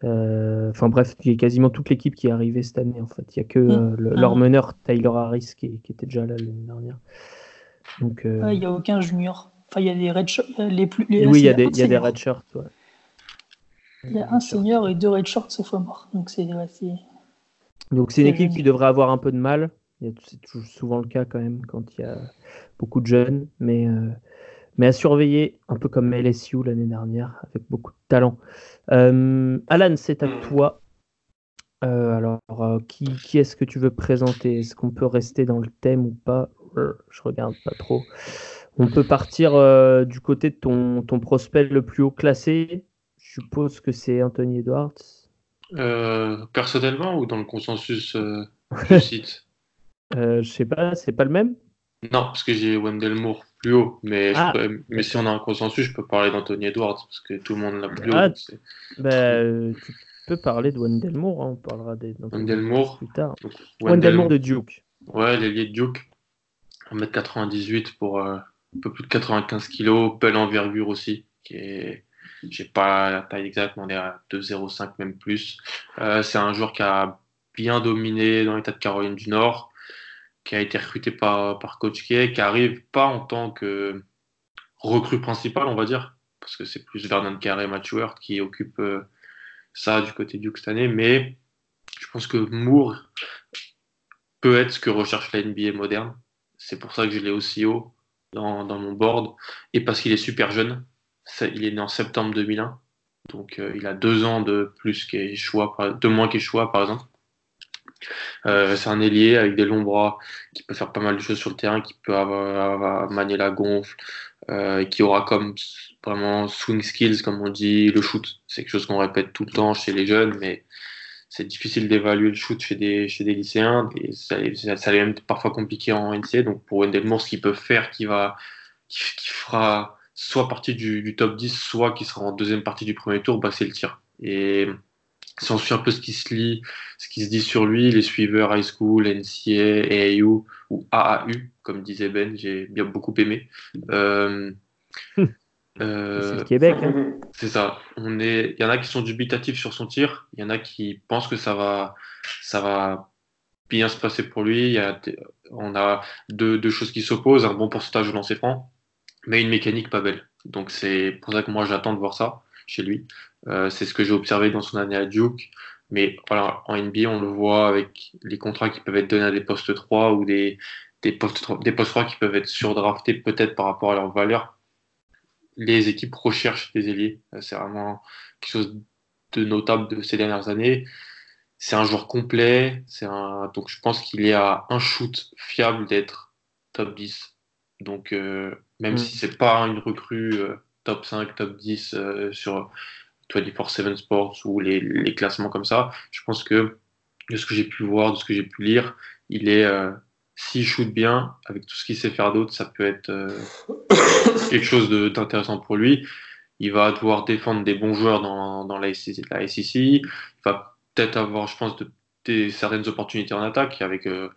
Euh, Enfin bref, il y a quasiment toute l'équipe qui est arrivée cette année en fait. Il n'y a que euh, le- leur Mm. meneur Taylor Harris qui, qui était déjà là l'année dernière. Donc, euh, Il n'y a aucun junior. Enfin, il y a des red euh, Les plus, les- oui, il y a des, y a des red ouais. Il y a un senior et deux red shorts sophomore. Donc c'est ouais, Donc c'est une équipe qui devrait avoir un peu de mal. C'est souvent le cas quand même quand il y a beaucoup de jeunes, mais, euh, mais à surveiller, un peu comme LSU l'année dernière, avec beaucoup de talent. Euh, Alan, c'est à toi. Euh, alors, qui, qui est-ce que tu veux présenter? Est-ce qu'on peut rester dans le thème ou pas? Je regarde pas trop. On peut partir euh, du côté de ton, ton prospect le plus haut classé. Je suppose que c'est Anthony Edwards. Euh, personnellement ou dans le consensus euh, du site? Euh, je sais pas, c'est pas le même? Non, parce que j'ai Wendell Moore plus haut, mais, Ah. peux- mais si on a un consensus, je peux parler d'Anthony Edwards, parce que tout le monde l'a plus haut. Ah, c'est- Bah, euh, tu peux parler de Wendell Moore, hein, on parlera des Wendell Moore. plus tard. donc, Wendell Moore de Duke. Ouais, l'ailier de Duke, 1m98 pour euh, un peu plus de 95 kg, belle envergure aussi, qui est, j'ai pas la taille exacte, mais on est à 2,05 même plus. Euh, c'est un joueur qui a bien dominé dans l'État de Caroline du Nord, qui a été recruté par, par Coach K, qui arrive pas en tant que recrue principale, on va dire, parce que c'est plus Vernon Carey et Matt qui occupent euh, ça du côté Duke cette année, mais je pense que Moore peut être ce que recherche la NBA moderne. C'est pour ça que je l'ai aussi haut dans, mon board. Et parce qu'il est super jeune. Il est né en septembre 2001. Donc euh, il a deux ans de plus qu'Eshua, par- de moins par exemple. Euh, c'est un ailier avec des longs bras qui peut faire pas mal de choses sur le terrain, qui peut avoir, manier la gonfle, euh, qui aura comme vraiment swing skills, comme on dit, le shoot. C'est quelque chose qu'on répète tout le temps chez les jeunes, mais c'est difficile d'évaluer le shoot chez des, chez des lycéens et ça, ça, ça même parfois compliqué en NCA. Donc pour Wendell Moore, ce qu'il peut faire, qui va, qui, fera soit partie du, du top 10, soit qui sera en deuxième partie du premier tour, bah, c'est le tir. Et si on suit un peu ce qui se lit, ce qui se dit sur lui, les suiveurs high school, NCA, AAU ou AAU, comme disait Ben, j'ai bien beaucoup aimé. Euh, C'est euh, le Québec. hein. c'est ça. On est, il y en a qui sont dubitatifs sur son tir. Il y en a qui pensent que ça va, ça va bien se passer pour lui. Il y a, on a deux, deux choses qui s'opposent, un bon pourcentage de lancer franc, mais une mécanique pas belle. Donc c'est pour ça que moi j'attends de voir ça chez lui. Euh, c'est ce que j'ai observé dans son année à Duke. Mais voilà, en NBA, on le voit avec les contrats qui peuvent être donnés à des postes 3 ou des, des postes 3, des postes 3 qui peuvent être surdraftés peut-être par rapport à leur valeur les équipes recherchent des ailiers. Euh, C'est vraiment quelque chose de notable de ces dernières années. C'est un joueur complet. C'est un... Donc je pense qu'il est à un shoot fiable d'être top 10. Donc euh, même Mm. si c'est pas une recrue euh, top 5, top 10 euh, sur 24-7 Sports ou les, les classements comme ça, je pense que de ce que j'ai pu voir, de ce que j'ai pu lire, il est... S'il shoot bien, avec tout ce qu'il sait faire d'autre, ça peut être euh, quelque chose d'intéressant pour lui. Il va devoir défendre des bons joueurs dans, dans la, SEC, la SEC. Il va peut-être avoir, je pense, de- des, certaines opportunités en attaque avec euh,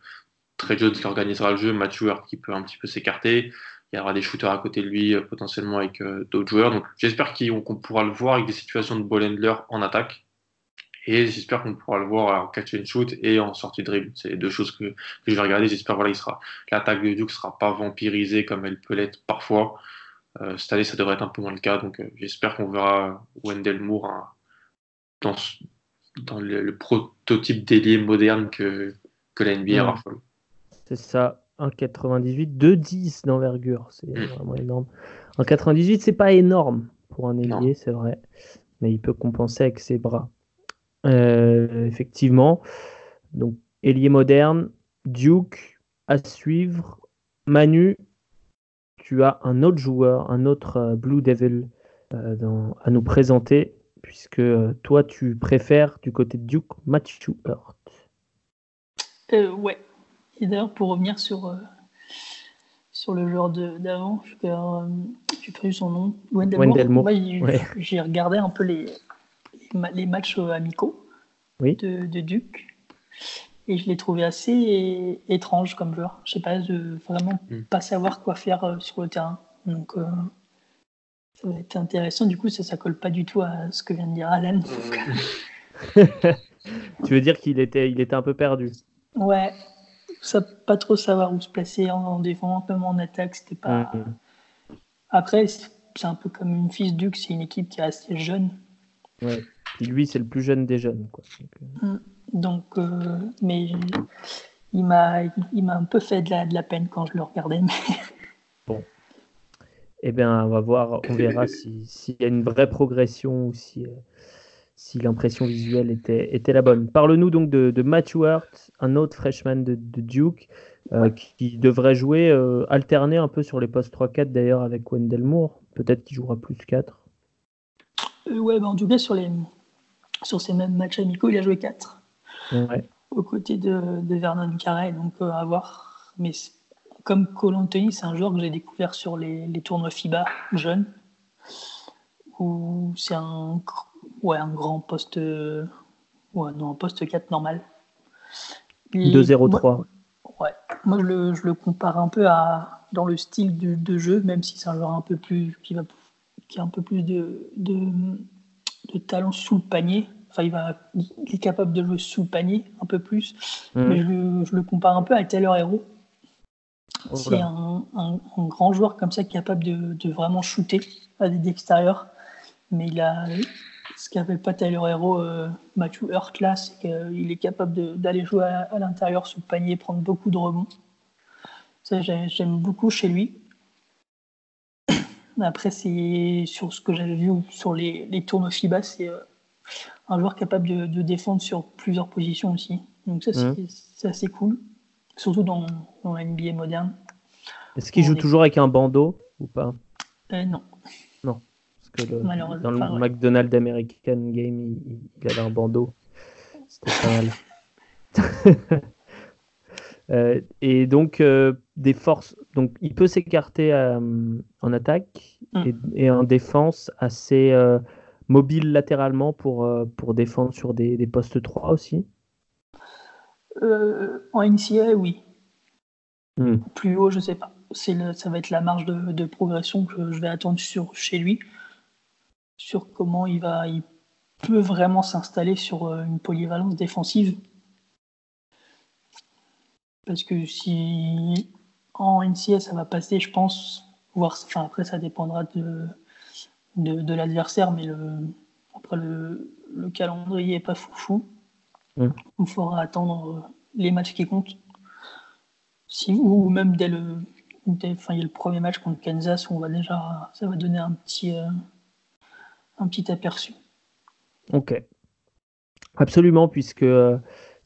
Trey Jones qui organisera le jeu, Matt Stewart qui peut un petit peu s'écarter. Il y aura des shooters à côté de lui, euh, potentiellement avec euh, d'autres joueurs. Donc j'espère qu'on pourra le voir avec des situations de ball handler en attaque. Et j'espère qu'on pourra le voir en catch and shoot et en sortie de dribble. C'est les deux choses que, que je vais regarder. J'espère voilà, il sera l'attaque de Duke sera pas vampirisée comme elle peut l'être parfois. Euh, cette année, ça devrait être un peu moins le cas. Donc, euh, j'espère qu'on verra Wendell Moore hein, dans, dans le, le prototype d'ailier moderne que, que la NBA Mm. raffole. C'est ça, 1,98, 2,10 d'envergure, c'est Mm. vraiment énorme. 1,98, c'est pas énorme pour un ailier, c'est vrai, mais il peut compenser avec ses bras. Euh, effectivement, donc ailier moderne, Duke à suivre. Manu, tu as un autre joueur, un autre euh, Blue Devil euh, dans- à nous présenter, puisque toi tu préfères du côté de Duke Matthew Hurt. Euh, ouais. Et d'ailleurs, pour revenir sur, sur le joueur de- d'avant. Je euh, j'ai perdu son nom. Wendell Wendell Moore. Moore, Moi, j'ai ouais. j'ai regardé un peu les, les ma- les matchs amicaux Oui. de, de Duke. Et je l'ai trouvé assez étrange comme joueur. Je sais pas, de vraiment Mm. pas savoir quoi faire euh, sur le terrain. Donc, euh, ça va être intéressant. Du coup, ça, ça colle pas du tout à ce que vient de dire Alan. Tu veux dire qu'il était, il était un peu perdu Ouais, ça pas trop savoir où se placer en, en défense, même en attaque, c'était pas. Mhm. Après, c'est c'est un peu comme une fils Duke, c'est une équipe qui est assez jeune. Ouais. Puis lui, c'est le plus jeune des jeunes. Quoi. Donc, euh, Donc, euh, mais il m'a, il m'a un peu fait de la, de la peine quand je le regardais. Mais Eh bien, on va voir, on verra si- s'il y a une vraie progression ou si, euh, si l'impression visuelle était, était la bonne. Parle-nous donc de, de Matthew Hurt, un autre freshman de, de Duke, euh, qui devrait jouer, euh, alterner un peu sur les postes 3-4 d'ailleurs avec Wendell Moore. Peut-être qu'il jouera plus 4. Euh, ouais, bah, en tout cas, sur, les, sur ces mêmes matchs amicaux, il a joué 4 Ouais. aux côtés de, de Vernon Carey. Donc, euh, à voir. Mais comme Cole Anthony, c'est un joueur que j'ai découvert sur les, les tournois FIBA jeunes, où c'est un, ouais, un grand poste. euh, Ouais, non, un poste 4 normal. Et 2-0-3. moi- Ouais, moi je le, je le compare un peu à dans le style de, de jeu, même si c'est un joueur un peu plus qui va qui a un peu plus de, de, de talent sous le panier. Enfin, il, va, il est capable de jouer sous le panier un peu plus, Mhm. mais je, le- je le compare un peu à Taylor Hero. Oh C'est un, un- un grand joueur comme ça capable de, de vraiment shooter à des d'extérieur, mais il a ce qu'appelle pas Taylor Hero, euh, Matthew Hurt là, c'est qu'il est capable d'aller jouer à, à l'intérieur sous le panier, prendre beaucoup de rebonds. Ça, j'ai- j'aime beaucoup chez lui. Après, c'est sur ce que j'avais vu sur les, les tournois FIBA, c'est euh, un joueur capable de, de défendre sur plusieurs positions aussi. Donc ça, c'est c'est assez cool, surtout dans, dans la NBA moderne. Est-ce qu'il joue est- toujours avec un bandeau ou pas? Euh, non, Parce que le- dans le ouais. McDonald's American Game, il, il- il avait un bandeau. C'était pas mal. Euh, et donc, euh, des forces. Donc, il peut s'écarter euh, en attaque Mm. et, et en défense assez mobile latéralement pour, pour défendre sur des, des postes 3 aussi. En NCA, oui. Hmm. Plus haut, je sais pas. Le- ça va être la marge de, de progression que je vais attendre sur, chez lui, sur comment il va, il peut vraiment s'installer sur une polyvalence défensive. Parce que si en NCA ça va passer, je pense, voir, enfin après ça dépendra de, de, de l'adversaire, mais le, après le, le calendrier est pas foufou. Mm. Il faudra attendre euh, les matchs qui comptent. Si, ou même dès le, dès- enfin, il y a le premier match contre Kansas où on va déjà, ça va donner un petit, euh, un petit aperçu. Ok. Absolument, puisque euh,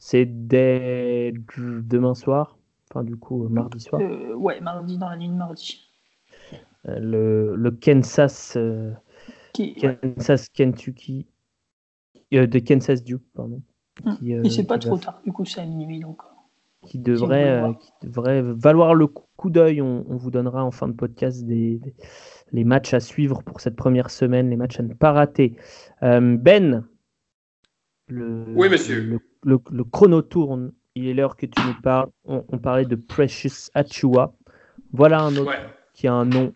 c'est dès demain soir, enfin du coup mardi soir, Euh, ouais, mardi dans la nuit de mardi. euh, le, le Kansas, euh, Qui, ouais. Kansas Kentucky, euh, de Kansas Duke, pardon. Mm. Qui, euh, Et c'est pas trop va- tard, du coup c'est à minuit donc. qui devrait, euh, qui devrait valoir le coup coup d'œil. On, on vous donnera en fin de podcast des, des- les matchs à suivre pour cette première semaine, les matchs à ne pas rater. Euh, ben, le, Oui, monsieur. Le, le- le chrono tourne. Il est l'heure que tu nous parles. On, on parlait de Precious Achua. Voilà un autre Ouais. qui a un nom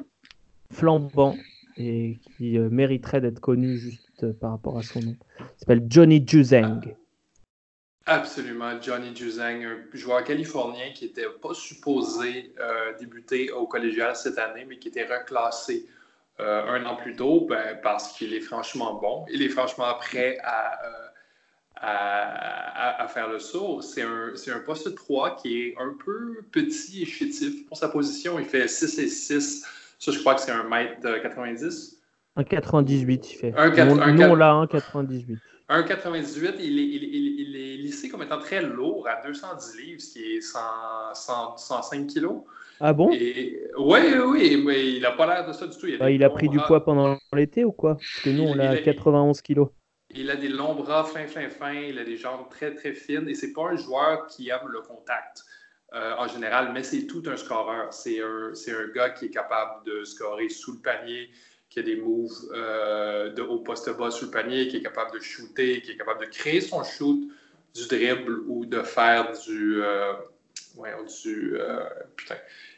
flambant et qui euh, mériterait d'être connu juste euh, par rapport à son nom. Il s'appelle Johnny Juzang. Absolument, Johnny Juzang, un joueur californien qui n'était pas supposé euh, débuter au collégial cette année, mais qui était reclassé un an plus tôt ben, parce qu'il est franchement bon. Il est franchement prêt à, à, à- à faire le saut. C'est un, c'est un poste 3 qui est un peu petit et chétif pour sa position. Il fait 6 et 6. Ça, je crois que c'est un mètre euh, 90. Un 98, il fait. Un quatre- Nous, un nous, on l'a un 98. 1,98, il est, il, il- il est lissé comme étant très lourd à 210 livres, ce qui est 100, 100 105 kilos. Ah bon? Oui, oui, mais il n'a pas l'air de ça du tout. Bah, il a longs pris du poids pendant l'été ou quoi? Parce que nous, on l'a à il a- 91 kilos. Il a des longs bras fin, fin, fin. Il a des jambes très, très fines. Et c'est pas un joueur qui aime le contact. en général, mais c'est tout un scoreur. C'est un, un, gars qui est capable de scorer sous le panier, qui a des moves de haut poste bas sous le panier, qui est capable de shooter, qui est capable de créer son shoot du dribble ou de faire du. Ouais, du. putain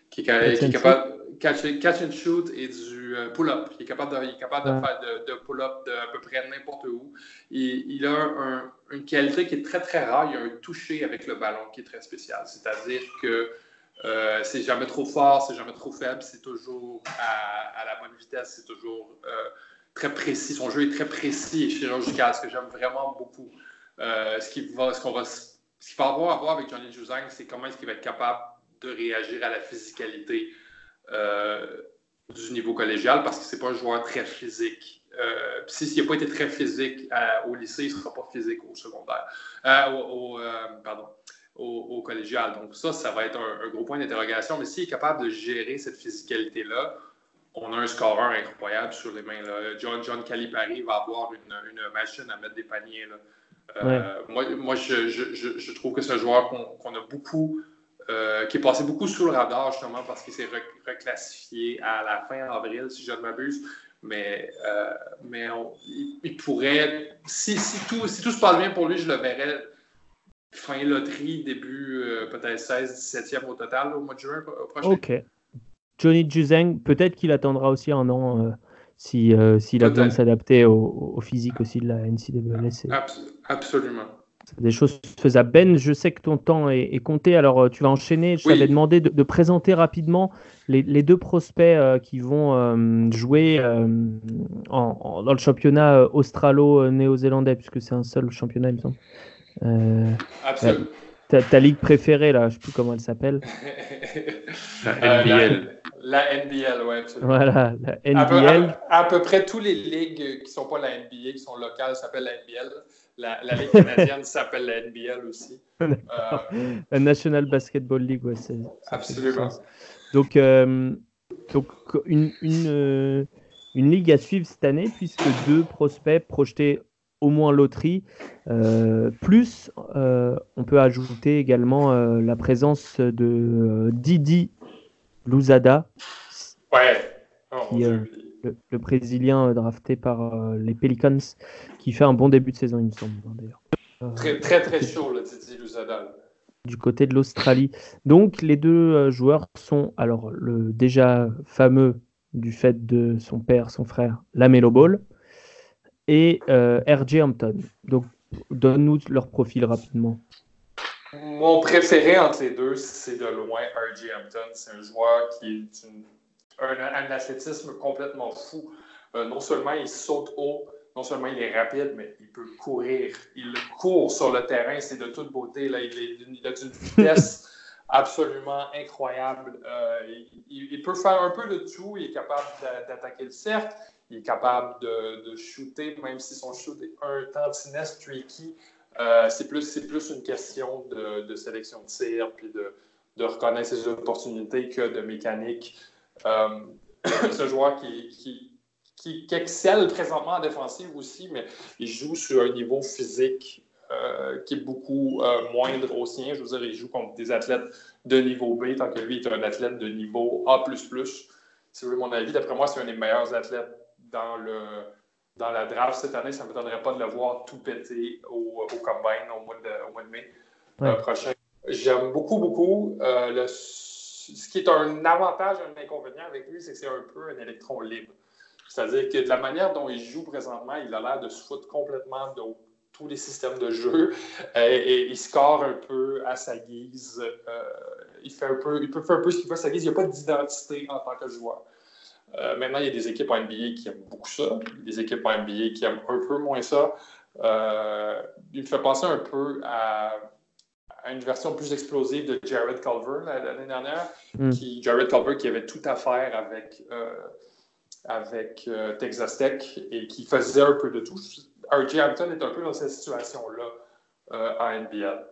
qui est, capable catch, catch and shoot et du euh, pull-up. Il est capable de, capable de faire de, pull-up de à peu près n'importe où. Il, il a une qualité qui est très, très rare. Il a un toucher avec le ballon qui est très spécial. C'est-à-dire que euh, c'est jamais trop fort, c'est jamais trop faible, c'est toujours à, la bonne vitesse, c'est toujours euh, très précis. Son jeu est très précis et chirurgical, ce que j'aime vraiment beaucoup. ce qu'il va, ce qu'on va, ce va avoir à voir avec Johnny Juzang, c'est comment est-ce qu'il va être capable de réagir à la physicalité euh, du niveau collégial parce que c'est pas un joueur très physique. Euh, S'il n'a pas été très physique au lycée, il ne sera pas physique au secondaire. Euh, au, euh, pardon, au, collégial. Donc ça, ça va être un, gros point d'interrogation. Mais s'il est capable de gérer cette physicalité-là, on a un scoreur incroyable sur les mains. Là. John, John Calipari va avoir une, une, machine à mettre des paniers. Là. moi, moi je, je, je, trouve que c'est un joueur qu'on a beaucoup euh, qui est passé beaucoup sous le radar justement parce qu'il s'est reclassifié à la fin avril, si je ne m'abuse. Mais, euh, mais il, pourrait, si, si, tout, si tout se passe bien pour lui, je le verrais fin loterie, début euh, peut-être 16, 17e au total au mois de juin prochain. Ok. Johnny Juzeng, peut-être qu'il attendra aussi un an si, s'il a besoin de s'adapter au, physique aussi de la NCAA. absolument des choses faisables. Ben, je sais que ton temps est, compté, alors euh, tu vas enchaîner. Je t'avais demandé de, présenter rapidement les, deux prospects euh, qui vont euh, jouer dans le championnat australo-néo-zélandais, puisque c'est un seul championnat, il me semble. Absolument. Ta, ligue préférée, là, je ne sais plus comment elle s'appelle. la NBL. La, NBL, oui, absolument. Voilà, la NBL. À peu, près toutes les ligues qui ne sont pas la NBA, qui sont locales, s'appellent la NBL. La, Ligue canadienne s'appelle la NBL aussi. Euh, la National Basketball League, ouais, c'est. Absolument. Donc, euh, donc une, une, euh, une, ligue à suivre cette année, puisque deux prospects projetés au moins loterie. plus, on peut ajouter également la présence de Didi Louzada. Ouais. Oh, le, Brésilien drafté par les Pelicans, qui fait un bon début de saison, il me semble, hein, d'ailleurs. Euh, très, très, très chaud, le Titi Luzada. Du côté de l'Australie. Donc, les deux euh, joueurs sont, alors, le déjà fameux du fait de son père, son frère, Lamelo Ball, et euh, RJ Hampton. Donc, donne-nous leur profil rapidement. Mon préféré entre les deux, c'est de loin RJ Hampton. C'est un joueur qui a un, athlétisme complètement fou. non seulement il saute haut, non seulement il est rapide, mais il peut courir. Il court sur le terrain, c'est de toute beauté. Là. Il, est, a une vitesse absolument incroyable. Euh, il, peut faire un peu de tout. Il est capable d'attaquer le cercle. Il est capable de, shooter, même si son shoot est un tantinet streaky. Euh, c'est plus, plus une question de, sélection de tir, puis de, reconnaître ses opportunités que de mécanique. Euh, ce joueur qui qui, excelle présentement en défensive aussi, mais il joue sur un niveau physique euh, qui est beaucoup euh, moindre au sien. Je veux dire, il joue contre des athlètes de niveau B, tant que lui est un athlète de niveau A. Si vous voulez mon avis, d'après moi, c'est un des meilleurs athlètes dans, le, dans la draft cette année. Ça ne m'étonnerait pas de le voir tout péter au, au combine au mois de, au mois de mai euh, prochain. J'aime beaucoup, beaucoup. Le, ce qui est un avantage, un inconvénient avec lui, c'est que c'est un peu un électron libre. C'est-à-dire que de la manière dont il joue présentement, il a l'air de se foutre complètement de tous les systèmes de jeu euh, et, il score un peu à sa guise. Euh, il, fait un peu, il peut faire un peu ce qu'il veut à sa guise. Il n'y a pas d'identité en tant que joueur. Euh, maintenant, il y a des équipes en NBA qui aiment beaucoup ça, des équipes en NBA qui aiment un peu moins ça. il me fait penser un peu à, une version plus explosive de Jared Culver l'année dernière. Mm. Qui, Jared Culver qui avait tout à faire avec avec euh, Texas Tech et qui faisait un peu de tout. R.J. Hampton est un peu dans cette situation-là euh, à NBL.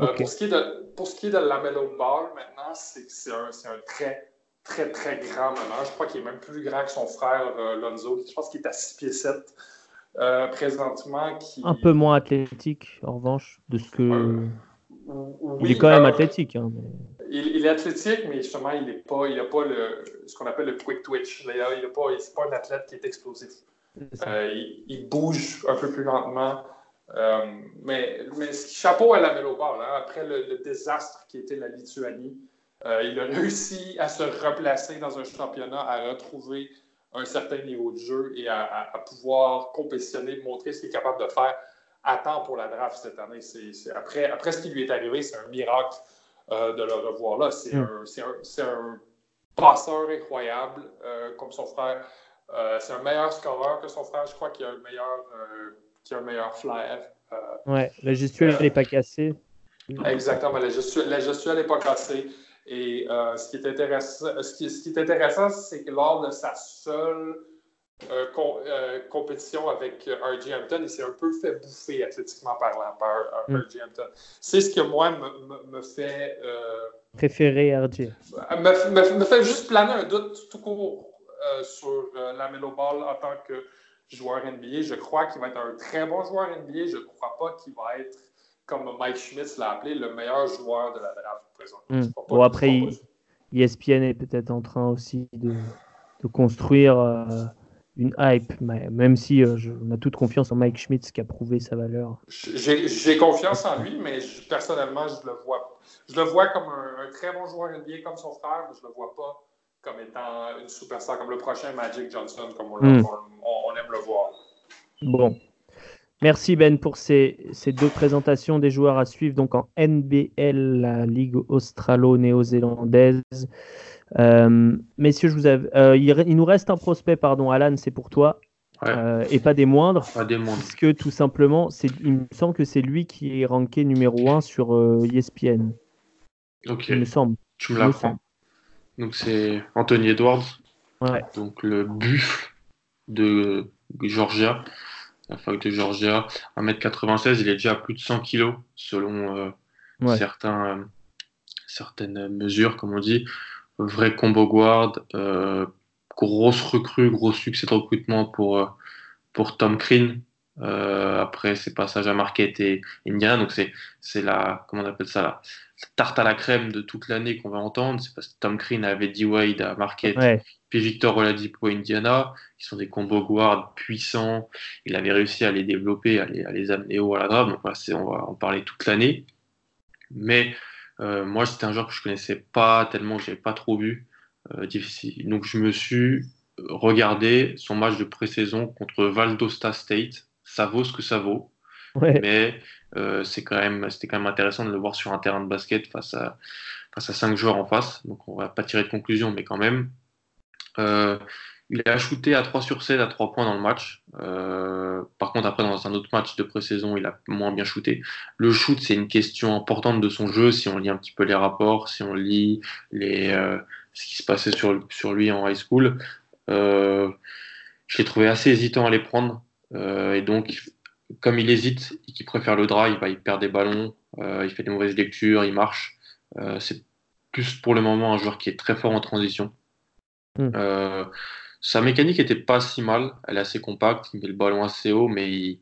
Euh, pour, ce qui est de, pour ce qui est de Lamello Ball, maintenant, c'est un, un, très, très, très grand meneur. Je crois qu'il est même plus grand que son frère Lonzo. Je pense qu'il est à 6 pieds 7 présentement. Qui... Un peu moins athlétique, en revanche, de ce que. Il est quand même athlétique. Hein, il, est athlétique, mais justement, il n'a pas, il a pas le, ce qu'on appelle le quick twitch. Il n'est pas, pas, un athlète qui est explosif. Euh, il, bouge un peu plus lentement. Euh, mais, mais chapeau à la Mélobal. Hein, après le, désastre qui était la Lituanie, euh, il a réussi à se replacer dans un championnat, à retrouver un certain niveau de jeu et à, pouvoir compétitionner, montrer ce qu'il est capable de faire temps pour la draft cette année. après, après ce qui lui est arrivé, c'est un miracle euh, de le revoir là. C'est mm. un, un, passeur incroyable, euh, comme son frère. Euh, c'est un meilleur scoreur que son frère. Je crois qu'il a un meilleur, qui a un meilleur flair. ouais, la gestuelle n'est pas cassée. Exactement, la gestuelle n'est pas cassée. Et ce qui est intéressant, ce qui, ce qui est intéressant, c'est que lors de sa seule euh, euh, compétition avec euh, R.J. Hampton, il s'est un peu fait bouffer athlétiquement parlant par mm. R.J. Hampton. C'est ce que moi me, fait. Préférer R.J. Me, fait juste planer un doute tout court sur la Melo Ball en tant que joueur NBA. Je crois qu'il va être un très bon joueur NBA. Je ne crois pas qu'il va être, comme Mike Schmitz l'a appelé, le meilleur joueur de la draft présente. Mm. Bon, après, ESPN est peut-être en train aussi de, de construire une hype, même si euh, on a toute confiance en Mike Schmitz qui a prouvé sa valeur. J'ai confiance en lui, mais personnellement, je le vois. Je le vois comme un, très bon joueur NBA comme son frère, mais je le vois pas comme étant une superstar comme le prochain Magic Johnson, comme on, hmm. aime le voir. Bon. Merci Ben pour ces, ces, deux présentations des joueurs à suivre donc en NBL, la Ligue australo-néo-zélandaise. Euh, messieurs, je vous euh, il, nous reste un prospect, pardon, Alan, c'est pour toi. Euh, et pas des moindres. Pas des moindres. Parce que tout simplement, il me semble que c'est lui qui est ranké numéro 1 sur ESPN. Ok. Il me semble. Tu me l'apprends. Donc c'est Anthony Edwards. Donc le buffle de Georgia, la fac de Georgia. 1m96, il est déjà à plus de 100 kg selon certains, certaines mesures, comme on dit vrai combo guard, euh, grosse recrue, gros succès de recrutement pour, euh, pour Tom Crean. Euh, après ses passages à Marquette et Indiana, donc c'est c'est la comment on appelle ça la, tarte à la crème de toute l'année qu'on va entendre. C'est parce que Tom Crean avait D Wade à Marquette, puis Victor Oladipo à Indiana, qui sont des combo guards puissants. Il avait réussi à les développer, à les, à les amener haut à la drame. Donc voilà, on va en parler toute l'année. Mais moi, c'était un joueur que je connaissais pas tellement, que j'avais pas trop vu. Euh, difficile. Donc, je me suis regardé son match de pré-saison contre Valdosta State. Ça vaut ce que ça vaut. Mais euh, c'est quand même, c'était quand même intéressant de le voir sur un terrain de basket face à, face à cinq joueurs en face. Donc, on va pas tirer de conclusion, mais quand même. Euh, il a shooté à 3 sur 7 à 3 points dans le match. Euh, par contre, après, dans un autre match de pré-saison, il a moins bien shooté. Le shoot, c'est une question importante de son jeu. Si on lit un petit peu les rapports, si on lit les, euh, ce qui se passait sur, sur lui en high school, euh, je l'ai trouvé assez hésitant à les prendre. Et donc, comme il hésite et qu'il préfère le drive, bah, il perd des ballons, il fait des mauvaises lectures, il marche. C'est plus pour le moment un joueur qui est très fort en transition. Mm. Sa mécanique était pas si mal, elle est assez compacte, il met le ballon assez haut, mais il,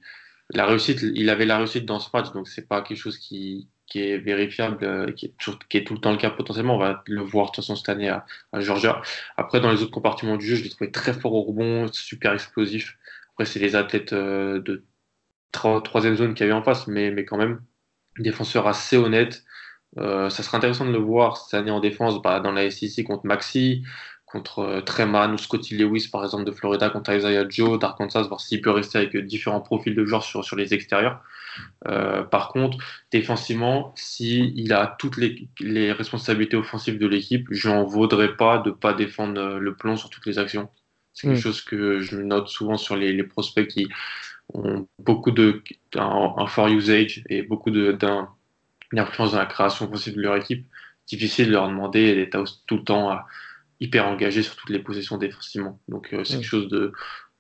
la réussite, il avait la réussite dans ce match, donc c'est pas quelque chose qui, qui est vérifiable, euh, qui, est tout le temps le cas potentiellement. On va le voir de toute façon cette année à, à Georgia. Après, dans les autres compartiments du jeu, je l'ai trouvé très fort au rebond, super explosif. Après, c'est les athlètes euh, de troisième zone qu'il y avait en face, mais, mais quand même, défenseur assez honnête. Euh, ça serait intéressant de le voir cette année en défense bah, dans la SEC contre Maxi, contre euh, Treman ou Scotty Lewis, par exemple, de Florida, contre Isaiah Joe d'Arkansas, voir s'il peut rester avec différents profils de joueurs sur, sur les extérieurs. Euh, par contre, défensivement, s'il il a toutes les, les, responsabilités offensives de l'équipe, je n'en vaudrais pas de ne pas défendre euh, le plomb sur toutes les actions. C'est quelque mm. chose que je note souvent sur les, les prospects qui ont beaucoup de un, un fort usage et beaucoup d'influence dans la création offensive de leur équipe. Difficile de leur demander d'être tout le temps à hyper engagé sur toutes les positions défensivement. Donc euh, c'est quelque chose de,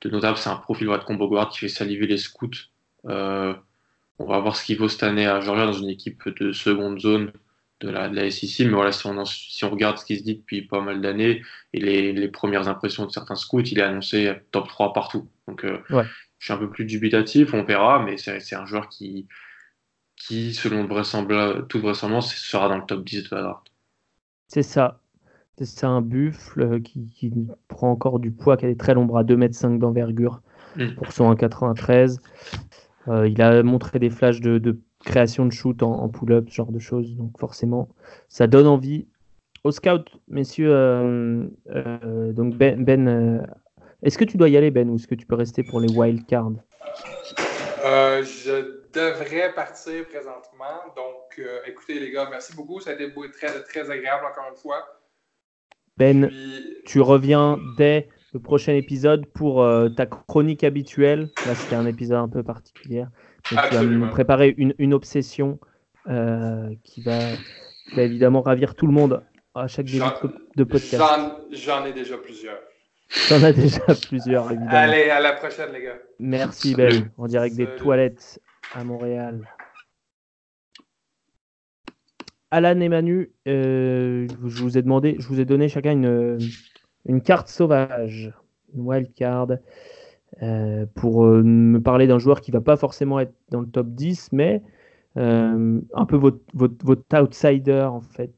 notable. C'est un profil de combo guard qui fait saliver les scouts. Euh, on va voir ce qu'il vaut cette année à Georgia dans une équipe de seconde zone de la, de la SEC. Mais voilà, si on, si on regarde ce qui se dit depuis pas mal d'années et les, les, premières impressions de certains scouts, il est annoncé top 3 partout. Donc euh, je suis un peu plus dubitatif, on verra, mais c'est un joueur qui, qui, selon vraisemblable, toute vraisemblance, sera dans le top 10 de la draft. C'est ça. C'est un buffle qui, prend encore du poids, qui a des très longs bras, 2,5 m d'envergure mm. pour son 1,93. Euh, il a montré des flashs de, création de shoot en, pull-up, ce genre de choses. Donc forcément, ça donne envie. Au scout, messieurs, euh, euh, donc Ben, ben est-ce que tu dois y aller, Ben, ou est-ce que tu peux rester pour les wild cards? Je devrais partir présentement. Donc, écoutez, les gars, merci beaucoup. Ça a été très, très agréable, encore une fois. Ben, tu reviens dès le prochain épisode pour euh, ta chronique habituelle. Là, c'était un épisode un peu particulier. tu vas nous préparer une, obsession euh, qui, va, évidemment ravir tout le monde à chaque début de podcast. J'en ai déjà plusieurs. J'en ai déjà plusieurs, évidemment. Allez, à la prochaine, les gars. Merci, Ben. En direct des toilettes à Montréal. Alan et Manu, euh, je vous ai demandé, je vous ai donné chacun une, carte sauvage, une wild card, euh, pour euh, me parler d'un joueur qui va pas forcément être dans le top 10, mais un peu votre, outsider en fait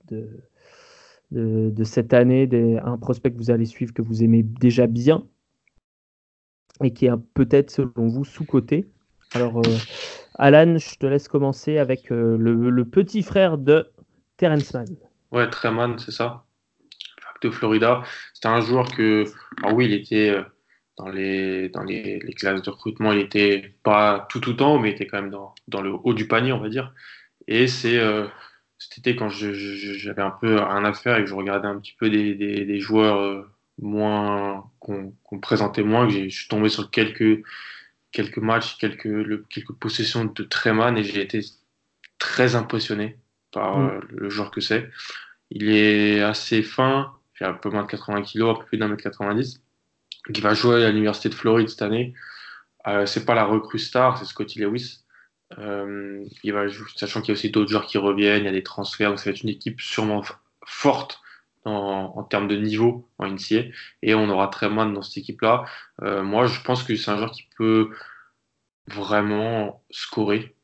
de, cette année, un prospect que vous allez suivre que vous aimez déjà bien et qui est peut-être selon vous sous-coté. Alors, Alan, je te laisse commencer avec le petit frère de Terence Mann. Ouais, Treman, c'est ça. de Florida. C'était un joueur que, ah oui, il était euh, dans les, dans les, classes de recrutement, il était pas tout temps, mais il était quand même dans, dans le haut du panier, on va dire. Et c'est euh, quand j'avais un peu un affaire et que je regardais un petit peu des, des, joueurs euh, moins qu'on présentait moins, que je suis tombé sur quelques, quelques matchs, quelques, quelques possessions de Treman et j'ai été très impressionné par mm. euh, le joueur que c'est. Il est assez fin, il fait un peu moins de 80 kg, un peu plus d'un mètre 90. Il va jouer à l'Université de Floride cette année. Euh, c'est pas la recrue star, c'est Scotty Lewis. Euh, il va, sachant qu'il y a aussi d'autres joueurs qui reviennent, il y a des transferts, donc ça va être une équipe sûrement forte en, termes de niveau en NCA. Et on aura très mal dans cette équipe-là. Euh, moi, je pense que c'est un joueur qui peut vraiment scorer.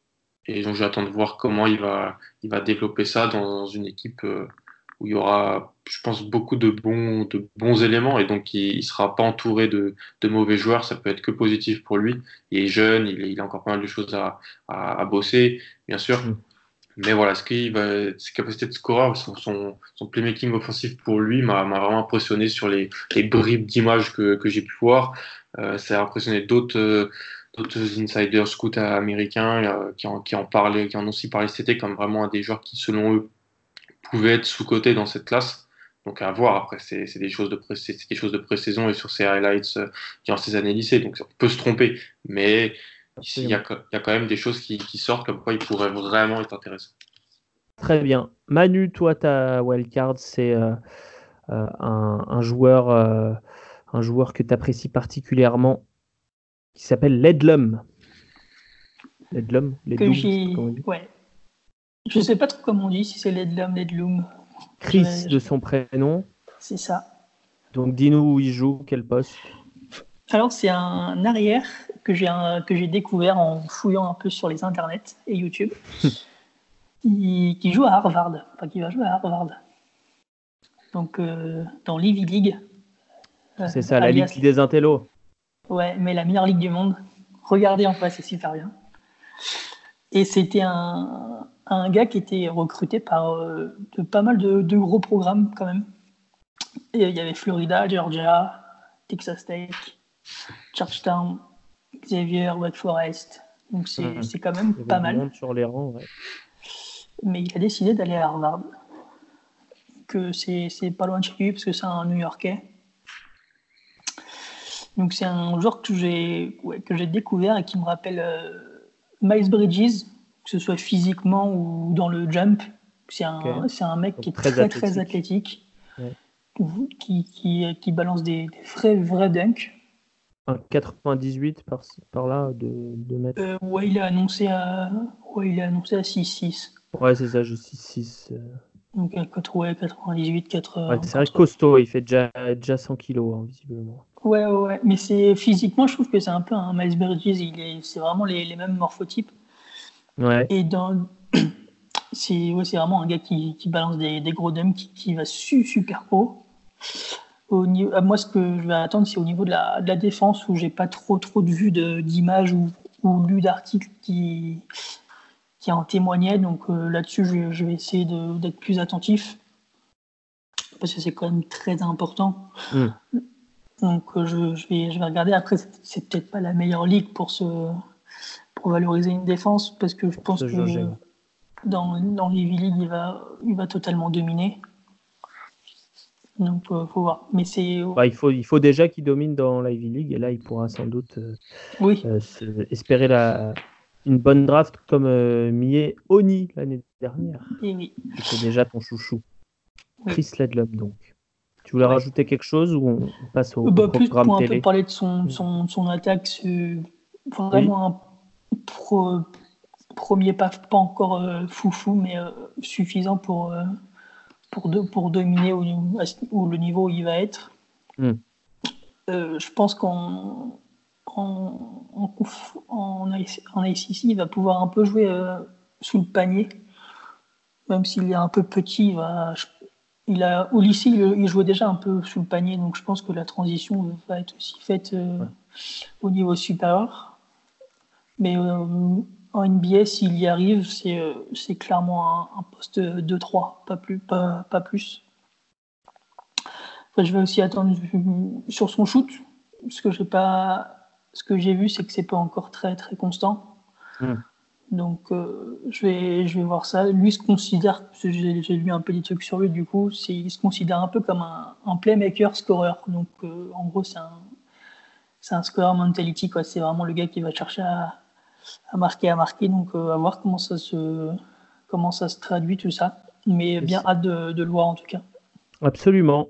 Et donc j'attends de voir comment il va, il va développer ça dans une équipe euh, où il y aura, je pense, beaucoup de bons, de bons éléments. Et donc il ne sera pas entouré de, de, mauvais joueurs. Ça peut être que positif pour lui. Il est jeune, il, il a encore pas mal de choses à, à, bosser, bien sûr. Mm. Mais voilà, ce qu'il va, ses capacités de scoreur, son, son, son, playmaking offensif pour lui m'a vraiment impressionné sur les, les bribes d'images que, que j'ai pu voir. Euh, ça a impressionné d'autres. Euh, d'autres insiders scouts américains euh, qui, en, qui, qui en ont aussi parlé cet été comme vraiment un des joueurs qui, selon eux, pouvaient être sous-cotés dans cette classe. Donc à voir, après, c'est des choses de pré-saison et sur ces highlights euh, durant ces années lycée, donc on peut se tromper, mais il y, a, y a quand même des choses qui, sortent comme quoi il pourrait vraiment être intéressant. Très bien. Manu, toi, ta wildcard, c'est euh, un, un, joueur, un joueur que tu apprécies particulièrement qui s'appelle Ledlum. Ledlum, Ledlum ouais. Je sais pas trop comment on dit, si c'est Ledlum, Ledlum. Chris de son prénom. C'est ça. Donc dis-nous où il joue, quel poste. Alors c'est un arrière que j'ai que j'ai découvert en fouillant un peu sur les internets et YouTube. qui, joue à Harvard, enfin qui va jouer à Harvard. Donc euh, dans l'Ivy League. c'est ça, la ligue des intellos. Ouais, mais la meilleure ligue du monde. Regardez en face, c'est super bien. Et c'était un, un, gars qui était recruté par euh, de, pas mal de, gros programmes quand même. Et il y avait Florida, Georgia, Texas Tech, Georgetown, Xavier, Wake Forest. Donc c'est mhm. quand même pas mal. Sur les rangs, Mais il a décidé d'aller à Harvard. Que c'est pas loin de chez lui parce que c'est un New Yorkais. Donc c'est un joueur que j'ai que j'ai découvert et qui me rappelle euh, Miles Bridges, que ce soit physiquement ou dans le jump. C'est un, c'est un mec qui est très, très athlétique, qui, qui, qui, balance des, vrais, vrais dunks. Un 98 par, par là de, de mètres. Euh, ouais, il est annoncé à, ouais, il est annoncé à 6-6. Ouais, c'est ça, je 6-6. Donc, 98, 80. Ouais, c'est vrai costaud, il fait déjà, déjà 100 kilos, hein, visiblement. Ouais, ouais, ouais. mais c'est physiquement, je trouve que c'est un peu un Miles Bridges, il est, c'est vraiment les, les, mêmes morphotypes. Et dans. C'est vraiment un gars qui, qui balance des, des, gros dumps, qui, qui va su, super haut. Au niveau, moi, ce que je vais attendre, c'est au niveau de la, de la défense, où j'ai pas trop, trop de vues d'images ou, ou lu d'articles qui, qui en témoignaient. Donc euh, là-dessus, je, je, vais essayer d'être plus attentif parce que c'est quand même très important. Mm. Donc euh, je, je, vais, je vais regarder. Après, c'est peut-être pas la meilleure ligue pour, se, pour valoriser une défense parce que je pense que dans, dans les League, il va, il va totalement dominer. Donc, il euh, faut voir. Mais c'est. Bah, il, faut, il faut déjà qu'il domine dans la League et là, il pourra sans doute euh, oui. espérer la, une bonne draft comme Mie Oni l'année dernière. Et oui. C'est déjà ton chouchou. Chris Ledlum, donc. Tu voulais rajouter quelque chose ou on passe au, bah, plus programme pour un peu parler de son, son, son attaque, c'est vraiment un premier pas, pas encore euh, foufou, mais euh, suffisant pour, euh, pour, de, pour dominer au, le niveau où il va être. Hmm. je pense qu'en en, en, en, en, ICC, il va pouvoir un peu jouer sous le panier. Même s'il est un peu petit, il va, il a, au lycée, il, jouait déjà un peu sous le panier, donc je pense que la transition va être aussi faite euh, au niveau supérieur. Mais euh, en NBA, s'il y arrive, c'est euh, clairement un, poste 2-3, pas plus. Pas, pas plus. je vais aussi attendre sur son shoot, ce que j'ai pas, ce que j'ai vu, c'est que c'est pas encore très très constant. Hmm. Donc, euh, je, vais, je vais voir ça. Lui se considère, j'ai lu un peu des trucs sur lui, du coup, il se considère un peu comme un, un playmaker scorer. Donc, euh, en gros, c'est un, c'est un scorer mentality. Quoi. C'est vraiment le gars qui va chercher à, à marquer, à marquer. Donc, euh, à voir comment ça, se, comment ça se traduit, tout ça. Mais bien hâte de, de le voir, en tout cas. Absolument.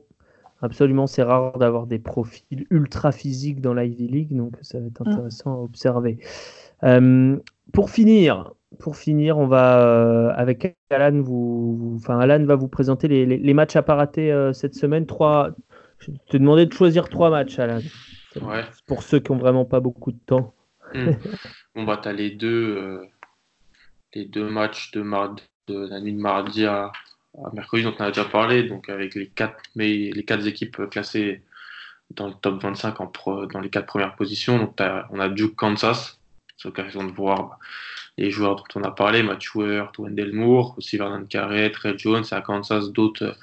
Absolument, c'est rare d'avoir des profils ultra physiques dans l'Ivy League, donc ça va être mm. intéressant à observer. Euh, pour finir, pour finir, on va euh, avec Alan, vous, enfin Alan va vous présenter les, les, matchs à pas rater euh, cette semaine. Trois, je te demandais de choisir trois matchs, Alan. Ouais. Pour ceux qui ont vraiment pas beaucoup de temps. Hmm. on va t'as les deux, les deux matchs de, mardi, de la nuit de mardi à, mercredi dont on a déjà parlé, donc avec les quatre, mais les quatre équipes classées dans le top 25 en dans les quatre premières positions. Donc on a Duke Kansas c'est l'occasion de voir les joueurs dont on a parlé, Matthew Wendell Moore, aussi Vernon Carré, Trey Jones, à Kansas d'autres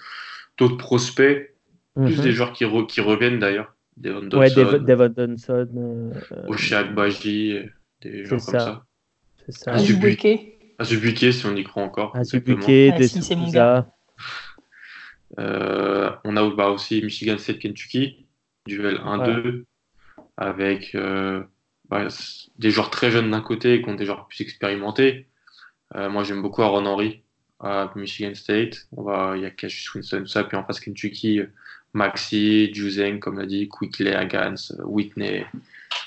prospects, plus mhm. des joueurs qui, qui reviennent d'ailleurs. Devon Donson, ouais, Devon Donson euh, Baji, des joueurs comme ça. C'est ça. Azubuike. si on y croit encore. Azubuike, ah, si, mon euh, on a bah, aussi Michigan State Kentucky, duel 1-2, avec euh, bah, des joueurs très jeunes d'un côté et qui ont des joueurs plus expérimentés. Euh, moi, j'aime beaucoup Aaron Henry à Michigan State. On va, il y a Cassius Winston, ça. Puis en face, Kentucky, Maxi, Juzeng, comme l'a dit, Quickly, Agans, Whitney,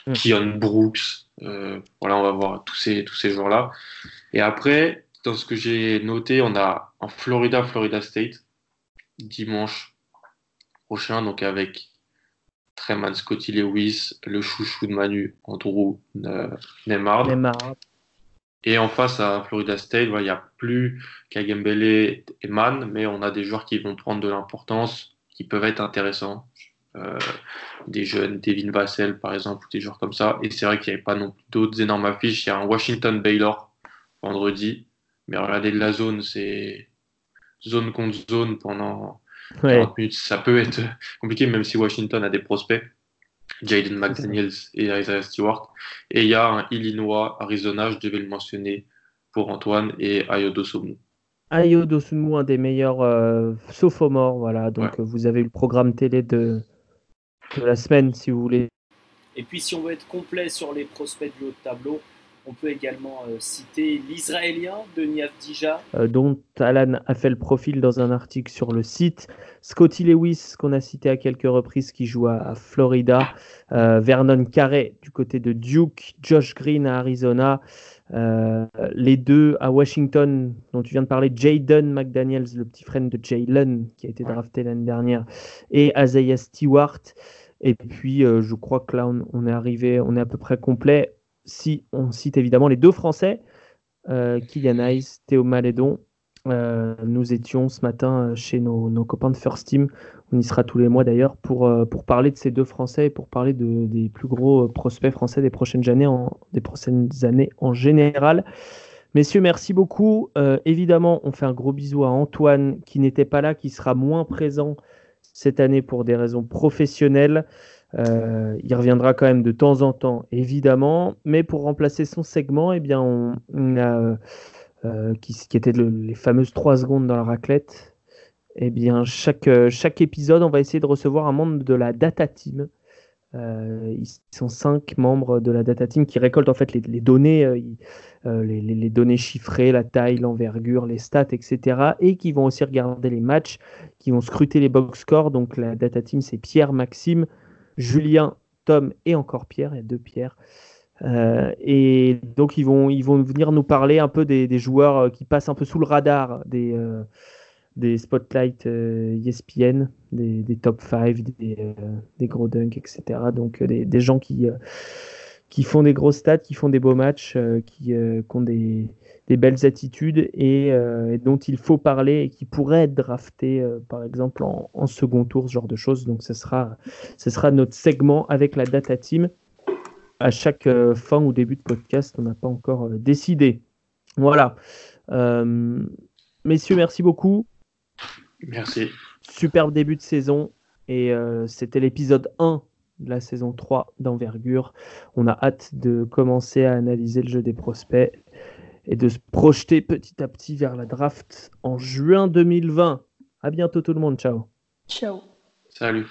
mm. Keon Brooks. Euh, voilà, on va voir tous ces, tous ces joueurs-là. Et après, dans ce que j'ai noté, on a en Florida, Florida State, dimanche prochain, donc avec Treman Scotty Lewis, le chouchou de Manu, Andrew euh, Neymar. Et en face à Florida State, il n'y a plus Kagembele et Man, mais on a des joueurs qui vont prendre de l'importance, qui peuvent être intéressants. Euh, des jeunes, Devin Vassell par exemple, ou des joueurs comme ça. Et c'est vrai qu'il n'y avait pas non plus d'autres énormes affiches. Il y a un Washington Baylor vendredi, mais regardez de la zone, c'est zone contre zone pendant ça peut être compliqué, même si Washington a des prospects. Jaden McDaniels et Isaiah Stewart. Et il y a un Illinois, Arizona, je devais le mentionner pour Antoine, et Ayodo Somu. Ayodo Somu, un des meilleurs euh, sophomores. Voilà. Donc vous avez eu le programme télé de, de la semaine, si vous voulez. Et puis si on veut être complet sur les prospects du haut de tableau, on peut également euh, citer l'Israélien de Niavdija. Euh, dont Alan a fait le profil dans un article sur le site. Scotty Lewis, qu'on a cité à quelques reprises, qui joue à, Florida. Euh, Vernon Carey du côté de Duke. Josh Green à Arizona. les deux à Washington, dont tu viens de parler, Jaden McDaniels, le petit frère de Jalen, qui a été drafté l'année dernière, et Isaiah Stewart. Et puis, je crois que là, on est arrivé, on est à peu près complet si on cite évidemment les deux Français, Kylian Hayes, Théo Malédon. nous étions ce matin chez nos, copains de First Team. On y sera tous les mois d'ailleurs pour, pour parler de ces deux Français et pour parler de, des plus gros prospects français des prochaines années en, des prochaines années en général. Messieurs, merci beaucoup. Euh, évidemment, on fait un gros bisou à Antoine qui n'était pas là, qui sera moins présent cette année pour des raisons professionnelles. Euh, il reviendra quand même de temps en temps, évidemment. Mais pour remplacer son segment, eh bien, on, a euh, qui, qui était les fameuses 3 secondes dans la raclette. Eh bien, chaque, chaque épisode, on va essayer de recevoir un membre de la data team. ils sont cinq membres de la data team qui récoltent en fait les, données. Euh, les, données chiffrées, la taille, l'envergure, les stats, etc. Et qui vont aussi regarder les matchs, qui vont scruter les box scores. Donc la data team, c'est Pierre, Maxime, Julien, Tom et encore Pierre. Il y a deux Pierre. Euh, et donc ils vont, ils vont venir nous parler un peu des, joueurs euh, qui passent un peu sous le radar des, des spotlights ESPN, des, top 5, des, des gros dunks, etc. Donc des, gens qui qui font des grosses stats, qui font des beaux matchs, euh, qui, euh, qui, ont des, des, belles attitudes euh, et, dont il faut parler et qui pourraient être draftés, par exemple, en, en, second tour, ce genre de choses. Donc, ce sera, ce sera notre segment avec la data team. À chaque fin ou début de podcast, on n'a pas encore décidé. Voilà. messieurs, merci beaucoup. Merci. Superbe début de saison. Et c'était l'épisode 1 la saison 3 d'envergure. On a hâte de commencer à analyser le jeu des prospects et de se projeter petit à petit vers la draft en juin 2020. À bientôt tout le monde, ciao. Ciao. Salut.